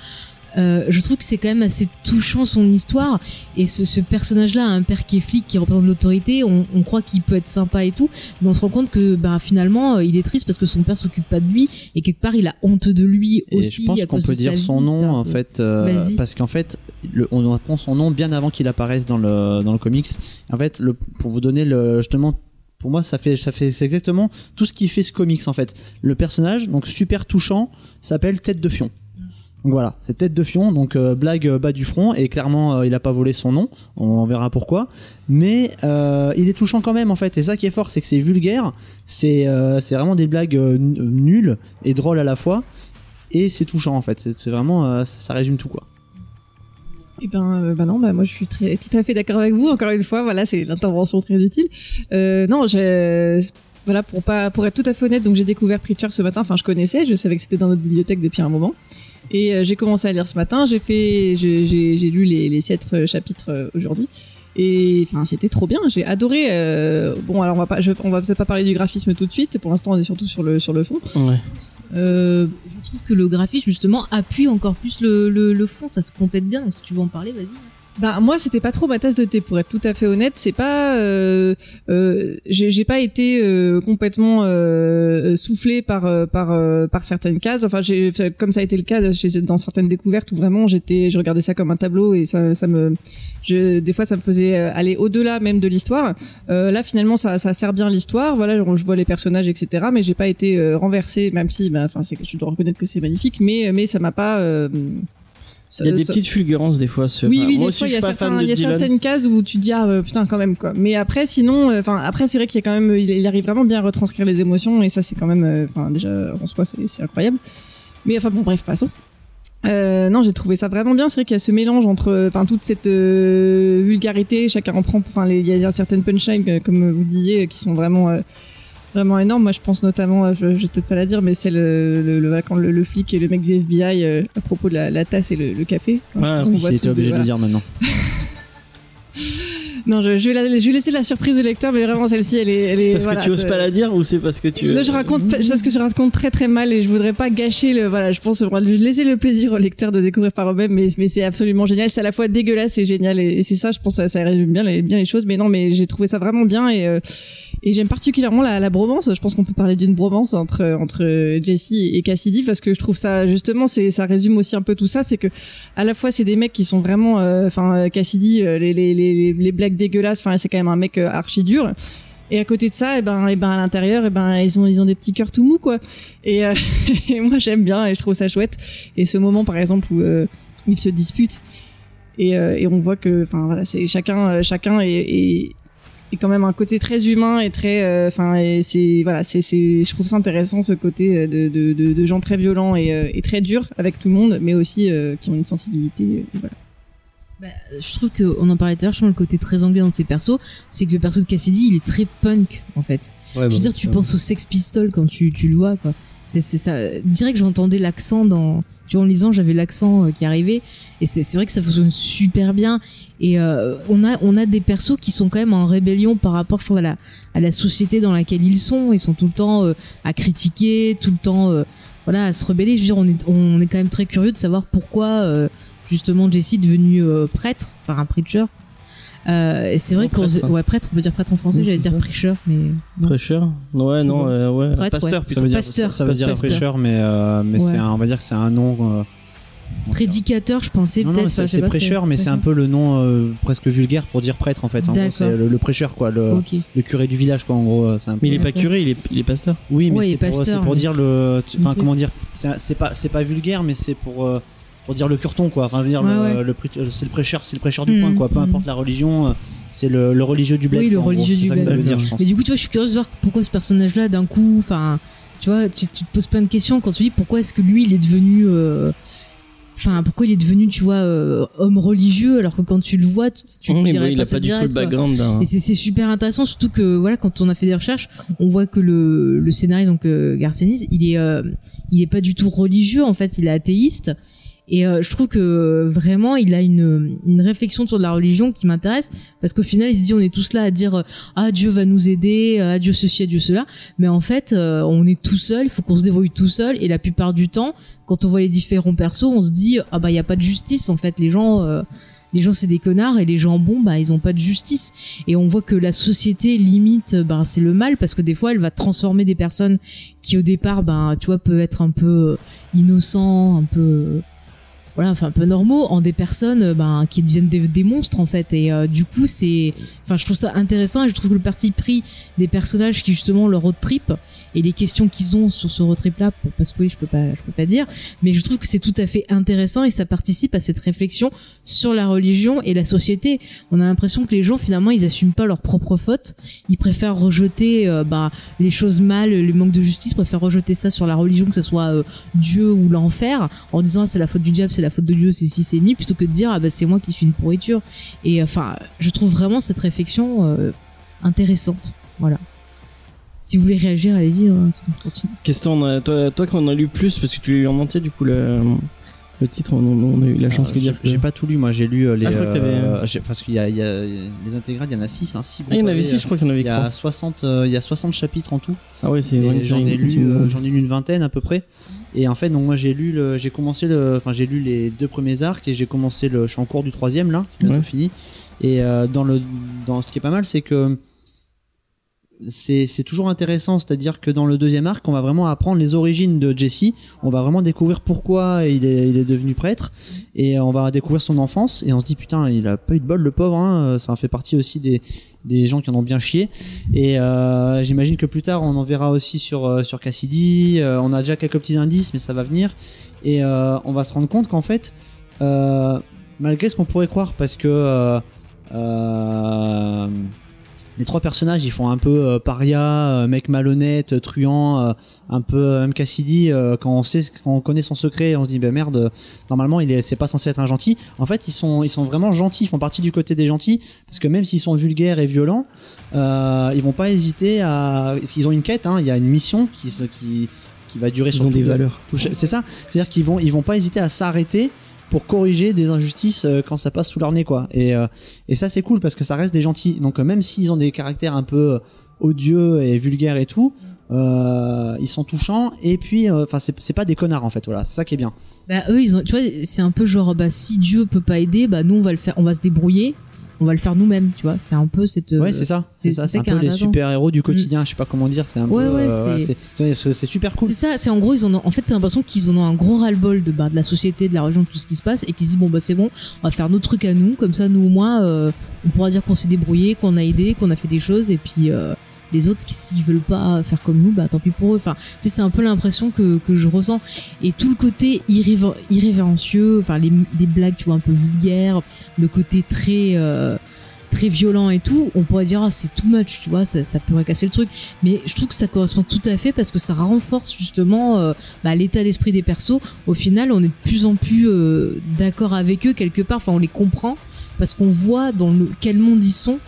[SPEAKER 2] Euh, je trouve que c'est quand même assez touchant son histoire et ce, ce personnage-là a un père qui est flic qui représente l'autorité. On, on croit qu'il peut être sympa et tout, mais on se rend compte que bah, finalement euh, il est triste parce que son père s'occupe pas de lui et quelque part il a honte de lui
[SPEAKER 3] Et
[SPEAKER 2] aussi.
[SPEAKER 3] je pense qu'on peut dire son nom en
[SPEAKER 2] peu-
[SPEAKER 3] fait euh, parce qu'en fait le- on apprend son nom bien avant qu'il apparaisse dans le dans le comics. En fait, le, pour vous donner le justement pour moi ça fait ça fait c'est exactement tout ce qui fait ce comics en fait. Le personnage donc super touchant s'appelle Tête de Fion. Donc voilà, c'est tête de fion, donc euh, blague euh, bas du front, et clairement euh, il a pas volé son nom, on verra pourquoi. Mais il est touchant quand même en fait, et ça qui est fort, c'est que c'est vulgaire, c'est vraiment des blagues nulles et drôles à la fois, et c'est touchant en fait, c'est vraiment, ça, ça résume tout quoi.
[SPEAKER 4] Eh ben, bah non, bah moi je suis très, tout à fait d'accord avec vous. Encore une fois, voilà, c'est l'intervention très utile. Non, voilà, pour pas, pour être tout à fait honnête, donc j'ai découvert Preacher ce matin. Enfin, je connaissais, je savais que c'était dans notre bibliothèque depuis un moment. Et euh, j'ai commencé à lire ce matin. J'ai fait, j'ai, lu les, les sept euh, chapitres euh, aujourd'hui. Et enfin, c'était trop bien. J'ai adoré. euh, bon, alors on va pas, je- on va peut-être pas parler du graphisme tout de suite. Pour l'instant, on est surtout sur le sur le fond.
[SPEAKER 1] Ouais.
[SPEAKER 4] Euh,
[SPEAKER 2] Je trouve que le graphisme, justement, appuie encore plus le, le, le fond, ça se complète bien. Donc, si tu veux en parler, vas-y.
[SPEAKER 4] Bah moi c'était pas trop ma tasse de thé pour être tout à fait honnête. C'est pas euh, euh, j'ai pas été euh, complètement euh, soufflé par euh, par euh, par certaines cases. Enfin j'ai comme ça a été le cas dans certaines découvertes où vraiment j'étais je regardais ça comme un tableau et ça ça me je, des fois ça me faisait aller au-delà même de l'histoire. Là finalement ça ça sert bien l'histoire. Voilà je vois les personnages etc mais j'ai pas été renversé même si bah, enfin c'est je dois reconnaître que c'est magnifique mais mais ça m'a pas
[SPEAKER 1] Il y a des
[SPEAKER 4] ça-
[SPEAKER 1] petites fulgurances des fois. sur-
[SPEAKER 4] oui, oui, des fois, il y a, certains- y certaines cases où tu te dis, ah, euh, putain, quand même, quoi. Mais après, sinon, euh, enfin, après, c'est vrai qu'il y a quand même, il, il arrive vraiment bien à retranscrire les émotions, et ça, c'est quand même, euh, enfin, déjà, en soi, c'est c'est incroyable. Mais enfin, bon, bref, passons. Euh, non, j'ai trouvé ça vraiment bien. C'est vrai qu'il y a ce mélange entre, enfin, toute cette euh, vulgarité, chacun en prend, enfin, il y, a- certaines punchlines, euh, comme vous disiez, qui sont vraiment, euh, vraiment énormes. Moi, je pense notamment, euh, je, je vais peut-être pas la dire, mais c'est le, le, le- le, le flic et le mec du FBI euh, à propos de la, la tasse et le, le café.
[SPEAKER 1] Ouais,
[SPEAKER 4] qu'on
[SPEAKER 1] oui,
[SPEAKER 3] était obligé
[SPEAKER 4] de-
[SPEAKER 3] de le dire maintenant. *laughs*
[SPEAKER 4] Non, je, je, vais la- je vais laisser la surprise au lecteur, mais vraiment celle-ci, elle est. Elle est
[SPEAKER 1] Parce
[SPEAKER 4] voilà,
[SPEAKER 1] que tu oses pas la dire ou c'est parce que tu.
[SPEAKER 4] Non, je raconte, pas- parce que je raconte très très mal et je voudrais pas gâcher le. Voilà, je pense vraiment laisser le plaisir au lecteur de découvrir par eux-mêmes, mais, mais c'est absolument génial. C'est à la fois dégueulasse et génial, et, et c'est ça, je pense, ça, ça résume bien les, bien les choses. Mais non, mais j'ai trouvé ça vraiment bien et. euh, et j'aime particulièrement la, la bromance. Je pense qu'on peut parler d'une bromance entre entre Jessie et Cassidy parce que je trouve ça justement c'est ça résume aussi un peu tout ça. C'est que à la fois c'est des mecs qui sont vraiment, euh, enfin Cassidy euh, les, les les les blagues dégueulasses. Enfin c'est quand même un mec euh, archi dur. Et à côté de ça, et ben, et ben à l'intérieur, et ben ils ont ils ont des petits cœurs tout mous quoi. Et, euh, *laughs* et moi j'aime bien et je trouve ça chouette. Et ce moment par exemple où, euh, ils se disputent et, on voit que enfin voilà c'est chacun chacun est, est quand même un côté très humain et très enfin c'est voilà c'est c'est je trouve ça intéressant ce côté de de, de, gens très violents et, très durs avec tout le monde mais aussi qui ont une sensibilité.
[SPEAKER 2] Bah, je trouve qu'on en parlait tout à l'heure, je trouve le côté très anglais dans ses persos, c'est que le perso de Cassidy, il est très punk, en fait.
[SPEAKER 1] Ouais,
[SPEAKER 2] je
[SPEAKER 1] bah,
[SPEAKER 2] veux dire, tu penses aux Sex Pistols quand tu, tu le vois, quoi. C'est, c'est ça. Direct, j'entendais l'accent dans, tu vois, en lisant, j'avais l'accent euh, qui arrivait. Et c'est, c'est vrai que ça fonctionne super bien. Et euh, on a, on a des persos qui sont quand même en rébellion par rapport, je trouve, à la, à la société dans laquelle ils sont. Ils sont tout le temps euh, à critiquer, tout le temps, euh, voilà, à se rebeller. Je veux dire, on est, on est quand même très curieux de savoir pourquoi, euh, justement, Jesse est devenu euh, prêtre, enfin un preacher. Euh, et c'est vrai qu'on,
[SPEAKER 1] prêtre.
[SPEAKER 2] ouais, prêtre, on peut dire prêtre en français.
[SPEAKER 1] Oui,
[SPEAKER 2] J'allais dire prêcheur, mais non.
[SPEAKER 1] Prêcheur Ouais, non, euh, ouais.
[SPEAKER 2] Prêtre,
[SPEAKER 1] Pasteur
[SPEAKER 2] ouais.
[SPEAKER 3] Ça veut dire,
[SPEAKER 2] Pasteur.
[SPEAKER 3] ça, ça veut dire
[SPEAKER 2] Pasteur.
[SPEAKER 3] prêcheur, mais, euh, mais
[SPEAKER 2] Ouais.
[SPEAKER 3] c'est un- on va dire que c'est un nom. euh,
[SPEAKER 2] Prédicateur, je pensais
[SPEAKER 3] non, non,
[SPEAKER 2] peut-être.
[SPEAKER 3] mais c'est prêcheur, mais c'est un peu le nom euh, presque vulgaire pour dire prêtre en fait.
[SPEAKER 2] D'accord.
[SPEAKER 3] c'est le, le prêcheur quoi, le, curé du village quoi. En gros, c'est un peu.
[SPEAKER 1] Mais il est pas curé, il est, il est pasteur.
[SPEAKER 3] Oui, mais
[SPEAKER 2] Ouais,
[SPEAKER 3] c'est
[SPEAKER 2] est
[SPEAKER 3] pour,
[SPEAKER 2] pasteur,
[SPEAKER 3] c'est pour
[SPEAKER 2] mais-
[SPEAKER 3] dire le. tu- Enfin, comment dire c'est pas, c'est pas vulgaire, mais c'est pour. Pour dire le curton quoi enfin je veux dire
[SPEAKER 2] Ouais,
[SPEAKER 3] le,
[SPEAKER 2] ouais.
[SPEAKER 3] le prê- euh, c'est le prêcheur c'est le prêcheur du coin quoi peu
[SPEAKER 2] mhm.
[SPEAKER 3] importe la religion euh, c'est le, le religieux du bled
[SPEAKER 2] Oui, le
[SPEAKER 3] gros.
[SPEAKER 2] religieux du
[SPEAKER 3] ça que ça
[SPEAKER 2] bled.
[SPEAKER 3] veut dire je pense
[SPEAKER 2] Mais du coup, tu vois, je suis curieuse de voir pourquoi ce personnage-là, d'un coup, enfin, tu vois, tu, tu te poses plein de questions quand tu dis pourquoi est-ce que lui, il est devenu, euh, enfin, pourquoi il est devenu, tu vois, euh, homme religieux, alors que quand tu le vois, tu, tu
[SPEAKER 1] Oui,
[SPEAKER 2] dirais
[SPEAKER 1] bah, il
[SPEAKER 2] pas
[SPEAKER 1] a pas du tout le background d'un.
[SPEAKER 2] Et c'est c'est super intéressant, surtout que voilà, quand on a fait des recherches, on voit que le, le scénariste, donc euh, Garcenis, il est, euh, il est pas du tout religieux. En fait, il est athéiste. Et euh, je trouve que euh, vraiment, il a une, une réflexion sur la religion qui m'intéresse, parce qu'au final, il se dit, on est tous là à dire, euh, ah Dieu va nous aider, ah Dieu ceci, ah Dieu cela, mais en fait, euh, on est tout seul, il faut qu'on se débrouille tout seul. Et la plupart du temps, quand on voit les différents persos, on se dit, ah bah il y a pas de justice. En fait, les gens. euh, les gens c'est des connards et les gens bons bah ils ont pas de justice et on voit que la société limite ben c'est le mal parce que des fois elle va transformer des personnes qui au départ ben tu vois peuvent être un peu innocents un peu voilà, enfin un peu normaux, en des personnes euh, ben, qui deviennent des, monstres en fait. Et euh, du coup, c'est, enfin, je trouve ça intéressant et je trouve que le parti pris des personnages qui justement leur road trip et les questions qu'ils ont sur ce road trip là, pour pas spoiler, je peux pas, je peux pas dire, mais je trouve que c'est tout à fait intéressant et ça participe à cette réflexion sur la religion et la société. On a l'impression que les gens finalement ils assument pas leurs propres fautes, ils préfèrent rejeter euh, bah, les choses mal, le manque de justice, préfèrent rejeter ça sur la religion, que ce soit euh, Dieu ou l'enfer, en disant ah, c'est la faute du diable, c'est la faute de Dieu, c'est si c'est mis, plutôt que de dire ah bah c'est moi qui suis une pourriture. Et enfin, je trouve vraiment cette réflexion euh, intéressante. Voilà. Si vous voulez réagir, allez-y, hein.
[SPEAKER 1] Question, euh, toi, toi qui en as lu plus, parce que tu l'as lu en entier, du coup, le, le titre, on, on a eu la chance
[SPEAKER 3] Euh,
[SPEAKER 1] de dire que.
[SPEAKER 3] J'ai pas tout lu, moi j'ai lu euh, les.
[SPEAKER 1] Ah, je crois que t'avais,
[SPEAKER 3] euh, j'ai- parce qu'il y a, y a les intégrales, il y en a 6, hein, six
[SPEAKER 1] Ah, il y en avait
[SPEAKER 3] groupes,
[SPEAKER 1] 6, je crois qu'il y en avait
[SPEAKER 3] Il y a
[SPEAKER 1] 3.
[SPEAKER 3] 60, euh, il y a 60 chapitres en tout.
[SPEAKER 1] Ah ouais, c'est
[SPEAKER 3] j'en ai euh, j'en ai lu une vingtaine à peu près. Et en fait, donc moi j'ai lu, le, j'ai commencé le, enfin j'ai lu les deux premiers arcs et j'ai commencé le, je suis en cours du troisième là, qui est bientôt
[SPEAKER 1] Ouais.
[SPEAKER 3] fini. Et euh, dans le, dans ce qui est pas mal, c'est que c'est toujours intéressant, c'est-à-dire que dans le deuxième arc, on va vraiment apprendre les origines de Jesse. On va vraiment découvrir pourquoi il est, devenu prêtre et on va découvrir son enfance et on se dit putain, il a pas eu de bol le pauvre. Hein, ça en fait partie aussi des gens qui en ont bien chié. Et euh, j'imagine que plus tard, on en verra aussi sur euh, Cassidy. Euh, on a déjà quelques petits indices, mais ça va venir. Et on va se rendre compte qu'en fait, malgré ce qu'on pourrait croire, parce que les trois personnages, ils font un peu euh, paria, euh, mec malhonnête, euh, truand, un peu même Cassidy. quand on sait, quand on connaît son secret, on se dit, ben merde, normalement, il est, c'est pas censé être un gentil. En fait, ils sont, ils sont vraiment gentils. Ils font partie du côté des gentils, parce que même s'ils sont vulgaires et violents, euh, ils vont pas hésiter à. Parce qu'ils ont une quête. Hein, il y a une mission qui, qui, qui va durer
[SPEAKER 1] Ils
[SPEAKER 3] sur
[SPEAKER 1] ont
[SPEAKER 3] tout
[SPEAKER 1] des
[SPEAKER 3] le-
[SPEAKER 1] valeurs.
[SPEAKER 3] C'est ça. C'est-à-dire qu'ils vont, ils vont pas hésiter à s'arrêter pour corriger des injustices euh, quand ça passe sous leur nez, quoi. Et, euh, et ça, c'est cool parce que ça reste des gentils. Donc, euh, même s'ils ont des caractères un peu odieux et vulgaires et tout, ils sont touchants. Et puis, enfin, c'est pas des connards en fait. Voilà, c'est ça qui est bien.
[SPEAKER 2] Bah eux, ils ont, tu vois, c'est un peu genre, bah si Dieu peut pas aider, bah nous on va le faire, on va se débrouiller, on va le faire nous-mêmes, tu vois. C'est un peu cette.
[SPEAKER 3] ouais, c'est ça. C'est ça.
[SPEAKER 2] c'est
[SPEAKER 3] un peu les
[SPEAKER 2] intéressant.
[SPEAKER 3] super héros du quotidien. Je sais pas comment dire. C'est un
[SPEAKER 2] Ouais,
[SPEAKER 3] peu.
[SPEAKER 2] ouais,
[SPEAKER 3] euh,
[SPEAKER 2] c'est-
[SPEAKER 3] super cool.
[SPEAKER 2] C'est ça, c'est en gros, ils en ont, en fait, c'est l'impression qu'ils en ont un gros ras-le-bol de, bah, de la société, de la religion, de tout ce qui se passe, et qu'ils se disent, bon, bah, c'est bon, on va faire nos trucs à nous, comme ça, nous, au moins, euh, on pourra dire qu'on s'est débrouillé, qu'on a aidé, qu'on a fait des choses, et puis, euh, les autres, qui, s'ils veulent pas faire comme nous, bah, tant pis pour eux. Enfin, c'est un peu l'impression que, je ressens. Et tout le côté irrévérencieux, enfin, les, les blagues, tu vois, un peu vulgaires, le côté très, euh, très violent et tout, on pourrait dire, ah, c'est too much, tu vois, ça, ça pourrait casser le truc mais je trouve que ça correspond tout à fait parce que ça renforce justement euh, bah, l'état d'esprit des persos. Au final, on est de plus en plus euh, d'accord avec eux quelque part. Enfin, on les comprend parce qu'on voit dans quel monde ils sont.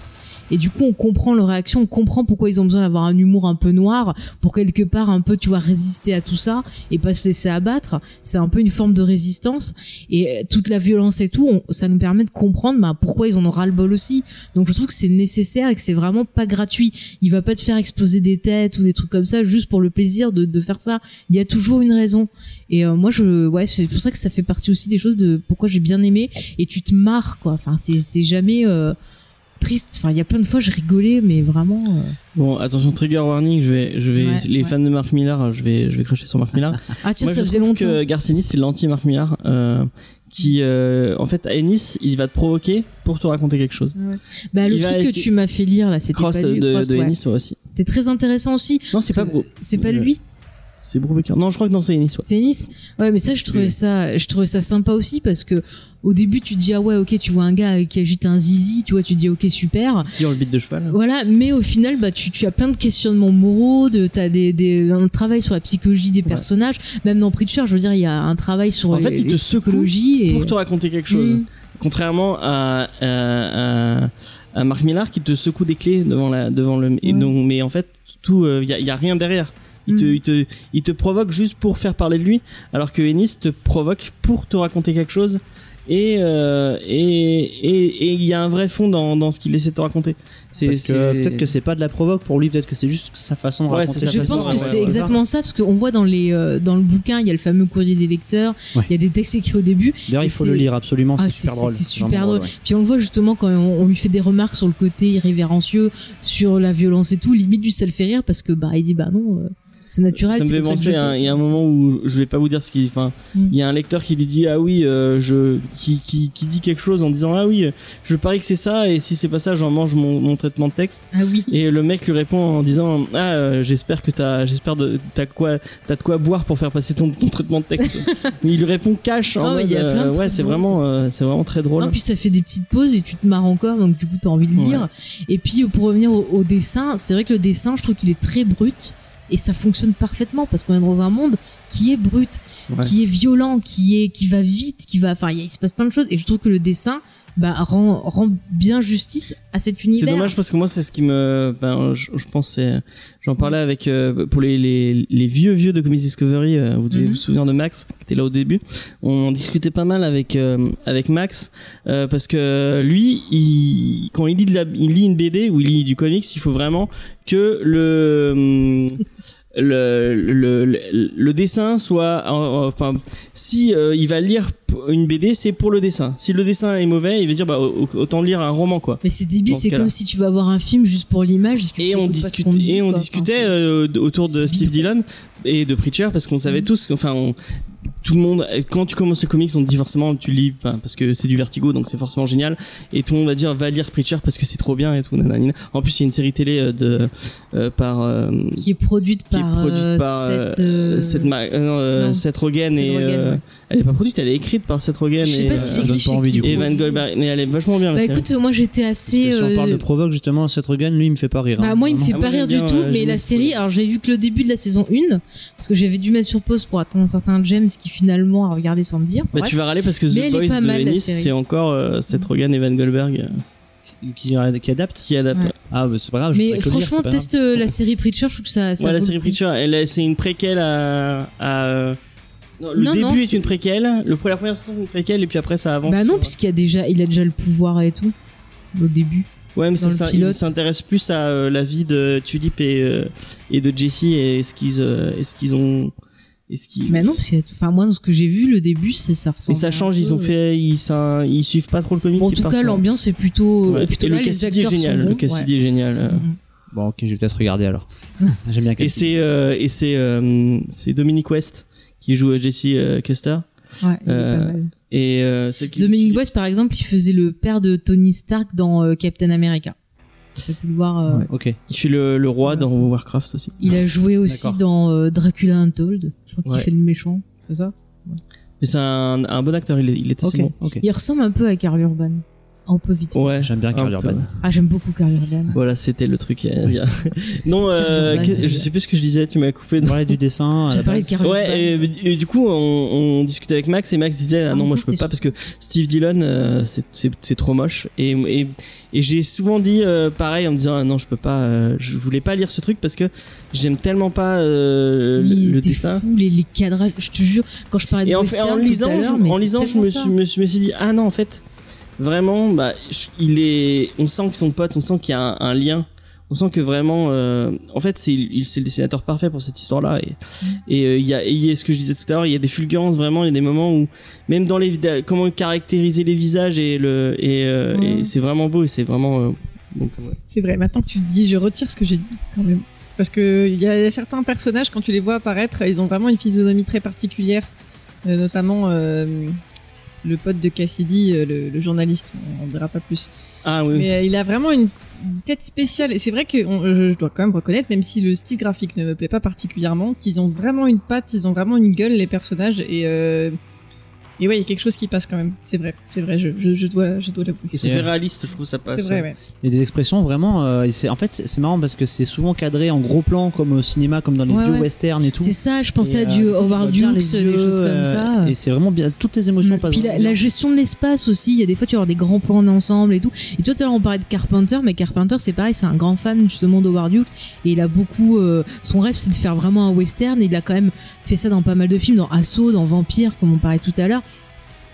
[SPEAKER 2] Et du coup, on comprend leur réaction, on comprend pourquoi ils ont besoin d'avoir un humour un peu noir pour quelque part un peu, tu vois, résister à tout ça et pas se laisser abattre. C'est un peu une forme de résistance et euh, toute la violence et tout, ça nous permet de comprendre bah, pourquoi ils en ont ras le bol aussi. Donc je trouve que c'est nécessaire et que c'est vraiment pas gratuit. Il va pas te faire exploser des têtes ou des trucs comme ça juste pour le plaisir de, de faire ça. Il y a toujours une raison. Et euh, moi, je, ouais, c'est pour ça que ça fait partie aussi des choses de pourquoi j'ai bien aimé. Et tu te marres, quoi. Enfin, c'est jamais euh, triste. Enfin, il y a plein de fois, je rigolais, mais vraiment. euh,
[SPEAKER 1] Bon, attention, trigger warning, je vais, je vais,
[SPEAKER 2] Ouais,
[SPEAKER 1] les
[SPEAKER 2] ouais.
[SPEAKER 1] fans de Marc Millar, je vais, je vais cracher sur Marc Millar. *laughs*
[SPEAKER 2] Ah tiens,
[SPEAKER 1] Moi,
[SPEAKER 2] ça
[SPEAKER 1] je
[SPEAKER 2] faisait
[SPEAKER 1] trouve
[SPEAKER 2] longtemps.
[SPEAKER 1] que c'est l'anti-Marc Millar, euh, qui, euh, en fait, à Ennis, il va te provoquer pour te raconter quelque chose.
[SPEAKER 2] Bah, le
[SPEAKER 1] il
[SPEAKER 2] truc que tu m'as fait lire là, c'était
[SPEAKER 1] Cross
[SPEAKER 2] pas lui.
[SPEAKER 1] de,
[SPEAKER 2] Cross,
[SPEAKER 1] de
[SPEAKER 2] ouais.
[SPEAKER 1] Ennis, ouais, aussi.
[SPEAKER 2] C'était très intéressant aussi.
[SPEAKER 1] Non, c'est pas.
[SPEAKER 2] C'est pas lui.
[SPEAKER 1] C'est Brubaker. Non, je crois que non, c'est Ennis, ouais.
[SPEAKER 2] C'est Nice. Ouais, mais ça, je trouvais ça, je trouvais ça sympa aussi parce que au début, tu te dis ah ouais, ok, tu vois un gars qui agite un zizi, tu vois, tu te dis ok, super.
[SPEAKER 1] Qui ont le beat de cheval.
[SPEAKER 2] Voilà, mais au final, bah, tu, tu as plein de questionnements moraux, de, t'as des, des, un travail sur la psychologie des personnages. Même dans Preacher, je veux dire, il y a un travail sur
[SPEAKER 1] En
[SPEAKER 2] les,
[SPEAKER 1] fait, il te secoue
[SPEAKER 2] et
[SPEAKER 1] Pour te raconter quelque chose.
[SPEAKER 2] Mm.
[SPEAKER 1] Contrairement à, à, à, à Marc Millar qui te secoue des clés devant la, devant le, et donc, mais en fait, tout, il y, a, y a rien derrière. Il, te,
[SPEAKER 2] Mm.
[SPEAKER 1] il, te, il te provoque juste pour faire parler de lui, alors que Ennis te provoque pour te raconter quelque chose. Et euh, et et et il y a un vrai fond dans, dans ce qu'il essaie de te raconter. C'est
[SPEAKER 3] Parce que peut-être que c'est pas de la provoque pour lui, peut-être que c'est juste sa façon de
[SPEAKER 1] Ouais,
[SPEAKER 3] raconter sa
[SPEAKER 2] Je
[SPEAKER 3] façon
[SPEAKER 2] pense que c'est exactement ça, parce qu'on voit dans les euh, dans le bouquin, il y a le fameux courrier des lecteurs, il
[SPEAKER 3] Ouais.
[SPEAKER 2] y a des textes écrits au début,
[SPEAKER 3] D'ailleurs, il faut le lire absolument,
[SPEAKER 2] Ah,
[SPEAKER 3] c'est
[SPEAKER 2] c'est-
[SPEAKER 3] super drôle.
[SPEAKER 2] c'est super drôle.
[SPEAKER 3] ouais.
[SPEAKER 2] Puis on le voit justement quand on, on lui fait des remarques sur le côté irrévérencieux, sur la violence et tout, limite lui ça le fait rire parce que bah il dit bah non, euh, C'est naturel.
[SPEAKER 1] Ça me fait penser il y a un moment où je vais pas vous dire ce qu'il enfin
[SPEAKER 2] Mm.
[SPEAKER 1] il y a un lecteur qui lui dit ah oui euh, je qui, qui qui dit quelque chose en disant ah oui je parie que c'est ça et si c'est pas ça j'en mange mon, mon traitement de texte
[SPEAKER 2] Ah oui.
[SPEAKER 1] et le mec lui répond en disant ah euh, j'espère que t'as j'espère de t'as quoi t'as de quoi boire pour faire passer ton, ton traitement de texte *laughs* mais il lui répond cash en
[SPEAKER 2] Non, mais
[SPEAKER 1] mode
[SPEAKER 2] il y a plein de
[SPEAKER 1] euh, ouais c'est vraiment euh, c'est vraiment très drôle
[SPEAKER 2] Non, puis ça fait des petites pauses et tu te marres encore, donc du coup t'as envie de lire. Et puis pour revenir au, au dessin, c'est vrai que le dessin, je trouve qu'il est très brut et ça fonctionne parfaitement parce qu'on est dans un monde qui est brut,
[SPEAKER 1] Ouais.
[SPEAKER 2] qui est violent, qui est qui va vite, qui va, enfin il se passe plein de choses et je trouve que le dessin bah, rend rend bien justice à cet univers.
[SPEAKER 1] C'est dommage parce que moi c'est ce qui me ben je, je pense j'en parlais avec euh, pour les, les les vieux vieux de Comics Discovery euh, vous devez
[SPEAKER 2] Mhm.
[SPEAKER 1] vous souvenir de Max qui était là au début on discutait pas mal avec euh, avec Max euh, parce que lui il quand il lit de la, il lit une BD ou il lit du comics il faut vraiment que le hum, le, le, dessin soit enfin si euh, il va lire une BD c'est pour le dessin si le dessin est mauvais il va dire bah au- autant lire un roman quoi
[SPEAKER 2] Mais c'est débile, c'est comme si tu vas voir un film juste pour l'image.
[SPEAKER 1] et on discutait
[SPEAKER 2] qu'on te dit,
[SPEAKER 1] et on
[SPEAKER 2] quoi.
[SPEAKER 1] discutait
[SPEAKER 2] Enfin,
[SPEAKER 1] euh, autour de Steve. Dillon et de Preacher parce qu'on savait
[SPEAKER 2] Mhm.
[SPEAKER 1] tous enfin on- tout le monde quand tu commences le comics on te dit forcément tu lis parce que c'est du vertigo donc c'est forcément génial et tout le monde va dire va lire Preacher parce que c'est trop bien et tout nanana. en plus il y a une série télé euh, de euh, par euh,
[SPEAKER 2] qui est produite
[SPEAKER 1] qui est
[SPEAKER 2] par,
[SPEAKER 1] produite
[SPEAKER 2] euh,
[SPEAKER 1] par,
[SPEAKER 2] cette,
[SPEAKER 1] euh, non,
[SPEAKER 2] non.
[SPEAKER 1] Seth Rogen
[SPEAKER 2] Seth
[SPEAKER 1] et
[SPEAKER 2] Rogen,
[SPEAKER 1] euh,
[SPEAKER 2] ouais.
[SPEAKER 1] elle est pas produite elle est écrite par Seth Rogen
[SPEAKER 2] Je sais
[SPEAKER 1] et,
[SPEAKER 2] pas si
[SPEAKER 1] euh,
[SPEAKER 3] donne
[SPEAKER 2] écrit
[SPEAKER 3] pas envie, du
[SPEAKER 1] et
[SPEAKER 3] coup.
[SPEAKER 1] Van Goldberg mais elle est vachement bien
[SPEAKER 2] Bah écoute, moi j'étais assez.
[SPEAKER 3] si on parle
[SPEAKER 2] euh,
[SPEAKER 3] de Provoque, justement, Seth Rogen, lui, il me fait pas rire.
[SPEAKER 2] Bah
[SPEAKER 3] hein.
[SPEAKER 2] moi il me fait
[SPEAKER 1] Ah,
[SPEAKER 2] pas rire
[SPEAKER 1] j'aime
[SPEAKER 2] du
[SPEAKER 1] bien,
[SPEAKER 2] tout, mais la série, alors j'ai vu que le début de la saison 1, parce que j'avais dû mettre sur pause pour attendre un certain James qui finalement a regardé sans me dire.
[SPEAKER 1] bah,
[SPEAKER 2] Bref.
[SPEAKER 1] tu vas râler parce que
[SPEAKER 2] Mais
[SPEAKER 1] The Boys de
[SPEAKER 2] mal, série.
[SPEAKER 1] c'est encore euh, Seth Rogen et Van Goldberg euh,
[SPEAKER 3] Qui, qui adapte
[SPEAKER 1] qui adaptent
[SPEAKER 2] Ouais.
[SPEAKER 3] Ah, bah, c'est pas grave,
[SPEAKER 2] Mais
[SPEAKER 3] lire,
[SPEAKER 2] franchement, teste euh, la série Preacher, je trouve que ça. ça
[SPEAKER 1] ouais, la série. Preacher, elle, est- c'est une préquelle à. à non, le
[SPEAKER 2] Non,
[SPEAKER 1] début
[SPEAKER 2] non,
[SPEAKER 1] est
[SPEAKER 2] c'est-
[SPEAKER 1] une préquelle, le, la première saison c'est une préquelle, et puis après ça avance.
[SPEAKER 2] Bah non, puisqu'il a déjà, il a déjà le pouvoir et tout au début.
[SPEAKER 1] Ouais, mais ça, il s'intéresse plus à euh, la vie de Tulip et, euh, et de Jesse et ce qu'ils euh, et ce qu'ils ont. Et, ce
[SPEAKER 2] Mais non, parce que, enfin moi dans ce que j'ai vu, le début, c'est ça
[SPEAKER 1] et
[SPEAKER 2] ressemble.
[SPEAKER 1] ça
[SPEAKER 2] un
[SPEAKER 1] change,
[SPEAKER 2] peu,
[SPEAKER 1] ils ont
[SPEAKER 2] euh,
[SPEAKER 1] fait. Ils, ça, ils suivent pas trop le comics.
[SPEAKER 2] Bon, en
[SPEAKER 1] ils
[SPEAKER 2] tout cas, l'ambiance est plutôt.
[SPEAKER 1] Ouais.
[SPEAKER 2] est plutôt
[SPEAKER 1] Et
[SPEAKER 2] là,
[SPEAKER 1] le Cassidy est génial. Le Cassidy
[SPEAKER 2] ouais.
[SPEAKER 1] est génial. euh.
[SPEAKER 2] Mhm.
[SPEAKER 3] Bon, ok, je vais peut-être regarder alors. *laughs* J'aime bien
[SPEAKER 1] Et
[SPEAKER 3] Cassidy.
[SPEAKER 1] c'est euh, et c'est euh, c'est Dominic West qui joue Jesse euh, Custer
[SPEAKER 2] Ouais, il est
[SPEAKER 1] Euh,
[SPEAKER 2] pas mal.
[SPEAKER 1] et euh, celle qui
[SPEAKER 2] Dominic West, par exemple, il faisait le père de Tony Stark dans euh, Captain America. Tu as pu le voir. euh,
[SPEAKER 3] Ouais, Ok.
[SPEAKER 1] Il fait le, le roi dans Warcraft aussi.
[SPEAKER 2] Il a joué aussi dans euh, Dracula Untold. Je crois qu'il
[SPEAKER 1] Ouais.
[SPEAKER 2] fait le méchant. C'est ça?
[SPEAKER 1] Mais c'est un, un bon acteur, il est, il est assez bon.
[SPEAKER 2] Il ressemble un peu à Carl Urban. Un peu vite. fait.
[SPEAKER 1] Ouais.
[SPEAKER 3] J'aime bien Carl. Urban.
[SPEAKER 2] Ah, j'aime beaucoup Carl Urban.
[SPEAKER 1] Voilà, c'était le truc à dire. *laughs* non, euh,
[SPEAKER 2] Urban,
[SPEAKER 1] que-
[SPEAKER 2] c'est
[SPEAKER 1] je sais plus ce que je disais, tu m'as coupé.
[SPEAKER 3] On parlait du *laughs* dessin à
[SPEAKER 2] parlé de. Carl Urban.
[SPEAKER 1] Ouais, et, et du coup, on, on discutait avec Max et Max disait ah non
[SPEAKER 2] Ah,
[SPEAKER 1] moi je peux pas
[SPEAKER 2] sûr.
[SPEAKER 1] parce que Steve Dillon euh, c'est- trop moche et et, et j'ai souvent dit euh, pareil en me disant ah non je peux pas euh, je voulais pas lire ce truc parce que j'aime tellement pas euh, le, le dessin
[SPEAKER 2] fou, les, les cadrages. Je te jure, quand je parlais de
[SPEAKER 1] et en, fait, lisant je,
[SPEAKER 2] mais
[SPEAKER 1] en lisant je me, suis, me, suis- me suis dit ah non en fait vraiment bah il est on sent qu'ils sont potes on sent qu'il y a un, un lien on sent que vraiment euh, en fait c'est c'est le dessinateur parfait pour cette histoire là et et euh, il y a et il y a ce que je disais tout à l'heure il y a des fulgurances vraiment il y a des moments où même dans les comment caractériser les visages et le et, euh, et c'est vraiment beau et c'est vraiment euh, donc, ouais.
[SPEAKER 4] C'est vrai, maintenant que tu le dis, je retire ce que j'ai dit quand même. Parce que il y a certains personnages, quand tu les vois apparaître, ils ont vraiment une physionomie très particulière. Euh, notamment euh, le pote de Cassidy, euh, le, le journaliste, on ne dira pas plus.
[SPEAKER 1] ah oui
[SPEAKER 4] Mais euh, il a vraiment une une tête spéciale. Et c'est vrai que on- je, je dois quand même reconnaître, même si le style graphique ne me plaît pas particulièrement, qu'ils ont vraiment une patte, ils ont vraiment une gueule, les personnages. Et, euh, et ouais, il y a quelque chose qui passe quand même. C'est vrai, c'est vrai, je, je, je dois, je dois l'avouer.
[SPEAKER 1] et c'est
[SPEAKER 3] euh,
[SPEAKER 1] réaliste je trouve ça passe
[SPEAKER 4] C'est vrai, ouais.
[SPEAKER 3] Il y a des expressions vraiment. euh, et c'est- en fait, c'est marrant parce que c'est souvent cadré en gros plan, comme au cinéma, comme dans les
[SPEAKER 2] Ouais,
[SPEAKER 3] vieux
[SPEAKER 2] ouais.
[SPEAKER 3] westerns et tout.
[SPEAKER 2] C'est ça, je pensais
[SPEAKER 3] Et,
[SPEAKER 2] à du
[SPEAKER 3] euh, tu
[SPEAKER 2] Howard Hughes, des choses comme
[SPEAKER 3] euh,
[SPEAKER 2] ça.
[SPEAKER 3] Et c'est vraiment bien. Toutes les émotions
[SPEAKER 2] Mm.
[SPEAKER 3] passent.
[SPEAKER 2] Puis la, gestion de l'espace aussi, il y a des fois tu vas avoir des grands plans ensemble et tout. Et toi tout à l'heure on parlait de Carpenter, mais Carpenter c'est pareil, c'est un grand fan justement d'Howard Hughes et il a beaucoup. euh, son rêve c'est de faire vraiment un western et il a quand même fait ça dans pas mal de films, dans Assaut, dans Vampire comme on parlait tout à l'heure.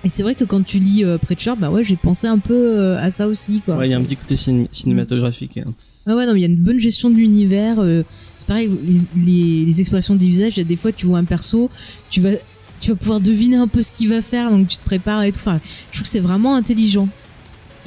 [SPEAKER 2] Et c'est vrai que quand tu lis euh, Preacher, bah ouais j'ai pensé un peu euh, à ça aussi quoi.
[SPEAKER 1] Ouais, il y a un petit côté ciné- cinématographique hein.
[SPEAKER 2] Ah ouais, non, mais il y a une bonne gestion de l'univers. euh, c'est pareil, les, les, les expressions des visages, il y a des fois, tu vois un perso, tu vas, tu vas pouvoir deviner un peu ce qu'il va faire, donc tu te prépares et tout. Enfin, je trouve que c'est vraiment intelligent.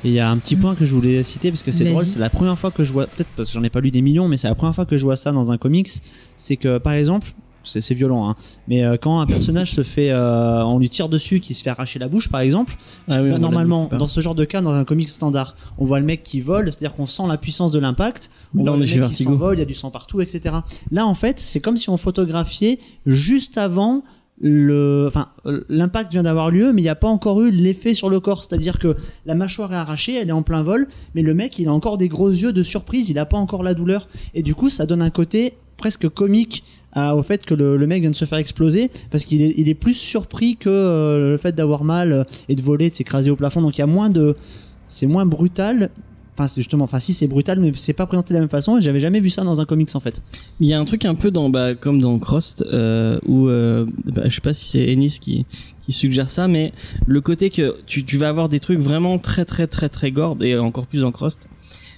[SPEAKER 3] Et il y a un petit point que je voulais citer parce que c'est drôle, c'est la première fois que je vois, peut-être parce que j'en ai pas lu des millions, mais c'est la première fois que je vois ça dans un comics. C'est que par exemple, c'est violent, hein, mais euh, quand un personnage se fait, euh, on lui tire dessus, qui se fait arracher la bouche par exemple,
[SPEAKER 1] Ah oui,
[SPEAKER 3] normalement dans ce genre de cas, dans un comics standard, on voit le mec qui vole, c'est-à-dire qu'on sent la puissance de l'impact, on
[SPEAKER 1] Là,
[SPEAKER 3] voit
[SPEAKER 1] on
[SPEAKER 3] le mec qui s'envole, il y a du sang partout, etc. Là en fait, c'est comme si on photographiait juste avant le, enfin, l'impact vient d'avoir lieu, mais il n'y a pas encore eu l'effet sur le corps. C'est-à-dire que la mâchoire est arrachée, elle est en plein vol, mais le mec, il a encore des gros yeux de surprise, il n'a pas encore la douleur. Et du coup, ça donne un côté presque comique au fait que le, mec vient de se faire exploser, parce qu'il est, plus surpris que euh, le fait d'avoir mal euh, et de voler, de s'écraser au plafond. Donc il y a moins de, c'est moins brutal. Enfin, c'est justement, enfin si c'est brutal, mais c'est pas présenté de la même façon. Et j'avais jamais vu ça dans un comics en fait.
[SPEAKER 1] Il y a un truc un peu dans, bah, comme dans Crost, euh, où bah, je sais pas si c'est Ennis qui, suggère ça, mais le côté que tu, tu vas avoir des trucs vraiment très très très très gore et encore plus dans Crost.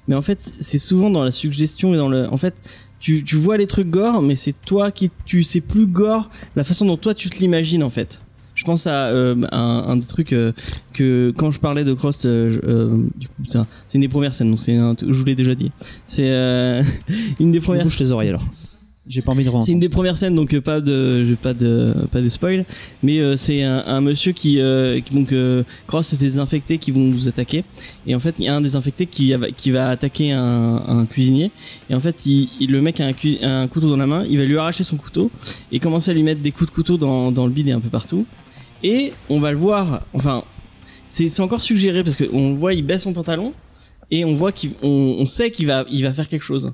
[SPEAKER 1] Mais en fait, c'est souvent dans la suggestion et dans le, en fait, tu, tu vois les trucs gore, mais c'est toi qui, tu sais plus gore la façon dont toi tu te l'imagines en fait. Je pense à euh, un, un des trucs euh, que quand je parlais de Crost, euh, je- euh, c'est un- c'est une des premières scènes, donc c'est un- je vous l'ai déjà dit. C'est euh, *laughs* une des
[SPEAKER 3] Je
[SPEAKER 1] premières
[SPEAKER 3] bouche les oreilles alors. J'ai pas envie de
[SPEAKER 1] c'est
[SPEAKER 3] rentrer.
[SPEAKER 1] une des premières scènes, donc euh, pas de, pas de, pas de spoil, mais euh, c'est un, un monsieur qui, euh, qui donc euh, crosse des infectés qui vont vous attaquer, et en fait il y a un des infectés qui, qui va attaquer un, un cuisinier, et en fait il, il- le mec a un, un couteau dans la main, il va lui arracher son couteau et commencer à lui mettre des coups de couteau dans, dans le bide et un peu partout, et on va le voir, enfin c'est c'est encore suggéré parce qu'on voit, il baisse son pantalon et on voit qu'on on sait qu'il va, il va faire quelque chose.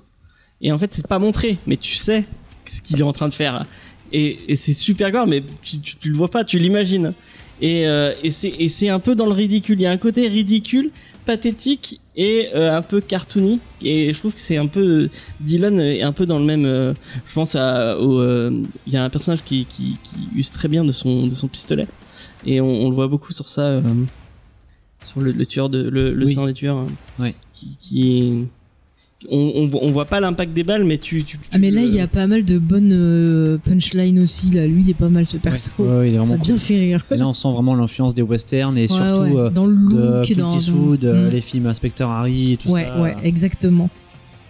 [SPEAKER 1] Et en fait, c'est pas montré, mais tu sais ce qu'il est en train de faire. Et, et c'est super gore, mais tu, tu, tu le vois pas, tu l'imagines. Et, euh, et c'est un peu dans le ridicule. Il y a un côté ridicule, pathétique et euh, un peu cartoony. Et je trouve que c'est un peu Dylan est un peu dans le même. euh, je pense à euh, il y a un personnage qui, qui, qui use très bien de son de son pistolet. Et on, on le voit beaucoup sur ça, euh, sur le, le tueur de le, le
[SPEAKER 3] Oui.
[SPEAKER 1] sang des tueurs. hein,
[SPEAKER 3] Ouais.
[SPEAKER 1] Qui, qui on, on, voit- on voit pas l'impact des balles, mais tu. tu, tu
[SPEAKER 2] Ah mais là il y a pas mal de bonnes euh, punchlines aussi là. Lui il est pas mal ce perso.
[SPEAKER 3] Ouais, ouais, il est
[SPEAKER 2] Il
[SPEAKER 3] vraiment
[SPEAKER 2] bien
[SPEAKER 3] cool.
[SPEAKER 2] fait rire.
[SPEAKER 3] Et là, on sent vraiment l'influence des westerns et
[SPEAKER 2] Ouais,
[SPEAKER 3] surtout
[SPEAKER 2] ouais.
[SPEAKER 3] euh,
[SPEAKER 2] dans le
[SPEAKER 3] de
[SPEAKER 2] look,
[SPEAKER 3] Clint
[SPEAKER 2] dans,
[SPEAKER 3] Eastwood,
[SPEAKER 2] dans-
[SPEAKER 3] euh,
[SPEAKER 2] Mm.
[SPEAKER 3] les films Inspecteur Harry et tout
[SPEAKER 2] ouais,
[SPEAKER 3] ça.
[SPEAKER 2] ouais, exactement,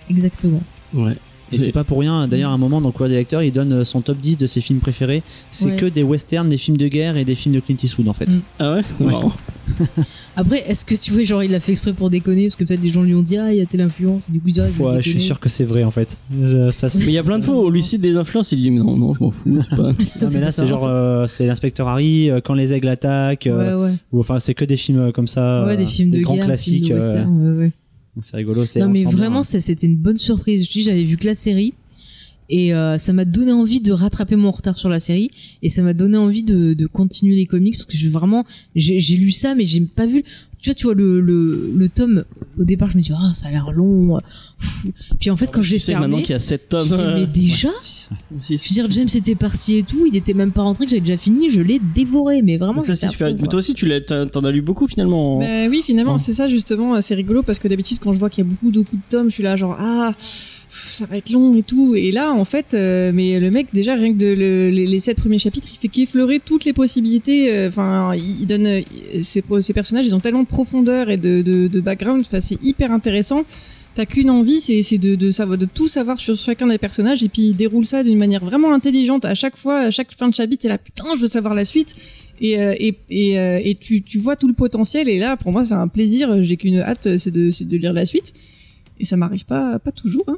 [SPEAKER 2] exactement.
[SPEAKER 1] Ouais.
[SPEAKER 3] Et c'est pas pour rien, d'ailleurs, à un moment dans le courrier des lecteurs, il donne euh, son top 10 de ses films préférés. C'est
[SPEAKER 2] Ouais.
[SPEAKER 3] que des westerns, des films de guerre et des films de Clint Eastwood en fait.
[SPEAKER 2] Mm.
[SPEAKER 1] Ah ouais,
[SPEAKER 3] Ouais.
[SPEAKER 1] Marrant. *laughs*
[SPEAKER 2] Après, est-ce que tu vois, genre, il l'a fait exprès pour déconner Parce que peut-être les gens lui ont dit, ah, il y a telle influence, du coup, vais
[SPEAKER 3] Ouais, je suis sûr que c'est vrai en fait. Je- ça,
[SPEAKER 1] Mais il y a plein de fois où on lui cite des influences, il dit mais non, non, je m'en fous, c'est pas. *laughs*
[SPEAKER 3] Non, mais là, c'est
[SPEAKER 2] ça.
[SPEAKER 3] genre, euh, c'est l'inspecteur Harry, euh, quand les aigles attaquent, euh,
[SPEAKER 2] Ouais, ouais.
[SPEAKER 3] ou enfin, c'est que des films euh, comme ça,
[SPEAKER 2] Ouais, des films de
[SPEAKER 3] grands
[SPEAKER 2] guerre,
[SPEAKER 3] classiques.
[SPEAKER 2] films de
[SPEAKER 3] euh,
[SPEAKER 2] western, ouais, ouais.
[SPEAKER 3] C'est rigolo. c'est-
[SPEAKER 2] Non,
[SPEAKER 3] on
[SPEAKER 2] mais vraiment,
[SPEAKER 3] hein.
[SPEAKER 2] c'était une bonne surprise. Je dis, j'avais vu que la série. Et euh, ça m'a donné envie de rattraper mon retard sur la série. Et ça m'a donné envie de, de continuer les comics. Parce que je, vraiment, j'ai lu ça, mais j'ai pas vu. Tu vois, tu vois, le, le, le tome, au départ, je me dis, ah, ça a l'air long. Pff. Puis en fait, quand
[SPEAKER 1] sais
[SPEAKER 2] fermé,
[SPEAKER 1] maintenant qu'il y a 7
[SPEAKER 2] je
[SPEAKER 1] tomes.
[SPEAKER 2] fais, mais déjà Je veux dire, James était parti et tout, il était même pas rentré, que j'avais déjà fini, je l'ai dévoré, mais vraiment.
[SPEAKER 1] ça
[SPEAKER 2] j'étais
[SPEAKER 1] c'est super.
[SPEAKER 2] fond,
[SPEAKER 1] Mais toi aussi, tu l'as, t'en as lu beaucoup finalement.
[SPEAKER 4] Bah oui, finalement,
[SPEAKER 1] Oh.
[SPEAKER 4] c'est ça justement, c'est rigolo parce que d'habitude, quand je vois qu'il y a beaucoup, beaucoup de tomes, je suis là genre ah, ça va être long et tout. Et là, en fait, euh, mais le mec déjà rien que les, sept premiers chapitres, il fait qu'effleurer toutes les possibilités. euh, Enfin, il, donne euh, ces, ces personnages, ils ont tellement de profondeur et de, background. Enfin, c'est hyper intéressant. T'as qu'une envie, c'est de, de savoir, de tout savoir sur chacun des personnages et puis il déroule ça d'une manière vraiment intelligente. À chaque fois, à chaque fin de chapitre, t'es là putain, je veux savoir la suite. Et, euh, euh, tu, vois tout le potentiel et là pour moi c'est un plaisir j'ai qu'une hâte c'est de, c'est de lire la suite et ça m'arrive pas pas toujours hein.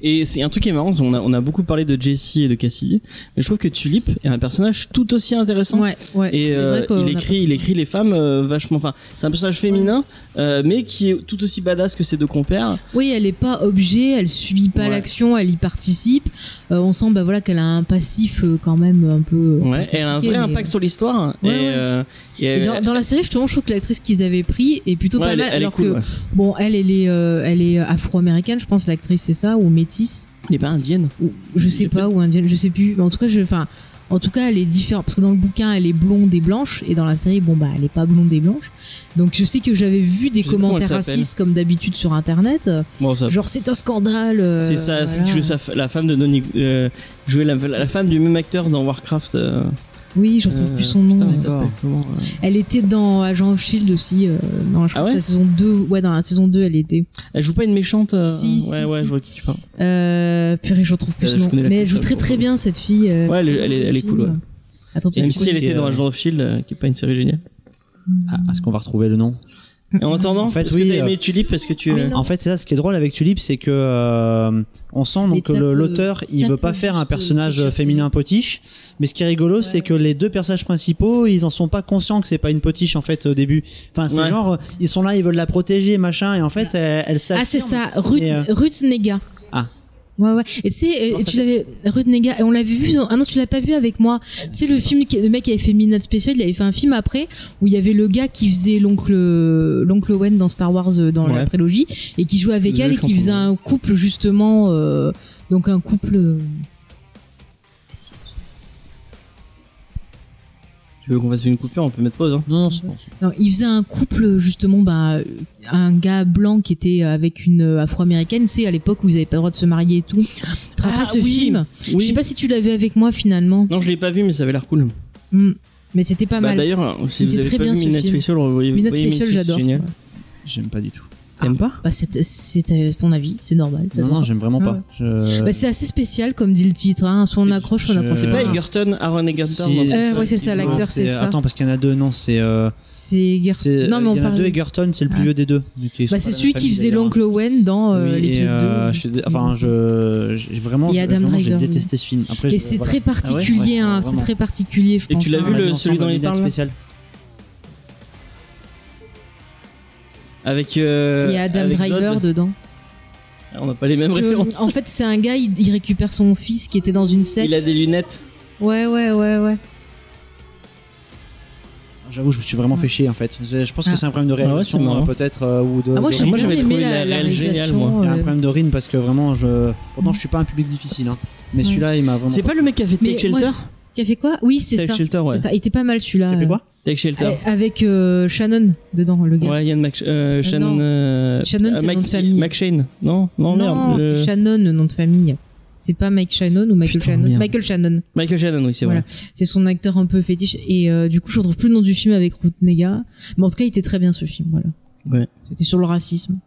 [SPEAKER 1] Et c'est un truc qui est marrant, on a, on a beaucoup parlé de Jessie et de Cassidy, mais je trouve que Tulip est un personnage tout aussi intéressant.
[SPEAKER 2] Ouais, ouais.
[SPEAKER 1] Et
[SPEAKER 2] c'est
[SPEAKER 1] euh,
[SPEAKER 2] vrai
[SPEAKER 1] il
[SPEAKER 2] a
[SPEAKER 1] écrit, il écrit les femmes euh, vachement. Enfin, c'est un personnage féminin, euh, mais qui est tout aussi badass que ses deux compères.
[SPEAKER 2] Oui, elle est pas objet, elle subit pas
[SPEAKER 1] Ouais.
[SPEAKER 2] l'action, elle y participe. Euh, on sent bah voilà qu'elle a un passif quand même un peu.
[SPEAKER 1] Ouais, elle a un vrai
[SPEAKER 2] mais-
[SPEAKER 1] impact sur l'histoire. Et, et elle-
[SPEAKER 2] dans, dans la série, justement, je trouve que l'actrice qu'ils avaient pris est plutôt pas
[SPEAKER 1] elle,
[SPEAKER 2] mal.
[SPEAKER 1] elle est
[SPEAKER 2] alors
[SPEAKER 1] cool.
[SPEAKER 2] que bon, elle, elle est, elle est afro-américaine, je pense l'actrice c'est ça, ou métisse,
[SPEAKER 1] Elle est pas indienne.
[SPEAKER 2] ou je sais pas, ou indienne, je sais plus. En tout cas, je, enfin, en tout cas, elle est différente parce que dans le bouquin, elle est blonde et blanche, et dans la série, bon bah, elle est pas blonde et blanche. Donc je sais que j'avais vu des commentaires racistes comme d'habitude sur internet,
[SPEAKER 1] Bon, ça.
[SPEAKER 2] genre c'est un scandale. euh,
[SPEAKER 1] c'est ça, c'est que sa la femme de Noni, euh, jouer la, la femme du même acteur dans Warcraft. euh,
[SPEAKER 2] Oui, je retrouve
[SPEAKER 1] Euh,
[SPEAKER 2] plus son nom.
[SPEAKER 1] putain, ça comment, euh
[SPEAKER 2] Elle était dans Agent of Shield aussi, euh, dans je
[SPEAKER 1] Ah
[SPEAKER 2] que
[SPEAKER 1] ouais
[SPEAKER 2] c'est la saison 2. Ouais, dans la saison 2, elle était.
[SPEAKER 1] Elle joue pas une méchante euh,
[SPEAKER 2] Si, si,
[SPEAKER 1] Ouais, ouais,
[SPEAKER 2] si.
[SPEAKER 1] je vois qui tu parles.
[SPEAKER 2] Euh, purée, je retrouve plus son nom. Mais elle joue très très bien cette fille. euh,
[SPEAKER 1] Ouais, elle, est- elle est, elle est cool, ouais.
[SPEAKER 2] Attends,
[SPEAKER 1] Même si elle était dans Agent of Shield, qui est pas une série géniale.
[SPEAKER 3] Ah, Est-ce qu'on va retrouver le nom?
[SPEAKER 1] Et en attendant,
[SPEAKER 3] En fait,
[SPEAKER 1] parce
[SPEAKER 3] oui,
[SPEAKER 1] que t'as
[SPEAKER 3] euh,
[SPEAKER 1] aimé Tulip parce que tu.
[SPEAKER 2] Oui, non.
[SPEAKER 3] En fait, c'est ça. Ce qui est drôle avec Tulip, c'est que euh, on sent donc que
[SPEAKER 2] euh,
[SPEAKER 3] l'auteur, il veut pas faire un personnage féminin potiche. Mais ce qui est rigolo, c'est que les deux personnages principaux, ils en sont pas conscients que c'est pas une potiche en fait au début. Enfin, c'est
[SPEAKER 1] Ouais.
[SPEAKER 3] genre, ils sont là, ils veulent la protéger, machin, et en fait, elle, elle
[SPEAKER 2] Ah, c'est ça, Ruth,
[SPEAKER 3] euh,
[SPEAKER 2] Ruth Nega. Ouais, ouais. Et tu sais, euh,
[SPEAKER 3] ça
[SPEAKER 2] tu l'avais, Ruth Nega, et on l'avait vu, dans- ah non, tu l'as pas vu avec moi. Tu sais, le film, le mec qui avait fait Midnight Special, il avait fait un film après, où il y avait le gars qui faisait l'oncle, l'oncle Owen dans Star Wars, euh, dans la
[SPEAKER 1] Ouais.
[SPEAKER 2] prélogie, et qui jouait avec
[SPEAKER 1] Le
[SPEAKER 2] elle, et qui faisait un couple, justement, euh, donc un couple,
[SPEAKER 1] Tu veux qu'on fasse une coupure On peut mettre pause. Hein.
[SPEAKER 3] Non, non, c'est bon.
[SPEAKER 2] non, il faisait un couple, justement, bah, un gars blanc qui était avec une euh, afro-américaine, tu sais, à l'époque où ils avaient pas le droit de se marier et tout. Tu
[SPEAKER 1] Ah,
[SPEAKER 2] ce
[SPEAKER 1] oui.
[SPEAKER 2] film?
[SPEAKER 1] Oui.
[SPEAKER 2] Je sais pas si tu vu avec moi, finalement.
[SPEAKER 1] Non, je l'ai pas vu, mais ça avait l'air cool.
[SPEAKER 2] Hmm. Mais c'était pas
[SPEAKER 1] Bah,
[SPEAKER 2] mal.
[SPEAKER 1] D'ailleurs, si vous avez
[SPEAKER 2] très
[SPEAKER 1] pas
[SPEAKER 2] bien,
[SPEAKER 1] vu
[SPEAKER 2] ce
[SPEAKER 1] Midnight
[SPEAKER 2] film.
[SPEAKER 1] Special, revoyez
[SPEAKER 2] Midnight
[SPEAKER 1] voyez
[SPEAKER 2] Special, j'adore.
[SPEAKER 1] Génial.
[SPEAKER 3] J'aime pas du tout.
[SPEAKER 1] T'aimes pas
[SPEAKER 2] Bah, c'était c'était ton avis, c'est normal.
[SPEAKER 3] Non, non, j'aime vraiment
[SPEAKER 2] Ah
[SPEAKER 3] pas.
[SPEAKER 2] ouais.
[SPEAKER 3] Je-
[SPEAKER 2] Bah, c'est assez spécial comme dit le titre, hein. soit on
[SPEAKER 3] C'est-
[SPEAKER 2] accroche, soit on accroche
[SPEAKER 1] C'est pas
[SPEAKER 3] Euh,
[SPEAKER 1] Egerton, Aaron Egerton dans-
[SPEAKER 2] Euh, ouais, c'est ça, l'acteur, c'est ça.
[SPEAKER 3] Attends, parce qu'il y en a deux, non, c'est. euh,
[SPEAKER 2] C'est Ger-
[SPEAKER 3] c'est-
[SPEAKER 2] Non, mais on
[SPEAKER 3] il y en a
[SPEAKER 2] parle.
[SPEAKER 3] deux, Egerton, c'est le plus
[SPEAKER 2] Ah.
[SPEAKER 3] vieux des deux.
[SPEAKER 2] Bah, c'est celui qui faisait
[SPEAKER 3] d'ailleurs.
[SPEAKER 2] l'oncle Owen dans euh,
[SPEAKER 3] Oui, et,
[SPEAKER 2] l'épisode
[SPEAKER 3] euh,
[SPEAKER 2] 2.
[SPEAKER 3] je suis dé- enfin, je, j'ai vraiment,
[SPEAKER 2] Et
[SPEAKER 3] j'ai- détesté ce film.
[SPEAKER 2] Et c'est très particulier,
[SPEAKER 3] Ouais,
[SPEAKER 2] hein, c'est très particulier, je
[SPEAKER 1] Et
[SPEAKER 2] pense.
[SPEAKER 1] tu l'as
[SPEAKER 2] hein.
[SPEAKER 1] vu, celui dont
[SPEAKER 3] un
[SPEAKER 1] il
[SPEAKER 3] Midnight
[SPEAKER 1] parle, là
[SPEAKER 3] spécial.
[SPEAKER 1] Avec. euh,
[SPEAKER 2] Il y a Adam Driver
[SPEAKER 1] Zod.
[SPEAKER 2] dedans.
[SPEAKER 1] On n'a pas les mêmes références.
[SPEAKER 2] en fait, c'est un gars, il, il récupère son fils qui était dans une secte.
[SPEAKER 1] Il a des lunettes.
[SPEAKER 2] Ouais, ouais, ouais, ouais.
[SPEAKER 3] J'avoue, je me suis vraiment fait chier en fait. Je, pense que
[SPEAKER 2] Ah.
[SPEAKER 3] c'est un problème de
[SPEAKER 1] Ah ouais,
[SPEAKER 3] réalisation
[SPEAKER 1] c'est marrant.
[SPEAKER 3] euh, peut-être euh, ou de.
[SPEAKER 2] Ah, moi,
[SPEAKER 3] de
[SPEAKER 1] j'avais trouvé la
[SPEAKER 2] la, la
[SPEAKER 1] géniale, moi.
[SPEAKER 3] Il y a un
[SPEAKER 2] euh,
[SPEAKER 3] problème de rythme parce que vraiment, je. Pourtant, je suis pas un public difficile, hein. Mais
[SPEAKER 2] Ouais.
[SPEAKER 3] celui-là, il m'a vraiment.
[SPEAKER 1] C'est pas le mec qui a fait Take
[SPEAKER 2] moi-
[SPEAKER 1] Shelter
[SPEAKER 2] Qui a fait quoi? Oui, c'est ça.
[SPEAKER 1] Shelter, ouais.
[SPEAKER 2] Ça. Il était pas mal celui-là.
[SPEAKER 3] T'as fait quoi?
[SPEAKER 1] Take Shelter.
[SPEAKER 2] Euh, Avec euh, Shannon dedans, le gars.
[SPEAKER 1] Ouais, Yann Mac euh, Shannon.
[SPEAKER 2] non.
[SPEAKER 1] euh,
[SPEAKER 2] Shannon, c'est
[SPEAKER 1] euh,
[SPEAKER 2] le nom de famille.
[SPEAKER 1] McShane. Non, non, merde. le-
[SPEAKER 2] c'est Shannon, le nom de famille. C'est pas Mike Shannon ou Michael
[SPEAKER 1] Putain,
[SPEAKER 2] Shannon
[SPEAKER 1] merde.
[SPEAKER 2] Michael Shannon.
[SPEAKER 1] Michael Shannon, oui, c'est
[SPEAKER 2] Voilà.
[SPEAKER 1] vrai.
[SPEAKER 2] C'est son acteur un peu fétiche. Et euh, du coup, je retrouve plus le nom du film avec Ruth Nega. Mais en tout cas, il était très bien ce film. Voilà.
[SPEAKER 1] Ouais.
[SPEAKER 2] C'était sur le racisme.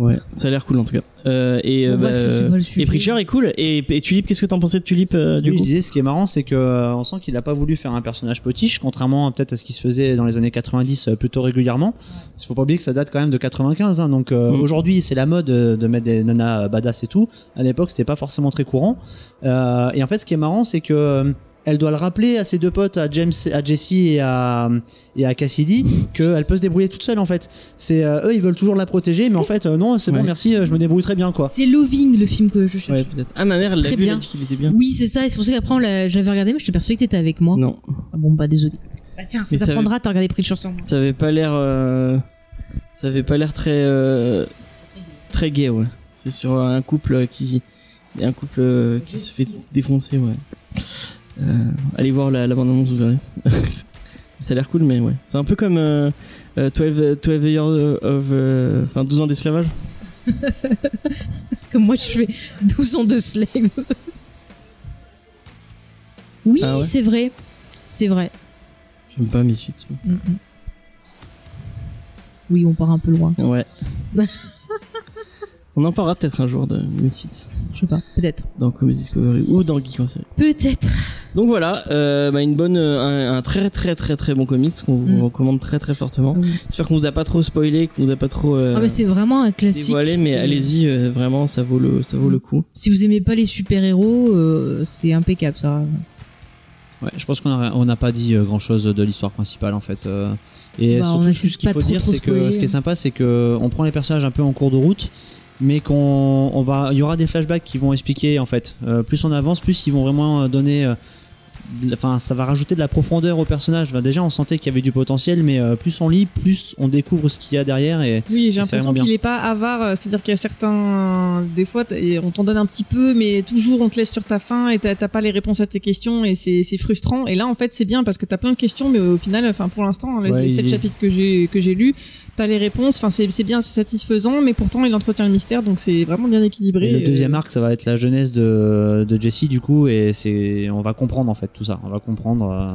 [SPEAKER 1] Ouais, ça a l'air cool en tout cas. Euh, et, euh,
[SPEAKER 2] Bon, bref,
[SPEAKER 1] bah, et Preacher est cool. Et, et Tulip, qu'est-ce que t'en pensais de Tulip euh, du
[SPEAKER 3] Oui, je
[SPEAKER 1] coup?
[SPEAKER 3] disais, ce qui est marrant, c'est que euh, on sent qu'il a pas voulu faire un personnage potiche, contrairement à, peut-être à ce qui se faisait dans les années 90 euh, plutôt régulièrement. Il faut pas oublier que ça date quand même de 95, hein, donc euh,
[SPEAKER 1] Mm.
[SPEAKER 3] aujourd'hui c'est la mode euh, de mettre des nanas badass et tout. À l'époque, c'était pas forcément très courant. Euh, et en fait, ce qui est marrant, c'est que euh, elle doit le rappeler à ses deux potes, à James, à Jesse et à et à Cassidy, qu'elle peut se débrouiller toute seule en fait. C'est euh, eux, ils veulent toujours la protéger, mais en fait, euh, non, c'est bon,
[SPEAKER 1] Ouais.
[SPEAKER 3] merci, euh, je me débrouille très bien quoi.
[SPEAKER 2] C'est Loving, le film que je cherche.
[SPEAKER 1] Ouais, peut-être. Ah, ma mère, elle l'a
[SPEAKER 2] Très
[SPEAKER 1] vu, elle a
[SPEAKER 2] bien.
[SPEAKER 1] dit qu'il était bien.
[SPEAKER 2] Oui, c'est ça. Et c'est pour ça qu'après, on l'a- j'avais regardé, mais je t'ai persuadé que t'étais avec moi.
[SPEAKER 1] Non,
[SPEAKER 2] Ah bon, bah désolé. Bah tiens, ça
[SPEAKER 1] Mais ça
[SPEAKER 2] t'apprendra, t'as regardé Preacher sans moi.
[SPEAKER 1] ça avait pas l'air. euh, Ça avait pas l'air très. euh, Très gay, ouais. C'est sur un couple qui. Un couple euh, qui se fait défoncer, ouais. Euh, allez voir la, la bande-annonce, vous verrez. *laughs* ça a l'air cool, mais ouais. C'est un peu comme euh, euh, 12, 12 Years of. euh, Enfin, 12 ans d'esclavage. *laughs*
[SPEAKER 2] Comme moi, je fais 12 ans de slave. oui,
[SPEAKER 1] Ah ouais
[SPEAKER 2] c'est vrai. C'est vrai.
[SPEAKER 1] J'aime pas mes suites.
[SPEAKER 2] Mm, mm. Oui, on part un peu loin.
[SPEAKER 1] Ouais. *laughs* On en parlera peut-être un jour de Misfits
[SPEAKER 2] Je sais pas, peut-être.
[SPEAKER 1] dans Comics Discovery ou dans Geek en série.
[SPEAKER 2] Peut-être.
[SPEAKER 1] Donc voilà, euh, bah une bonne, euh, un, un très très très très bon comics qu'on vous
[SPEAKER 2] Mm.
[SPEAKER 1] recommande très très fortement.
[SPEAKER 2] Ah.
[SPEAKER 1] J'espère qu'on vous a pas trop spoilé, qu'on vous a pas trop euh,
[SPEAKER 2] Ah, mais c'est vraiment un classique.
[SPEAKER 1] dévoilé, mais allez-y, euh, vraiment, ça vaut le, ça vaut le coup.
[SPEAKER 2] Si vous aimez pas les super-héros, euh, c'est impeccable ça.
[SPEAKER 3] Ouais, je pense qu'on a- on n'a pas dit grand chose de l'histoire principale en fait. et
[SPEAKER 2] Bah,
[SPEAKER 3] surtout, ce qu'il faut
[SPEAKER 2] trop,
[SPEAKER 3] dire, c'est que ce qui est sympa, c'est que on prend les personnages un peu en cours de route, mais qu'on on va, il y aura des flashbacks qui vont expliquer en fait. Euh, plus on avance, plus ils vont vraiment euh, donner. euh, de la- Enfin, ça va rajouter de la profondeur au personnage. Enfin, déjà, on sentait qu'il y avait du potentiel, mais euh, plus on lit, plus on découvre ce qu'il y a derrière. Et
[SPEAKER 4] Oui, j'ai l'impression qu'il est pas avare. C'est-à-dire qu'il y a certains, des fois, et on t'en donne un petit peu, mais toujours on te laisse sur ta faim et t'as pas les réponses à tes questions et c'est frustrant. Et là, en fait, c'est bien parce que t'as plein de questions, mais au final, enfin, pour l'instant, les,
[SPEAKER 3] Ouais,
[SPEAKER 4] les sept chapitres que j'ai que j'ai lus, t'as les réponses. Enfin, c'est c'est bien, c'est satisfaisant, mais pourtant, il entretient le mystère, donc c'est vraiment bien équilibré.
[SPEAKER 3] Et le
[SPEAKER 4] Euh,
[SPEAKER 3] deuxième arc, ça va être la jeunesse de, de Jesse du coup, et c'est, on va comprendre en fait tout ça. On va comprendre euh,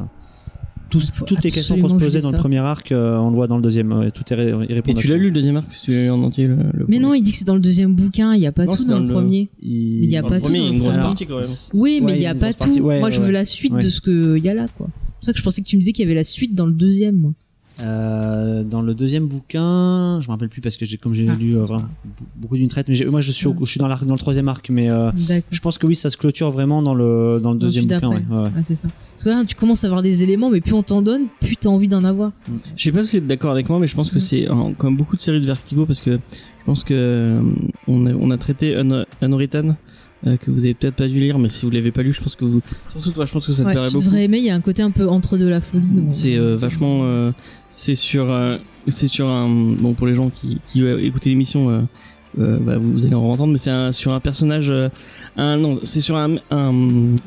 [SPEAKER 3] toutes les questions qu'on se posait dans le premier arc. euh, on le voit dans le deuxième. ouais, tout est ré- il
[SPEAKER 1] Et tu l'as lu le deuxième arc tu en entier le, le
[SPEAKER 2] Mais non, il dit que c'est dans le deuxième bouquin, il y a pas
[SPEAKER 1] Non,
[SPEAKER 2] tout dans,
[SPEAKER 1] dans
[SPEAKER 2] le premier.
[SPEAKER 3] Il-
[SPEAKER 2] Mais il y a
[SPEAKER 1] Dans
[SPEAKER 2] pas
[SPEAKER 1] le
[SPEAKER 2] tout
[SPEAKER 1] premier, il y a
[SPEAKER 2] dans
[SPEAKER 1] une
[SPEAKER 2] le
[SPEAKER 1] grosse
[SPEAKER 2] premier.
[SPEAKER 1] partie quand même.
[SPEAKER 2] Oui, mais
[SPEAKER 3] Ouais,
[SPEAKER 2] il y a pas tout.
[SPEAKER 3] partie. Ouais,
[SPEAKER 2] moi, je veux la suite de ce qu'il y a là, quoi. C'est pour ça que je pensais que tu me disais qu'il y avait la suite dans le deuxième, moi.
[SPEAKER 3] Euh, dans le deuxième bouquin, je me rappelle plus parce que j'ai comme j'ai
[SPEAKER 2] Ah.
[SPEAKER 3] lu euh, beaucoup d'une traite. Mais j'ai- moi, je suis, au- je suis dans, l'arc- dans le troisième arc, mais euh, je pense que oui, ça se clôture vraiment dans le dans le
[SPEAKER 2] Dans
[SPEAKER 3] deuxième bouquin. ouais, ouais.
[SPEAKER 2] Ouais, c'est ça. Parce que là, tu commences à avoir des éléments, mais plus on t'en donne, plus t'as envie d'en avoir.
[SPEAKER 1] Je sais pas si vous êtes d'accord avec moi, mais je pense que
[SPEAKER 2] Mm.
[SPEAKER 1] c'est comme beaucoup de séries de Vertigo parce que je pense que euh, on a, on a traité Un- Unwritten euh, que vous avez peut-être pas dû lire, mais si vous l'avez pas lu, je pense que vous surtout toi, je pense que ça te
[SPEAKER 2] Ouais,
[SPEAKER 1] plairait
[SPEAKER 2] tu
[SPEAKER 1] beaucoup.
[SPEAKER 2] devrais aimer, il y a un côté un peu entre de la folie.
[SPEAKER 1] C'est euh, vachement euh, c'est sur euh, c'est sur un bon pour les gens qui qui écoutent l'émission euh, euh, bah, vous, vous allez en entendre mais c'est un- sur un personnage euh, un non c'est sur un, un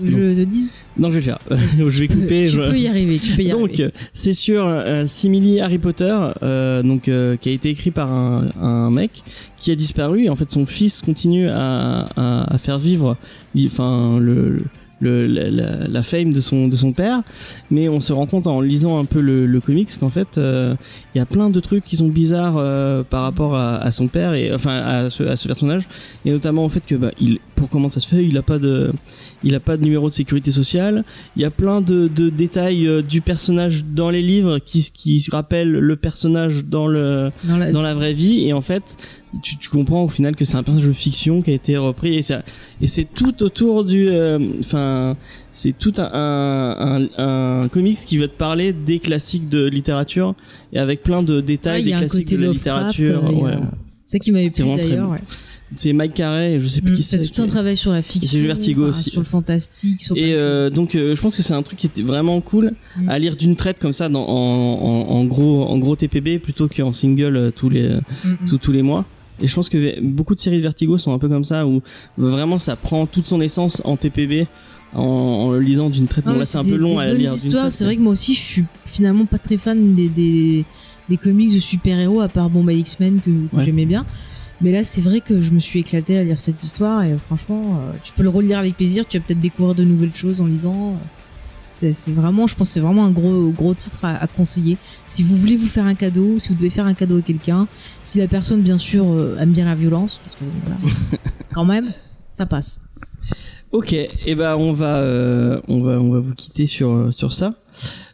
[SPEAKER 2] Je te dis.
[SPEAKER 1] non je vais le faire *laughs* je vais couper
[SPEAKER 2] tu
[SPEAKER 1] je-
[SPEAKER 2] peux y arriver, tu peux y
[SPEAKER 1] donc
[SPEAKER 2] arriver.
[SPEAKER 1] euh, c'est sur euh, Simili Harry Potter euh, donc euh, qui a été écrit par un, un mec qui a disparu et en fait son fils continue à, à, à faire vivre enfin le, le la, la, la fame de son de son père. Mais on se rend compte en lisant un peu le, le comics qu'en fait euh, il y a plein de trucs qui sont bizarres euh, par rapport à, à son père et enfin à ce, à ce personnage. Et notamment au fait que bah il pour comment ça se fait il a pas de il a pas de numéro de sécurité sociale il y a plein de, de détails euh, du personnage dans les livres qui qui rappellent le personnage dans le
[SPEAKER 2] Dans la,
[SPEAKER 1] dans la vraie vie et en fait tu, tu comprends au final que c'est un personnage de fiction qui a été repris et c'est et c'est tout autour du euh, enfin c'est tout un, un, un, un comics qui veut te parler des classiques de littérature et avec plein de détails des classiques de la littérature
[SPEAKER 2] euh,
[SPEAKER 1] ouais.
[SPEAKER 2] C'est ça qui m'avait
[SPEAKER 1] C'est
[SPEAKER 2] plu d'ailleurs. ouais.
[SPEAKER 1] C'est Mike Carey je sais plus
[SPEAKER 2] Mm,
[SPEAKER 1] qui
[SPEAKER 2] C'est tout un travail sur la fiction.
[SPEAKER 1] c'est le Vertigo
[SPEAKER 2] enfin,
[SPEAKER 1] aussi.
[SPEAKER 2] Sur le fantastique. Sur
[SPEAKER 1] et euh, donc euh, je pense que c'est un truc qui était vraiment cool
[SPEAKER 2] Mm.
[SPEAKER 1] à lire d'une traite comme ça dans, en, en, en gros en gros TPB plutôt qu'en single euh, tous les.
[SPEAKER 2] Mm,
[SPEAKER 1] tous, tous les mois. Et je pense que beaucoup de séries de Vertigo sont un peu comme ça, où vraiment ça prend toute son essence en TPB, en, en le lisant d'une traite. Bon, là c'est un
[SPEAKER 2] des-
[SPEAKER 1] peu long
[SPEAKER 2] des
[SPEAKER 1] à lire. traite,
[SPEAKER 2] C'est vrai que moi aussi, je suis finalement pas très fan des, des, des comics de super-héros, à part bon, bah, X-Men que, que
[SPEAKER 1] Ouais.
[SPEAKER 2] j'aimais bien. Mais là, c'est vrai que je me suis éclaté à lire cette histoire et euh, franchement, euh, tu peux le relire avec plaisir. Tu vas peut-être découvrir de nouvelles choses en lisant. C'est vraiment, je pense, que c'est vraiment un gros, gros titre à, à conseiller. Si vous voulez vous faire un cadeau, si vous devez faire un cadeau à quelqu'un, si la personne, bien sûr, euh, aime bien la violence, parce que voilà, *laughs* quand même, ça passe.
[SPEAKER 1] Ok, et ben on va euh, on va on va vous quitter sur sur ça.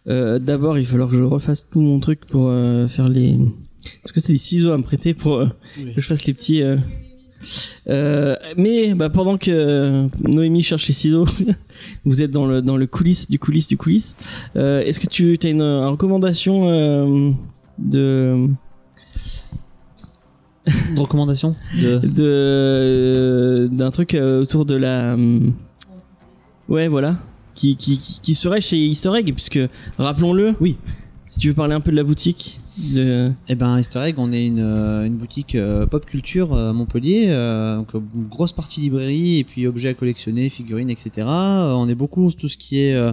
[SPEAKER 1] Euh, D'abord, il va falloir que je refasse tout mon truc pour euh, faire les. Est-ce que c'est des ciseaux à me prêter pour euh, que je fasse les petits. euh, euh, mais bah, pendant que euh, Noémie cherche les ciseaux, *laughs* vous êtes dans le dans le coulisses du coulisses du coulisses. Euh, Est-ce que tu as une, une recommandation euh, de
[SPEAKER 3] Une recommandation de. *laughs*
[SPEAKER 1] de d'un truc euh, autour de la ouais voilà qui qui qui, qui serait chez Easter Egg puisque rappelons-le
[SPEAKER 3] Oui.
[SPEAKER 1] Si tu veux parler un peu de la boutique de
[SPEAKER 3] Eh ben, Easter Egg, on est une, euh, une boutique euh, pop culture euh, à Montpellier, euh, donc une grosse partie librairie et puis objets à collectionner, figurines, etc. Euh, on est beaucoup sur tout ce qui est euh,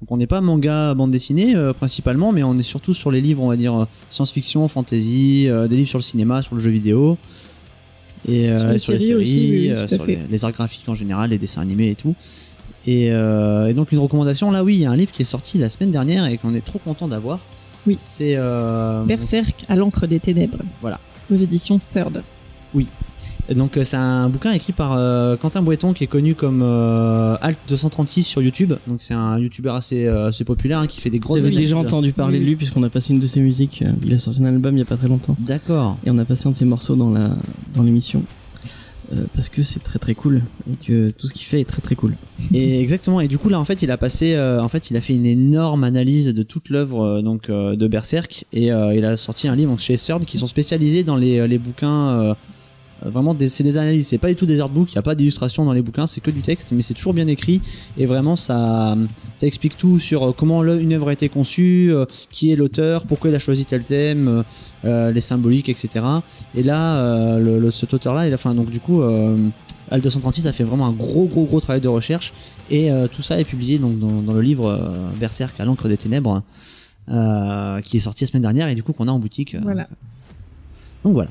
[SPEAKER 3] donc on n'est pas manga, bande dessinée euh, principalement, mais on est surtout sur les livres, on va dire science-fiction, fantasy, euh, des livres sur le cinéma, sur le jeu vidéo et euh,
[SPEAKER 4] Sur les
[SPEAKER 3] et sur les
[SPEAKER 4] séries aussi, oui,
[SPEAKER 3] euh, sur les arts graphiques en général, les dessins animés et tout. Et, euh, et donc une recommandation, là oui, il y a un livre qui est sorti la semaine dernière et qu'on est trop content d'avoir.
[SPEAKER 4] Oui.
[SPEAKER 3] C'est euh,
[SPEAKER 4] Berserk à l'encre des ténèbres.
[SPEAKER 3] Voilà.
[SPEAKER 4] Aux éditions Third.
[SPEAKER 3] Et donc euh, c'est un bouquin écrit par euh, Quentin Boiton qui est connu comme euh, Alt 236 sur YouTube. Donc c'est un YouTuber assez, euh, assez populaire hein, qui fait des
[SPEAKER 1] vous
[SPEAKER 3] grosses
[SPEAKER 1] avez déjà entendu parler de lui puisqu'on a passé une de ses musiques il a sorti un album il y a pas très longtemps
[SPEAKER 3] D'accord.
[SPEAKER 1] et on a passé un de ses morceaux dans la dans l'émission Euh, parce que c'est très très cool et que tout ce qu'il fait est très très cool
[SPEAKER 3] Et *laughs* exactement. Et du coup là en fait il a passé, euh, en fait une énorme analyse de toute l'œuvre euh, donc de Berserk et il a sorti un livre chez Third qui sont spécialisés dans les bouquins. Vraiment, c'est des analyses, c'est pas du tout des artbooks, il n'y a pas d'illustration dans les bouquins, c'est que du texte, mais c'est toujours bien écrit et vraiment ça, ça explique tout sur euh, comment une œuvre a été conçue, euh, qui est l'auteur, pourquoi il a choisi tel thème, euh, les symboliques, etc. Et là, le, le- cet auteur-là, il a, enfin, donc du coup, Al 236 a fait vraiment un gros, gros, gros travail de recherche et tout ça est publié donc dans, dans le livre Berserk à l'encre des ténèbres, qui est sorti la semaine dernière et du coup qu'on a en boutique.
[SPEAKER 4] Voilà.
[SPEAKER 3] Donc voilà,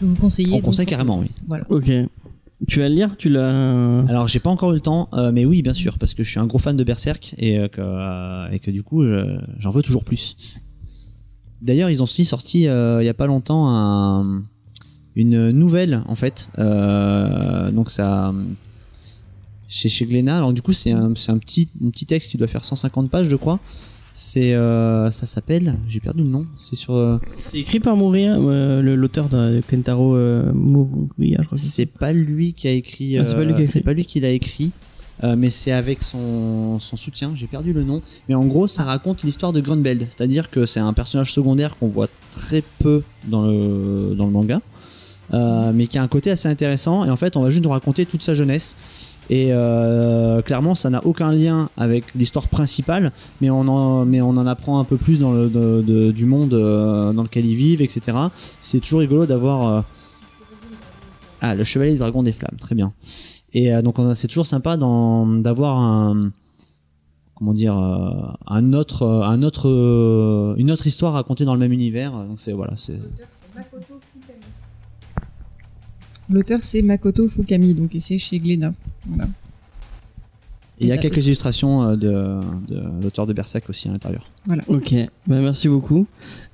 [SPEAKER 2] Que vous conseillez.
[SPEAKER 3] on conseille carrément, oui.
[SPEAKER 2] Voilà.
[SPEAKER 1] ok Tu vas le lire Tu l'as.
[SPEAKER 3] Alors j'ai pas encore eu le temps, euh, mais oui bien sûr parce que je suis un gros fan de Berserk et euh, que euh, et que du coup je- j'en veux toujours plus. D'ailleurs ils ont aussi sorti euh, il y a pas longtemps un- une nouvelle en fait, Euh, donc ça chez chez Glénat. Alors du coup c'est un c'est un petit un petit texte qui doit faire 150 pages je crois. C'est euh, ça s'appelle j'ai perdu le nom. C'est sur euh,
[SPEAKER 1] C'est écrit par Moria, euh, l'auteur de Kentaro euh, Muria, je crois. c'est.
[SPEAKER 3] Pas lui qui a écrit.
[SPEAKER 1] Ah, c'est pas lui qui a écrit.
[SPEAKER 3] c'est pas lui qui l'a écrit. mais c'est avec son, son soutien, j'ai perdu le nom. Mais en gros, ça raconte l'histoire de Grunbeld. C'est-à-dire que c'est un personnage secondaire qu'on voit très peu dans le, dans le manga. mais qui a un côté assez intéressant. Et en fait, on va juste nous raconter toute sa jeunesse. Et euh, clairement, ça n'a aucun lien avec l'histoire principale, mais on en, mais on en apprend un peu plus dans le du monde euh, dans lequel ils vivent, etc. C'est toujours rigolo d'avoir. euh, ah, le chevalier du dragon des flammes, très bien. Et donc c'est toujours sympa d'avoir un comment dire un autre un autre une autre histoire racontée dans le même univers. Donc c'est voilà, c'est
[SPEAKER 4] L'auteur, c'est Makoto Fukami, donc et c'est chez Glénat. Voilà.
[SPEAKER 3] Et il y a quelques illustrations euh, de, de l'auteur de Berserk aussi à l'intérieur.
[SPEAKER 1] Ok, bah, merci beaucoup.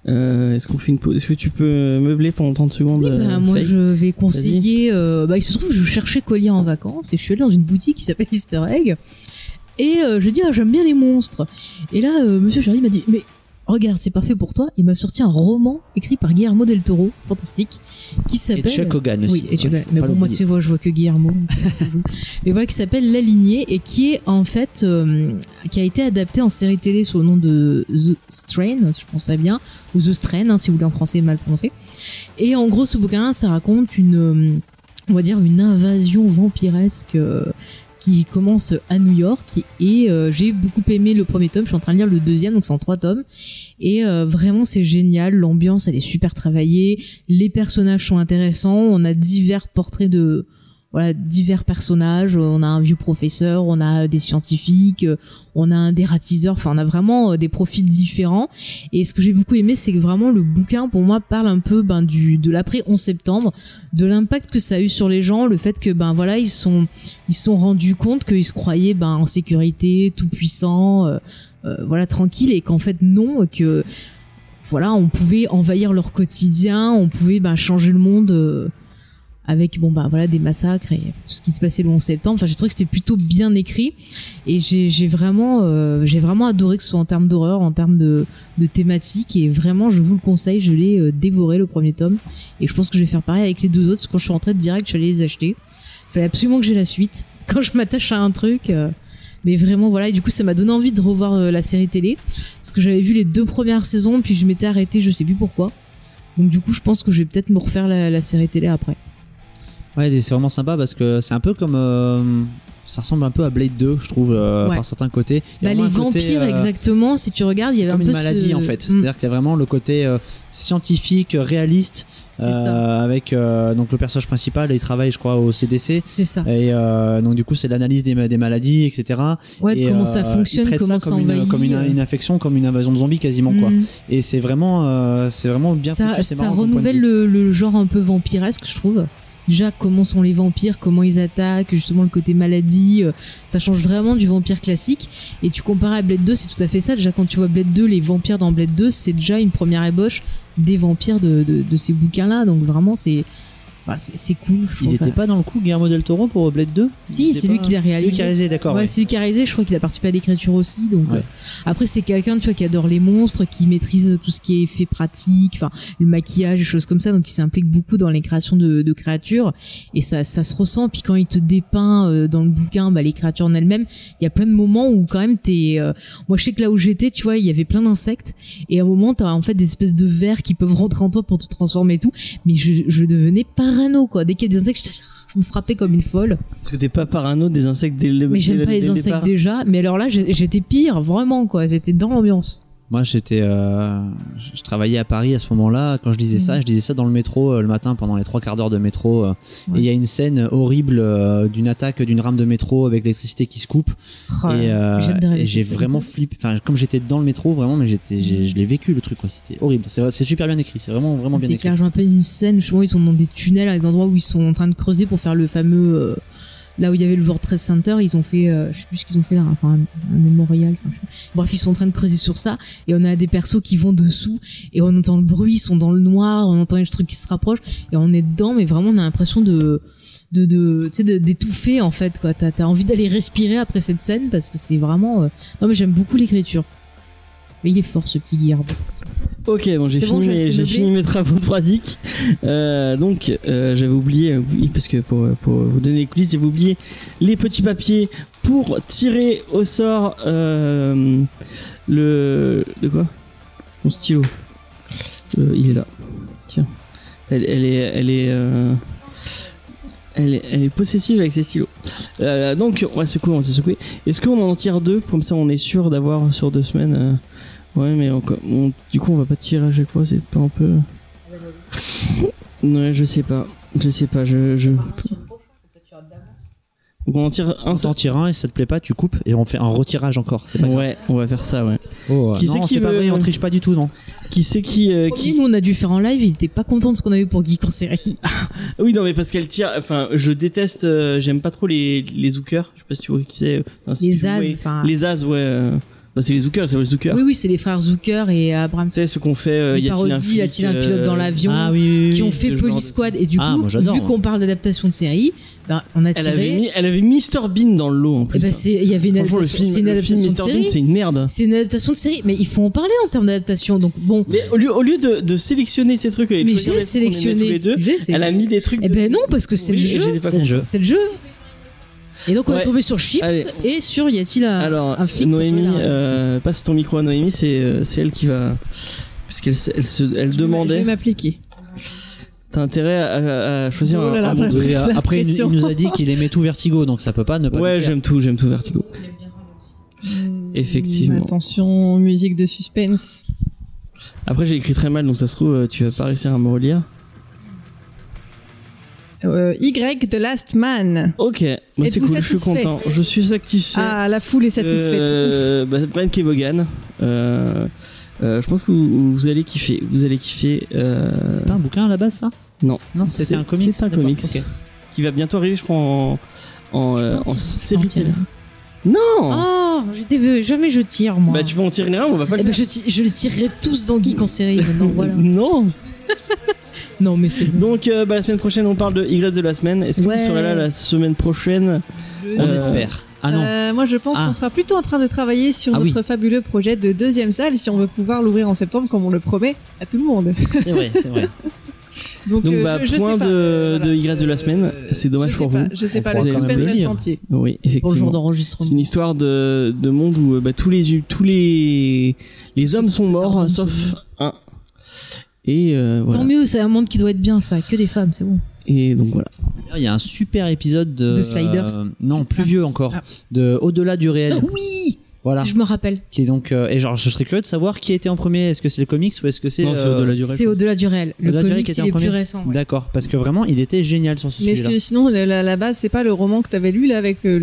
[SPEAKER 1] Euh, Est-ce qu'on fait une pause Est-ce que tu peux meubler pendant 30 secondes
[SPEAKER 2] Oui, bah,
[SPEAKER 1] euh,
[SPEAKER 2] moi, je vais conseiller. euh, bah, il se trouve que je cherchais lire en vacances et je suis allée dans une boutique qui s'appelle Easter Egg. Et euh, je dis, ah, j'aime bien les monstres. Et là, euh, monsieur Charlie m'a dit, mais regarde, c'est parfait pour toi. Il m'a sorti un roman écrit par Guillermo del Toro, fantastique, qui
[SPEAKER 3] Et
[SPEAKER 2] s'appelle.
[SPEAKER 3] Chuck Hogan aussi.
[SPEAKER 2] Oui, et Chuck
[SPEAKER 3] Ouais,
[SPEAKER 2] mais bon, moi, tu vois, je vois que Guillermo. euh, *laughs* mais voilà, qui s'appelle La Lignée et qui est en fait, euh, qui a été adapté en série télé sous le nom de The Strain, si je pense ça bien, ou The Strain, hein, si vous voulez en français mal prononcé. Et en gros, ce bouquin, ça raconte une, euh, on va dire, une invasion vampiresque. euh, qui commence à New York et euh, j'ai beaucoup aimé le premier tome. Je suis en train de lire le deuxième donc c'est en trois tomes. Et euh, vraiment c'est génial. L'ambiance elle est super travaillée. Les personnages sont intéressants. On a divers portraits de voilà divers personnages. On a un vieux professeur on a des scientifiques euh, on a un dératiseur. Enfin on a vraiment euh, des profils différents. Et ce que j'ai beaucoup aimé c'est que vraiment le bouquin pour moi parle un peu ben du de l'après 11 septembre de l'impact que ça a eu sur les gens le fait que ben voilà ils sont ils sont rendus compte qu'ils se croyaient ben en sécurité tout puissant voilà tranquille et qu'en fait non que voilà on pouvait envahir leur quotidien on pouvait ben changer le monde euh, avec bon bah voilà des massacres et tout ce qui se passait le 11 septembre. Enfin j'ai trouvé que c'était plutôt bien écrit. Et j'ai vraiment euh, j'ai vraiment adoré que ce soit en termes d'horreur en termes de de thématique. Et vraiment je vous le conseille. Je l'ai euh, dévoré le premier tome. Et je pense que je vais faire pareil avec les deux autres. Parce que quand je suis rentrée direct je suis allée les acheter. Fallait absolument que j'ai la suite. *laughs* Quand je m'attache à un truc euh, mais vraiment voilà. Et du coup ça m'a donné envie de revoir euh, la série télé. Parce que j'avais vu les deux premières saisons puis je m'étais arrêtée je sais plus pourquoi. Donc du coup je pense que je vais peut-être me refaire la série télé après
[SPEAKER 3] Ouais, c'est vraiment sympa parce que c'est un peu comme. euh, ça ressemble un peu à Blade 2, je trouve, euh,
[SPEAKER 2] Ouais.
[SPEAKER 3] par certains côtés. Il y a
[SPEAKER 2] bah, les
[SPEAKER 3] côté,
[SPEAKER 2] vampires
[SPEAKER 3] euh,
[SPEAKER 2] exactement si tu regardes il y avait un peu
[SPEAKER 3] une maladie
[SPEAKER 2] ce-
[SPEAKER 3] en fait.
[SPEAKER 2] Mm,
[SPEAKER 3] C'est-à-dire qu'il y a vraiment le côté scientifique, réaliste, euh, avec euh, donc le personnage principal, il travaille, je crois, au CDC.
[SPEAKER 2] c'est ça
[SPEAKER 3] Et euh, donc du coup, c'est l'analyse des, ma- des maladies, etc.
[SPEAKER 2] ouais
[SPEAKER 3] Et,
[SPEAKER 2] comment ça fonctionne comment
[SPEAKER 3] ça
[SPEAKER 2] ça
[SPEAKER 3] comme, une, comme une, une infection, comme une invasion de zombies quasiment quoi.
[SPEAKER 2] mm.
[SPEAKER 3] Et c'est vraiment, c'est vraiment bien
[SPEAKER 2] ça,
[SPEAKER 3] foutu.
[SPEAKER 2] ça renouvelle le, le genre un peu vampiresque, je trouve. Déjà, comment sont les vampires, comment ils attaquent, justement le côté maladie, euh, ça change vraiment du vampire classique. Et tu compares à Blade 2, c'est tout à fait ça. Déjà, quand tu vois Blade 2, les vampires dans Blade 2, c'est déjà une première ébauche des vampires de, ces bouquins-là. Donc vraiment, c'est enfin, c'est cool. je
[SPEAKER 3] Il
[SPEAKER 2] trouve.
[SPEAKER 3] était pas dans le coup Guillermo del Toro pour Blade 2
[SPEAKER 2] Si, c'est lui
[SPEAKER 3] pas-
[SPEAKER 2] qui l'a
[SPEAKER 3] C'est lui qui a
[SPEAKER 2] réalisé.
[SPEAKER 3] réalisé, d'accord.
[SPEAKER 2] Ouais,
[SPEAKER 3] ouais.
[SPEAKER 2] c'est lui qui a réalisé, je crois qu'il a participé à l'écriture aussi. Donc
[SPEAKER 3] Ouais.
[SPEAKER 2] euh, après c'est quelqu'un tu vois qui adore les monstres, qui maîtrise tout ce qui est effet pratique, enfin le maquillage et choses comme ça, donc il s'implique beaucoup dans les créations de, de créatures et ça ça se ressent. Puis quand il te dépeint euh, dans le bouquin bah, les créatures en elles-mêmes, il y a plein de moments où quand même t'es, euh, moi je sais que là où j'étais, tu vois, il y avait plein d'insectes et à un moment t'as en fait des espèces de vers qui peuvent rentrer en toi pour te transformer et tout, mais je, je devenais parano quoi. Dès qu'il y a des insectes, je, je me frappais comme une folle.
[SPEAKER 1] Parce que t'es pas parano des insectes dès le
[SPEAKER 2] Mais j'aime pas les insectes déjà. Mais alors là, j'étais pire, vraiment, quoi. J'étais dans l'ambiance.
[SPEAKER 3] Moi, j'étais, euh, je je travaillais à Paris à ce moment-là. Quand je disais ça, je disais ça dans le métro euh, le matin pendant les trois quarts d'heure de métro. euh,
[SPEAKER 2] Ouais.
[SPEAKER 3] Et il y a une scène horrible d'une attaque d'une rame de métro avec l'électricité qui se coupe.
[SPEAKER 2] Oh,
[SPEAKER 3] et
[SPEAKER 2] j'ai
[SPEAKER 3] et vraiment flippé. Enfin, comme j'étais dans le métro, vraiment, mais j'étais, je l'ai vécu le truc. C'était horrible. C'est, c'est super bien écrit. C'est vraiment, vraiment bien
[SPEAKER 2] C'est
[SPEAKER 3] écrit.
[SPEAKER 2] clair, je me rappelle une scène, justement, ils sont dans des tunnels, à des endroits où ils sont en train de creuser pour faire le fameux. Là où il y avait le World Center, ils ont fait, euh, je sais plus ce qu'ils ont fait là, enfin un, mémorial. enfin, Bref, ils sont en train de creuser sur ça, et on a des persos qui vont dessous, et on entend le bruit, ils sont dans le noir, on entend les trucs qui se rapprochent, et on est dedans, mais vraiment on a l'impression de, de, de, tu sais, d'étouffer en fait, quoi. T'as, t'as envie d'aller respirer après cette scène parce que c'est vraiment. euh, Non, mais j'aime beaucoup l'écriture. Mais il est fort ce petit Guillermo.
[SPEAKER 1] Ok, bon, j'ai
[SPEAKER 2] bon,
[SPEAKER 1] fini, mes, j'ai fini mes travaux pratiques. Euh, donc, euh, j'avais oublié, oui, parce que pour, pour vous donner les coulisses, j'avais oublié les petits papiers pour tirer au sort euh, le. De quoi? Mon stylo. Euh, il est là. Tiens. Elle, elle est. Elle est elle est, elle est possessive avec ses stylos. Donc, on va secouer, on va se secouer. Est-ce qu'on en tire deux? Comme ça, on est sûr d'avoir sur deux semaines. Euh, Ouais, mais on- on- du coup, on va pas tirer à chaque fois, c'est pas un peu. Ouais, je sais pas. Je sais pas, je. je... Donc on en tire un
[SPEAKER 3] t'en tire un et si ça te plaît pas, tu coupes et on fait un retirage encore. C'est pas grave.
[SPEAKER 1] Ouais, on va faire ça, ouais.
[SPEAKER 3] Oh,
[SPEAKER 1] Qui c'est
[SPEAKER 3] non,
[SPEAKER 1] qui
[SPEAKER 3] c'est pas
[SPEAKER 1] veut-
[SPEAKER 3] vrai, on triche pas du tout, non.
[SPEAKER 1] Qui c'est qui. euh,
[SPEAKER 2] Qui
[SPEAKER 1] qui...
[SPEAKER 2] nous on a dû faire en live, il était pas content de ce qu'on a eu pour Geek en série. *laughs*
[SPEAKER 1] Oui, non, mais parce qu'elle tire. Enfin, je déteste. euh, J'aime pas trop les, les zookers. Je sais pas si tu vois qui c'est. Enfin, si
[SPEAKER 2] Les As,
[SPEAKER 1] vois-
[SPEAKER 2] enfin.
[SPEAKER 1] Les As, ouais. euh, Bah, c'est les zookers, c'est les zookers.
[SPEAKER 2] Oui, oui, c'est les frères Zucker et Abraham.
[SPEAKER 1] Tu sais, ce qu'on fait. euh, y a-t-il un
[SPEAKER 2] parodies, y a-t-il un
[SPEAKER 1] flic,
[SPEAKER 2] pilote dans
[SPEAKER 1] euh,
[SPEAKER 2] l'avion
[SPEAKER 3] Ah oui, oui, oui.
[SPEAKER 2] qui ont fait Police Squad et du
[SPEAKER 3] Ah,
[SPEAKER 2] coup, vu qu'on parle d'adaptation de série, ben, on a
[SPEAKER 1] Elle avait
[SPEAKER 2] tiré.
[SPEAKER 1] mis, elle avait Mr Bean dans le lot en plus.
[SPEAKER 2] et ben c'est, il y avait une
[SPEAKER 1] Franchement, le
[SPEAKER 2] adaptation,
[SPEAKER 1] film,
[SPEAKER 2] c'est une
[SPEAKER 1] le film
[SPEAKER 2] adaptation de
[SPEAKER 1] Mr Bean, c'est
[SPEAKER 2] série.
[SPEAKER 1] une merde.
[SPEAKER 2] C'est une adaptation de série, mais il faut en parler en termes d'adaptation. Donc bon,
[SPEAKER 1] Mais au lieu, au lieu de, de sélectionner ces trucs et
[SPEAKER 2] mais j'ai
[SPEAKER 1] aimait tous
[SPEAKER 2] sélectionné.
[SPEAKER 1] les deux,
[SPEAKER 2] c'est-
[SPEAKER 1] elle a mis des trucs.
[SPEAKER 2] Eh ben non, parce que c'est le jeu.
[SPEAKER 3] C'est le jeu.
[SPEAKER 2] Et donc on
[SPEAKER 1] Ouais.
[SPEAKER 2] est tombé sur Chips
[SPEAKER 1] Allez.
[SPEAKER 2] et sur y a-t-il un,
[SPEAKER 1] Alors,
[SPEAKER 2] un flic
[SPEAKER 1] Noémie, euh, passe ton micro à Noémie, c'est euh, c'est elle qui va. Puisqu'elle elle, se, elle
[SPEAKER 4] Je
[SPEAKER 1] demandait.
[SPEAKER 4] vais m'appliquer.
[SPEAKER 1] T'as intérêt à, choisir
[SPEAKER 4] Oh
[SPEAKER 1] un,
[SPEAKER 4] là là,
[SPEAKER 1] un bon *laughs*
[SPEAKER 4] La
[SPEAKER 3] après, il, il nous a dit qu'il aimait tout Vertigo, donc ça peut pas ne pas.
[SPEAKER 1] Ouais, j'aime tout, j'aime tout Vertigo. Effectivement.
[SPEAKER 4] Hmm, Attention, musique de suspense.
[SPEAKER 1] Après, j'ai écrit très mal, donc ça se trouve, euh, tu vas pas réussir à me relire.
[SPEAKER 4] Euh, y The Last Man.
[SPEAKER 1] Ok, moi c'est cool, je suis content. Je suis satisfait.
[SPEAKER 4] Ah, la foule est satisfaite.
[SPEAKER 1] Euh, bah, Brian Kevogan. Euh, euh, je pense que vous, vous allez kiffer. Vous allez kiffer. euh,
[SPEAKER 3] C'est pas un bouquin à la base, ça?
[SPEAKER 1] Non.
[SPEAKER 3] Non, c'était
[SPEAKER 1] C'est-
[SPEAKER 3] un comics.
[SPEAKER 1] C'est un comics qui va bientôt arriver, je crois, en, en, euh, en série télé. Non
[SPEAKER 2] Oh, jamais je tire moi.
[SPEAKER 1] Bah tu peux en tirer un, on va pas
[SPEAKER 2] Eh
[SPEAKER 1] le
[SPEAKER 2] ben,
[SPEAKER 1] faire.
[SPEAKER 2] je, les tirerai tous dans Geek en série voilà. *laughs*
[SPEAKER 1] Non *laughs*
[SPEAKER 2] Non, mais c'est.
[SPEAKER 1] Donc euh, bah, la semaine prochaine on parle de Y de la semaine. Est-ce que
[SPEAKER 2] Ouais.
[SPEAKER 1] vous serez là la semaine prochaine
[SPEAKER 3] On
[SPEAKER 1] Euh,
[SPEAKER 3] espère. Ah non.
[SPEAKER 4] Euh, moi, je pense
[SPEAKER 3] Ah.
[SPEAKER 4] qu'on sera plutôt en train de travailler sur
[SPEAKER 3] Ah
[SPEAKER 4] notre fabuleux projet de deuxième salle si on veut pouvoir l'ouvrir en septembre comme on le promet à tout le monde.
[SPEAKER 3] C'est vrai, c'est vrai. *laughs*
[SPEAKER 4] Donc,
[SPEAKER 1] Donc
[SPEAKER 4] euh,
[SPEAKER 1] bah
[SPEAKER 4] je, je
[SPEAKER 1] point
[SPEAKER 4] sais
[SPEAKER 1] de, Y de la semaine. C'est dommage pour
[SPEAKER 4] pas,
[SPEAKER 1] vous.
[SPEAKER 4] Je sais
[SPEAKER 3] On
[SPEAKER 4] pas, le suspense reste entier.
[SPEAKER 1] Oui,
[SPEAKER 2] Pour le jour
[SPEAKER 1] effectivement.
[SPEAKER 2] d'enregistrement.
[SPEAKER 1] C'est une histoire de, de monde où bah, tous les tous les les hommes sont morts sauf un. Et euh, voilà.
[SPEAKER 2] Tant mieux, c'est un monde qui doit être bien, ça. Que des femmes, c'est bon.
[SPEAKER 1] Et donc voilà.
[SPEAKER 3] Il y a un super épisode de.
[SPEAKER 2] De Sliders.
[SPEAKER 3] euh, non, plus
[SPEAKER 2] ah.
[SPEAKER 3] vieux encore.
[SPEAKER 2] Ah.
[SPEAKER 3] De Au-delà du réel.
[SPEAKER 2] oui
[SPEAKER 3] Voilà.
[SPEAKER 2] Si je me rappelle.
[SPEAKER 3] Qui est donc. euh, et genre, je serais curieux de savoir qui a été en premier. Est-ce que c'est le comics ou est-ce que c'est.
[SPEAKER 1] Non, c'est
[SPEAKER 3] euh,
[SPEAKER 1] Au-delà du réel.
[SPEAKER 2] C'est au-delà du réel. Le
[SPEAKER 3] Au-delà du réel
[SPEAKER 2] comics,
[SPEAKER 3] qui était
[SPEAKER 2] il
[SPEAKER 3] en
[SPEAKER 2] est plus
[SPEAKER 3] premier.
[SPEAKER 2] récent. ouais.
[SPEAKER 3] D'accord, parce que vraiment, il était génial sur ce
[SPEAKER 4] Mais
[SPEAKER 3] sujet-là.
[SPEAKER 4] que sinon, la, la- la base, c'est pas le roman que t'avais lu là avec le,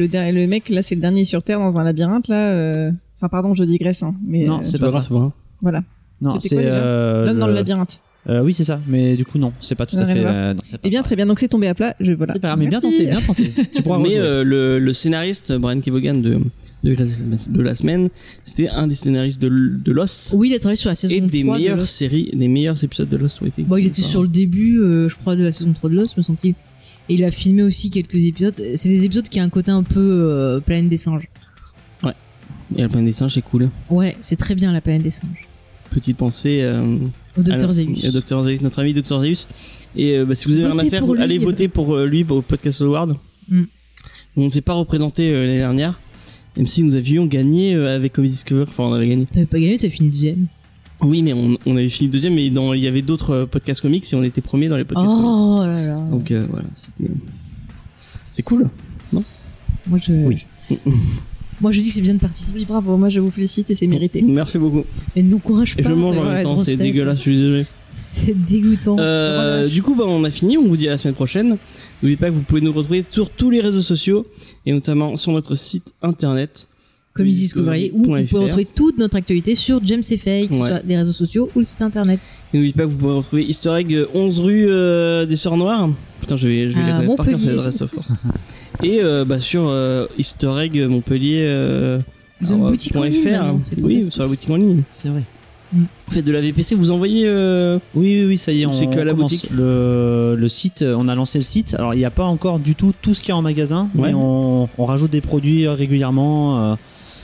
[SPEAKER 4] mec, là, c'est le dernier sur Terre dans un labyrinthe là. euh, Enfin, pardon, je digresse. Hein, mais
[SPEAKER 3] Non,
[SPEAKER 4] euh,
[SPEAKER 3] c'est pas
[SPEAKER 1] grave,
[SPEAKER 3] ça.
[SPEAKER 1] c'est pas grave.
[SPEAKER 4] voilà.
[SPEAKER 3] Non, c'est. euh,
[SPEAKER 4] L'homme dans
[SPEAKER 3] le-
[SPEAKER 4] labyrinthe.
[SPEAKER 3] Euh, oui, c'est ça. Mais du coup, non, c'est pas tout à fait. euh, non, c'est pas
[SPEAKER 4] Eh bien, très bien. Donc c'est tombé à plat. Je voilà.
[SPEAKER 3] C'est pas grave, mais bien tenté, bien tenté. Tu pourras *laughs*
[SPEAKER 1] Mais euh, le, le scénariste Brian Kevogan de de, de la semaine, c'était un des scénaristes de, de Lost
[SPEAKER 2] Oui, il a travaillé sur la saison
[SPEAKER 1] et
[SPEAKER 2] 3
[SPEAKER 1] des
[SPEAKER 2] de
[SPEAKER 1] meilleures
[SPEAKER 2] Lost.
[SPEAKER 1] séries, des meilleurs épisodes de Lost ont été.
[SPEAKER 2] Bon, il était sur le début, euh, je crois, de la saison 3 de Lost, me semble-t-il. Et il a filmé aussi quelques épisodes. C'est des épisodes qui ont un côté un peu euh, planète des singes.
[SPEAKER 1] Et le plein des singes, c'est cool.
[SPEAKER 2] Ouais, c'est très bien la planète des singes.
[SPEAKER 1] Petite pensée euh,
[SPEAKER 2] Au Docteur
[SPEAKER 1] à-
[SPEAKER 2] Zeus.
[SPEAKER 1] au Dr. Zeus, notre ami Dr. Zeus. Et euh, bah, si vous avez rien à faire,
[SPEAKER 2] lui.
[SPEAKER 1] allez voter pour euh, lui au Podcast Award.
[SPEAKER 2] Mm.
[SPEAKER 1] On ne s'est pas représenté euh, l'année dernière, même si nous avions gagné euh, avec Comedy Discover. Enfin, on avait gagné.
[SPEAKER 2] T'avais pas gagné, t'avais fini deuxième.
[SPEAKER 1] Oui, mais on, on avait fini deuxième, mais dans, il y avait d'autres euh, podcasts comics et on était premier dans les podcasts comics.
[SPEAKER 2] Oh là là.
[SPEAKER 1] Donc euh, voilà, c'était- c'est cool. non?
[SPEAKER 2] Moi, je.
[SPEAKER 3] Oui. *laughs*
[SPEAKER 2] Moi, je dis que c'est bien de partir.
[SPEAKER 4] Oui, bravo, moi je vous félicite et c'est mérité.
[SPEAKER 1] Merci beaucoup.
[SPEAKER 2] Mais nous courage pas.
[SPEAKER 1] Et je mange en même temps, c'est dégueulasse, je suis désolé.
[SPEAKER 2] C'est dégoûtant.
[SPEAKER 1] Euh, du coup, bah, on a fini. On vous dit à la semaine prochaine. N'oubliez pas que vous pouvez nous retrouver sur tous les réseaux sociaux et notamment sur notre site internet.
[SPEAKER 2] Comme ils Discovery, où vous pouvez retrouver toute notre actualité sur James et Fake,
[SPEAKER 1] Ouais.
[SPEAKER 2] sur les réseaux sociaux ou le site internet.
[SPEAKER 1] Et N'oubliez pas que vous pouvez retrouver Easter Egg euh, 11 rue euh, des Sœurs Noires. Putain, je vais, je vais
[SPEAKER 2] À
[SPEAKER 1] les connaître par cœur, cette adresse force. Et euh, bah, sur euh, Easter Egg Montpellier. Euh,
[SPEAKER 2] Ils ont une
[SPEAKER 1] alors,
[SPEAKER 2] boutique en ligne
[SPEAKER 1] Oui, sur la boutique en ligne.
[SPEAKER 3] C'est vrai.
[SPEAKER 1] Vous faites de la VPC, vous envoyez. euh,
[SPEAKER 3] Oui, oui, oui, ça y est, on
[SPEAKER 1] C'est que à la
[SPEAKER 3] commence
[SPEAKER 1] boutique
[SPEAKER 3] le, le site. euh, On a lancé le site. Alors, il n'y a pas encore du tout tout ce qu'il y a en magasin,
[SPEAKER 1] Ouais.
[SPEAKER 3] mais on, on rajoute des produits euh, régulièrement. euh,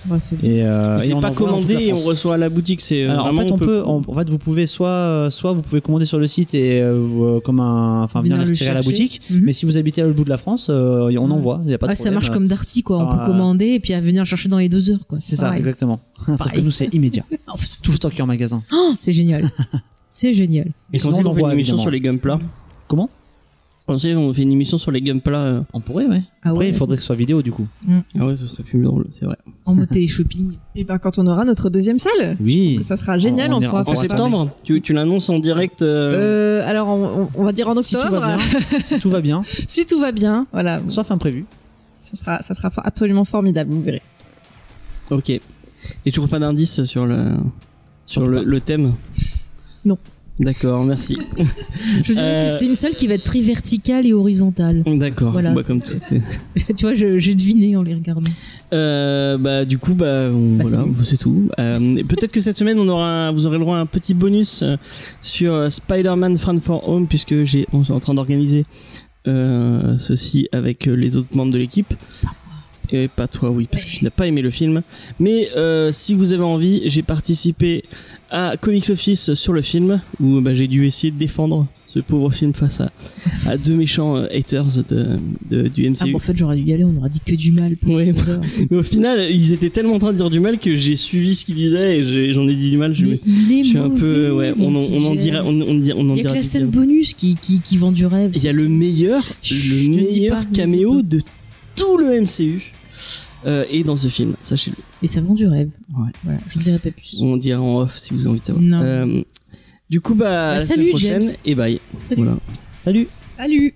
[SPEAKER 2] Ouais,
[SPEAKER 3] et, euh, et
[SPEAKER 1] c'est pas commandé et on reçoit à la boutique. C'est euh,
[SPEAKER 3] en fait on peut, on- en fait vous pouvez soit euh, soit vous pouvez commander sur le site et euh, vous, comme un enfin venir, les
[SPEAKER 2] le
[SPEAKER 3] retirer à la boutique
[SPEAKER 2] Mhm.
[SPEAKER 3] mais si vous habitez à l'autre bout de la France euh, on envoie il y a pas de
[SPEAKER 2] Ouais, ça marche comme Darty, quoi.
[SPEAKER 3] Ça,
[SPEAKER 2] on peut
[SPEAKER 3] euh,
[SPEAKER 2] commander et puis à venir chercher dans les deux heures, quoi.
[SPEAKER 3] c'est ça
[SPEAKER 2] pareil.
[SPEAKER 3] exactement sauf que nous c'est immédiat *laughs* tout le stock est en magasin
[SPEAKER 2] Oh, c'est génial. *laughs* c'est génial.
[SPEAKER 1] Et
[SPEAKER 3] sinon,
[SPEAKER 1] quand
[SPEAKER 3] on envoie,
[SPEAKER 1] une émission sur les gunpla.
[SPEAKER 3] comment?
[SPEAKER 1] On sait, on fait une émission sur les gunpla. euh,
[SPEAKER 3] on pourrait ouais
[SPEAKER 2] Ah
[SPEAKER 3] après
[SPEAKER 2] ouais.
[SPEAKER 3] il faudrait que ce soit vidéo du coup
[SPEAKER 1] Ah ouais, ce serait plus drôle, c'est vrai.
[SPEAKER 2] En mode télé-shopping.
[SPEAKER 4] Et ben quand on aura notre deuxième salle,
[SPEAKER 3] oui
[SPEAKER 4] parce que ça sera génial,
[SPEAKER 3] On-
[SPEAKER 4] on,
[SPEAKER 3] ira-
[SPEAKER 4] pourra
[SPEAKER 3] on
[SPEAKER 1] En
[SPEAKER 4] faire
[SPEAKER 3] pourra
[SPEAKER 4] ça.
[SPEAKER 1] septembre, tu, tu l'annonces en direct. euh,
[SPEAKER 4] Euh, alors on, on va dire en
[SPEAKER 3] si tout
[SPEAKER 4] octobre,
[SPEAKER 3] va bien si tout va bien *laughs*
[SPEAKER 4] si tout va bien, voilà,
[SPEAKER 3] sauf imprévu
[SPEAKER 4] ça sera, ça sera for- absolument formidable, vous verrez.
[SPEAKER 1] Ok. Et toujours pas d'indice sur le sur
[SPEAKER 3] Surtout
[SPEAKER 1] le,
[SPEAKER 3] pas.
[SPEAKER 1] le thème?
[SPEAKER 4] Non.
[SPEAKER 1] D'accord, merci.
[SPEAKER 2] Je dirais
[SPEAKER 1] Euh,
[SPEAKER 2] que c'est une salle qui va être très verticale et horizontale.
[SPEAKER 1] D'accord.
[SPEAKER 2] Voilà,
[SPEAKER 1] bah, comme *laughs*
[SPEAKER 2] tu vois, j'ai deviné en les regardant.
[SPEAKER 1] Euh, bah du coup bah, on-
[SPEAKER 2] Bah,
[SPEAKER 1] voilà,
[SPEAKER 2] c'est
[SPEAKER 1] tout. Euh, Peut-être que cette semaine on aura, vous aurez le droit à un petit bonus euh, sur euh, Spider-Man Friend for Home puisque j'ai, on est en train d'organiser euh, ceci avec euh, les autres membres de l'équipe. Et pas toi, oui, parce que tu n'as pas aimé le film. Mais euh, si vous avez envie, j'ai participé à Comics Office sur le film où bah, j'ai dû essayer de défendre ce pauvre film face à, à deux méchants euh, haters de, de- du MCU.
[SPEAKER 2] Ah, bon, en fait, j'aurais dû y aller, on aurait dit que du mal. heures.
[SPEAKER 1] Mais au final, ils étaient tellement en train de dire du mal que j'ai suivi ce qu'ils disaient et j'en ai dit du mal. Je,
[SPEAKER 2] Mais il est
[SPEAKER 1] je suis un peu, ouais, on, on en dira,
[SPEAKER 2] James.
[SPEAKER 1] on, on, dira- on en
[SPEAKER 2] Il y a que la scène bonus qui, qui, qui vend du rêve.
[SPEAKER 1] Il y a le meilleur, le meilleur caméo de tout le MCU euh, et dans ce film, sachez-le.
[SPEAKER 2] Mais ça vend du rêve.
[SPEAKER 1] Ouais.
[SPEAKER 2] Voilà, je ne dirai pas plus.
[SPEAKER 1] On dira en off si vous avez envie de savoir.
[SPEAKER 2] Non.
[SPEAKER 1] Euh, du coup, bah, à la
[SPEAKER 2] salut,
[SPEAKER 1] semaine prochaine
[SPEAKER 2] James.
[SPEAKER 1] et bye.
[SPEAKER 2] Salut.
[SPEAKER 1] Voilà.
[SPEAKER 3] salut
[SPEAKER 4] Salut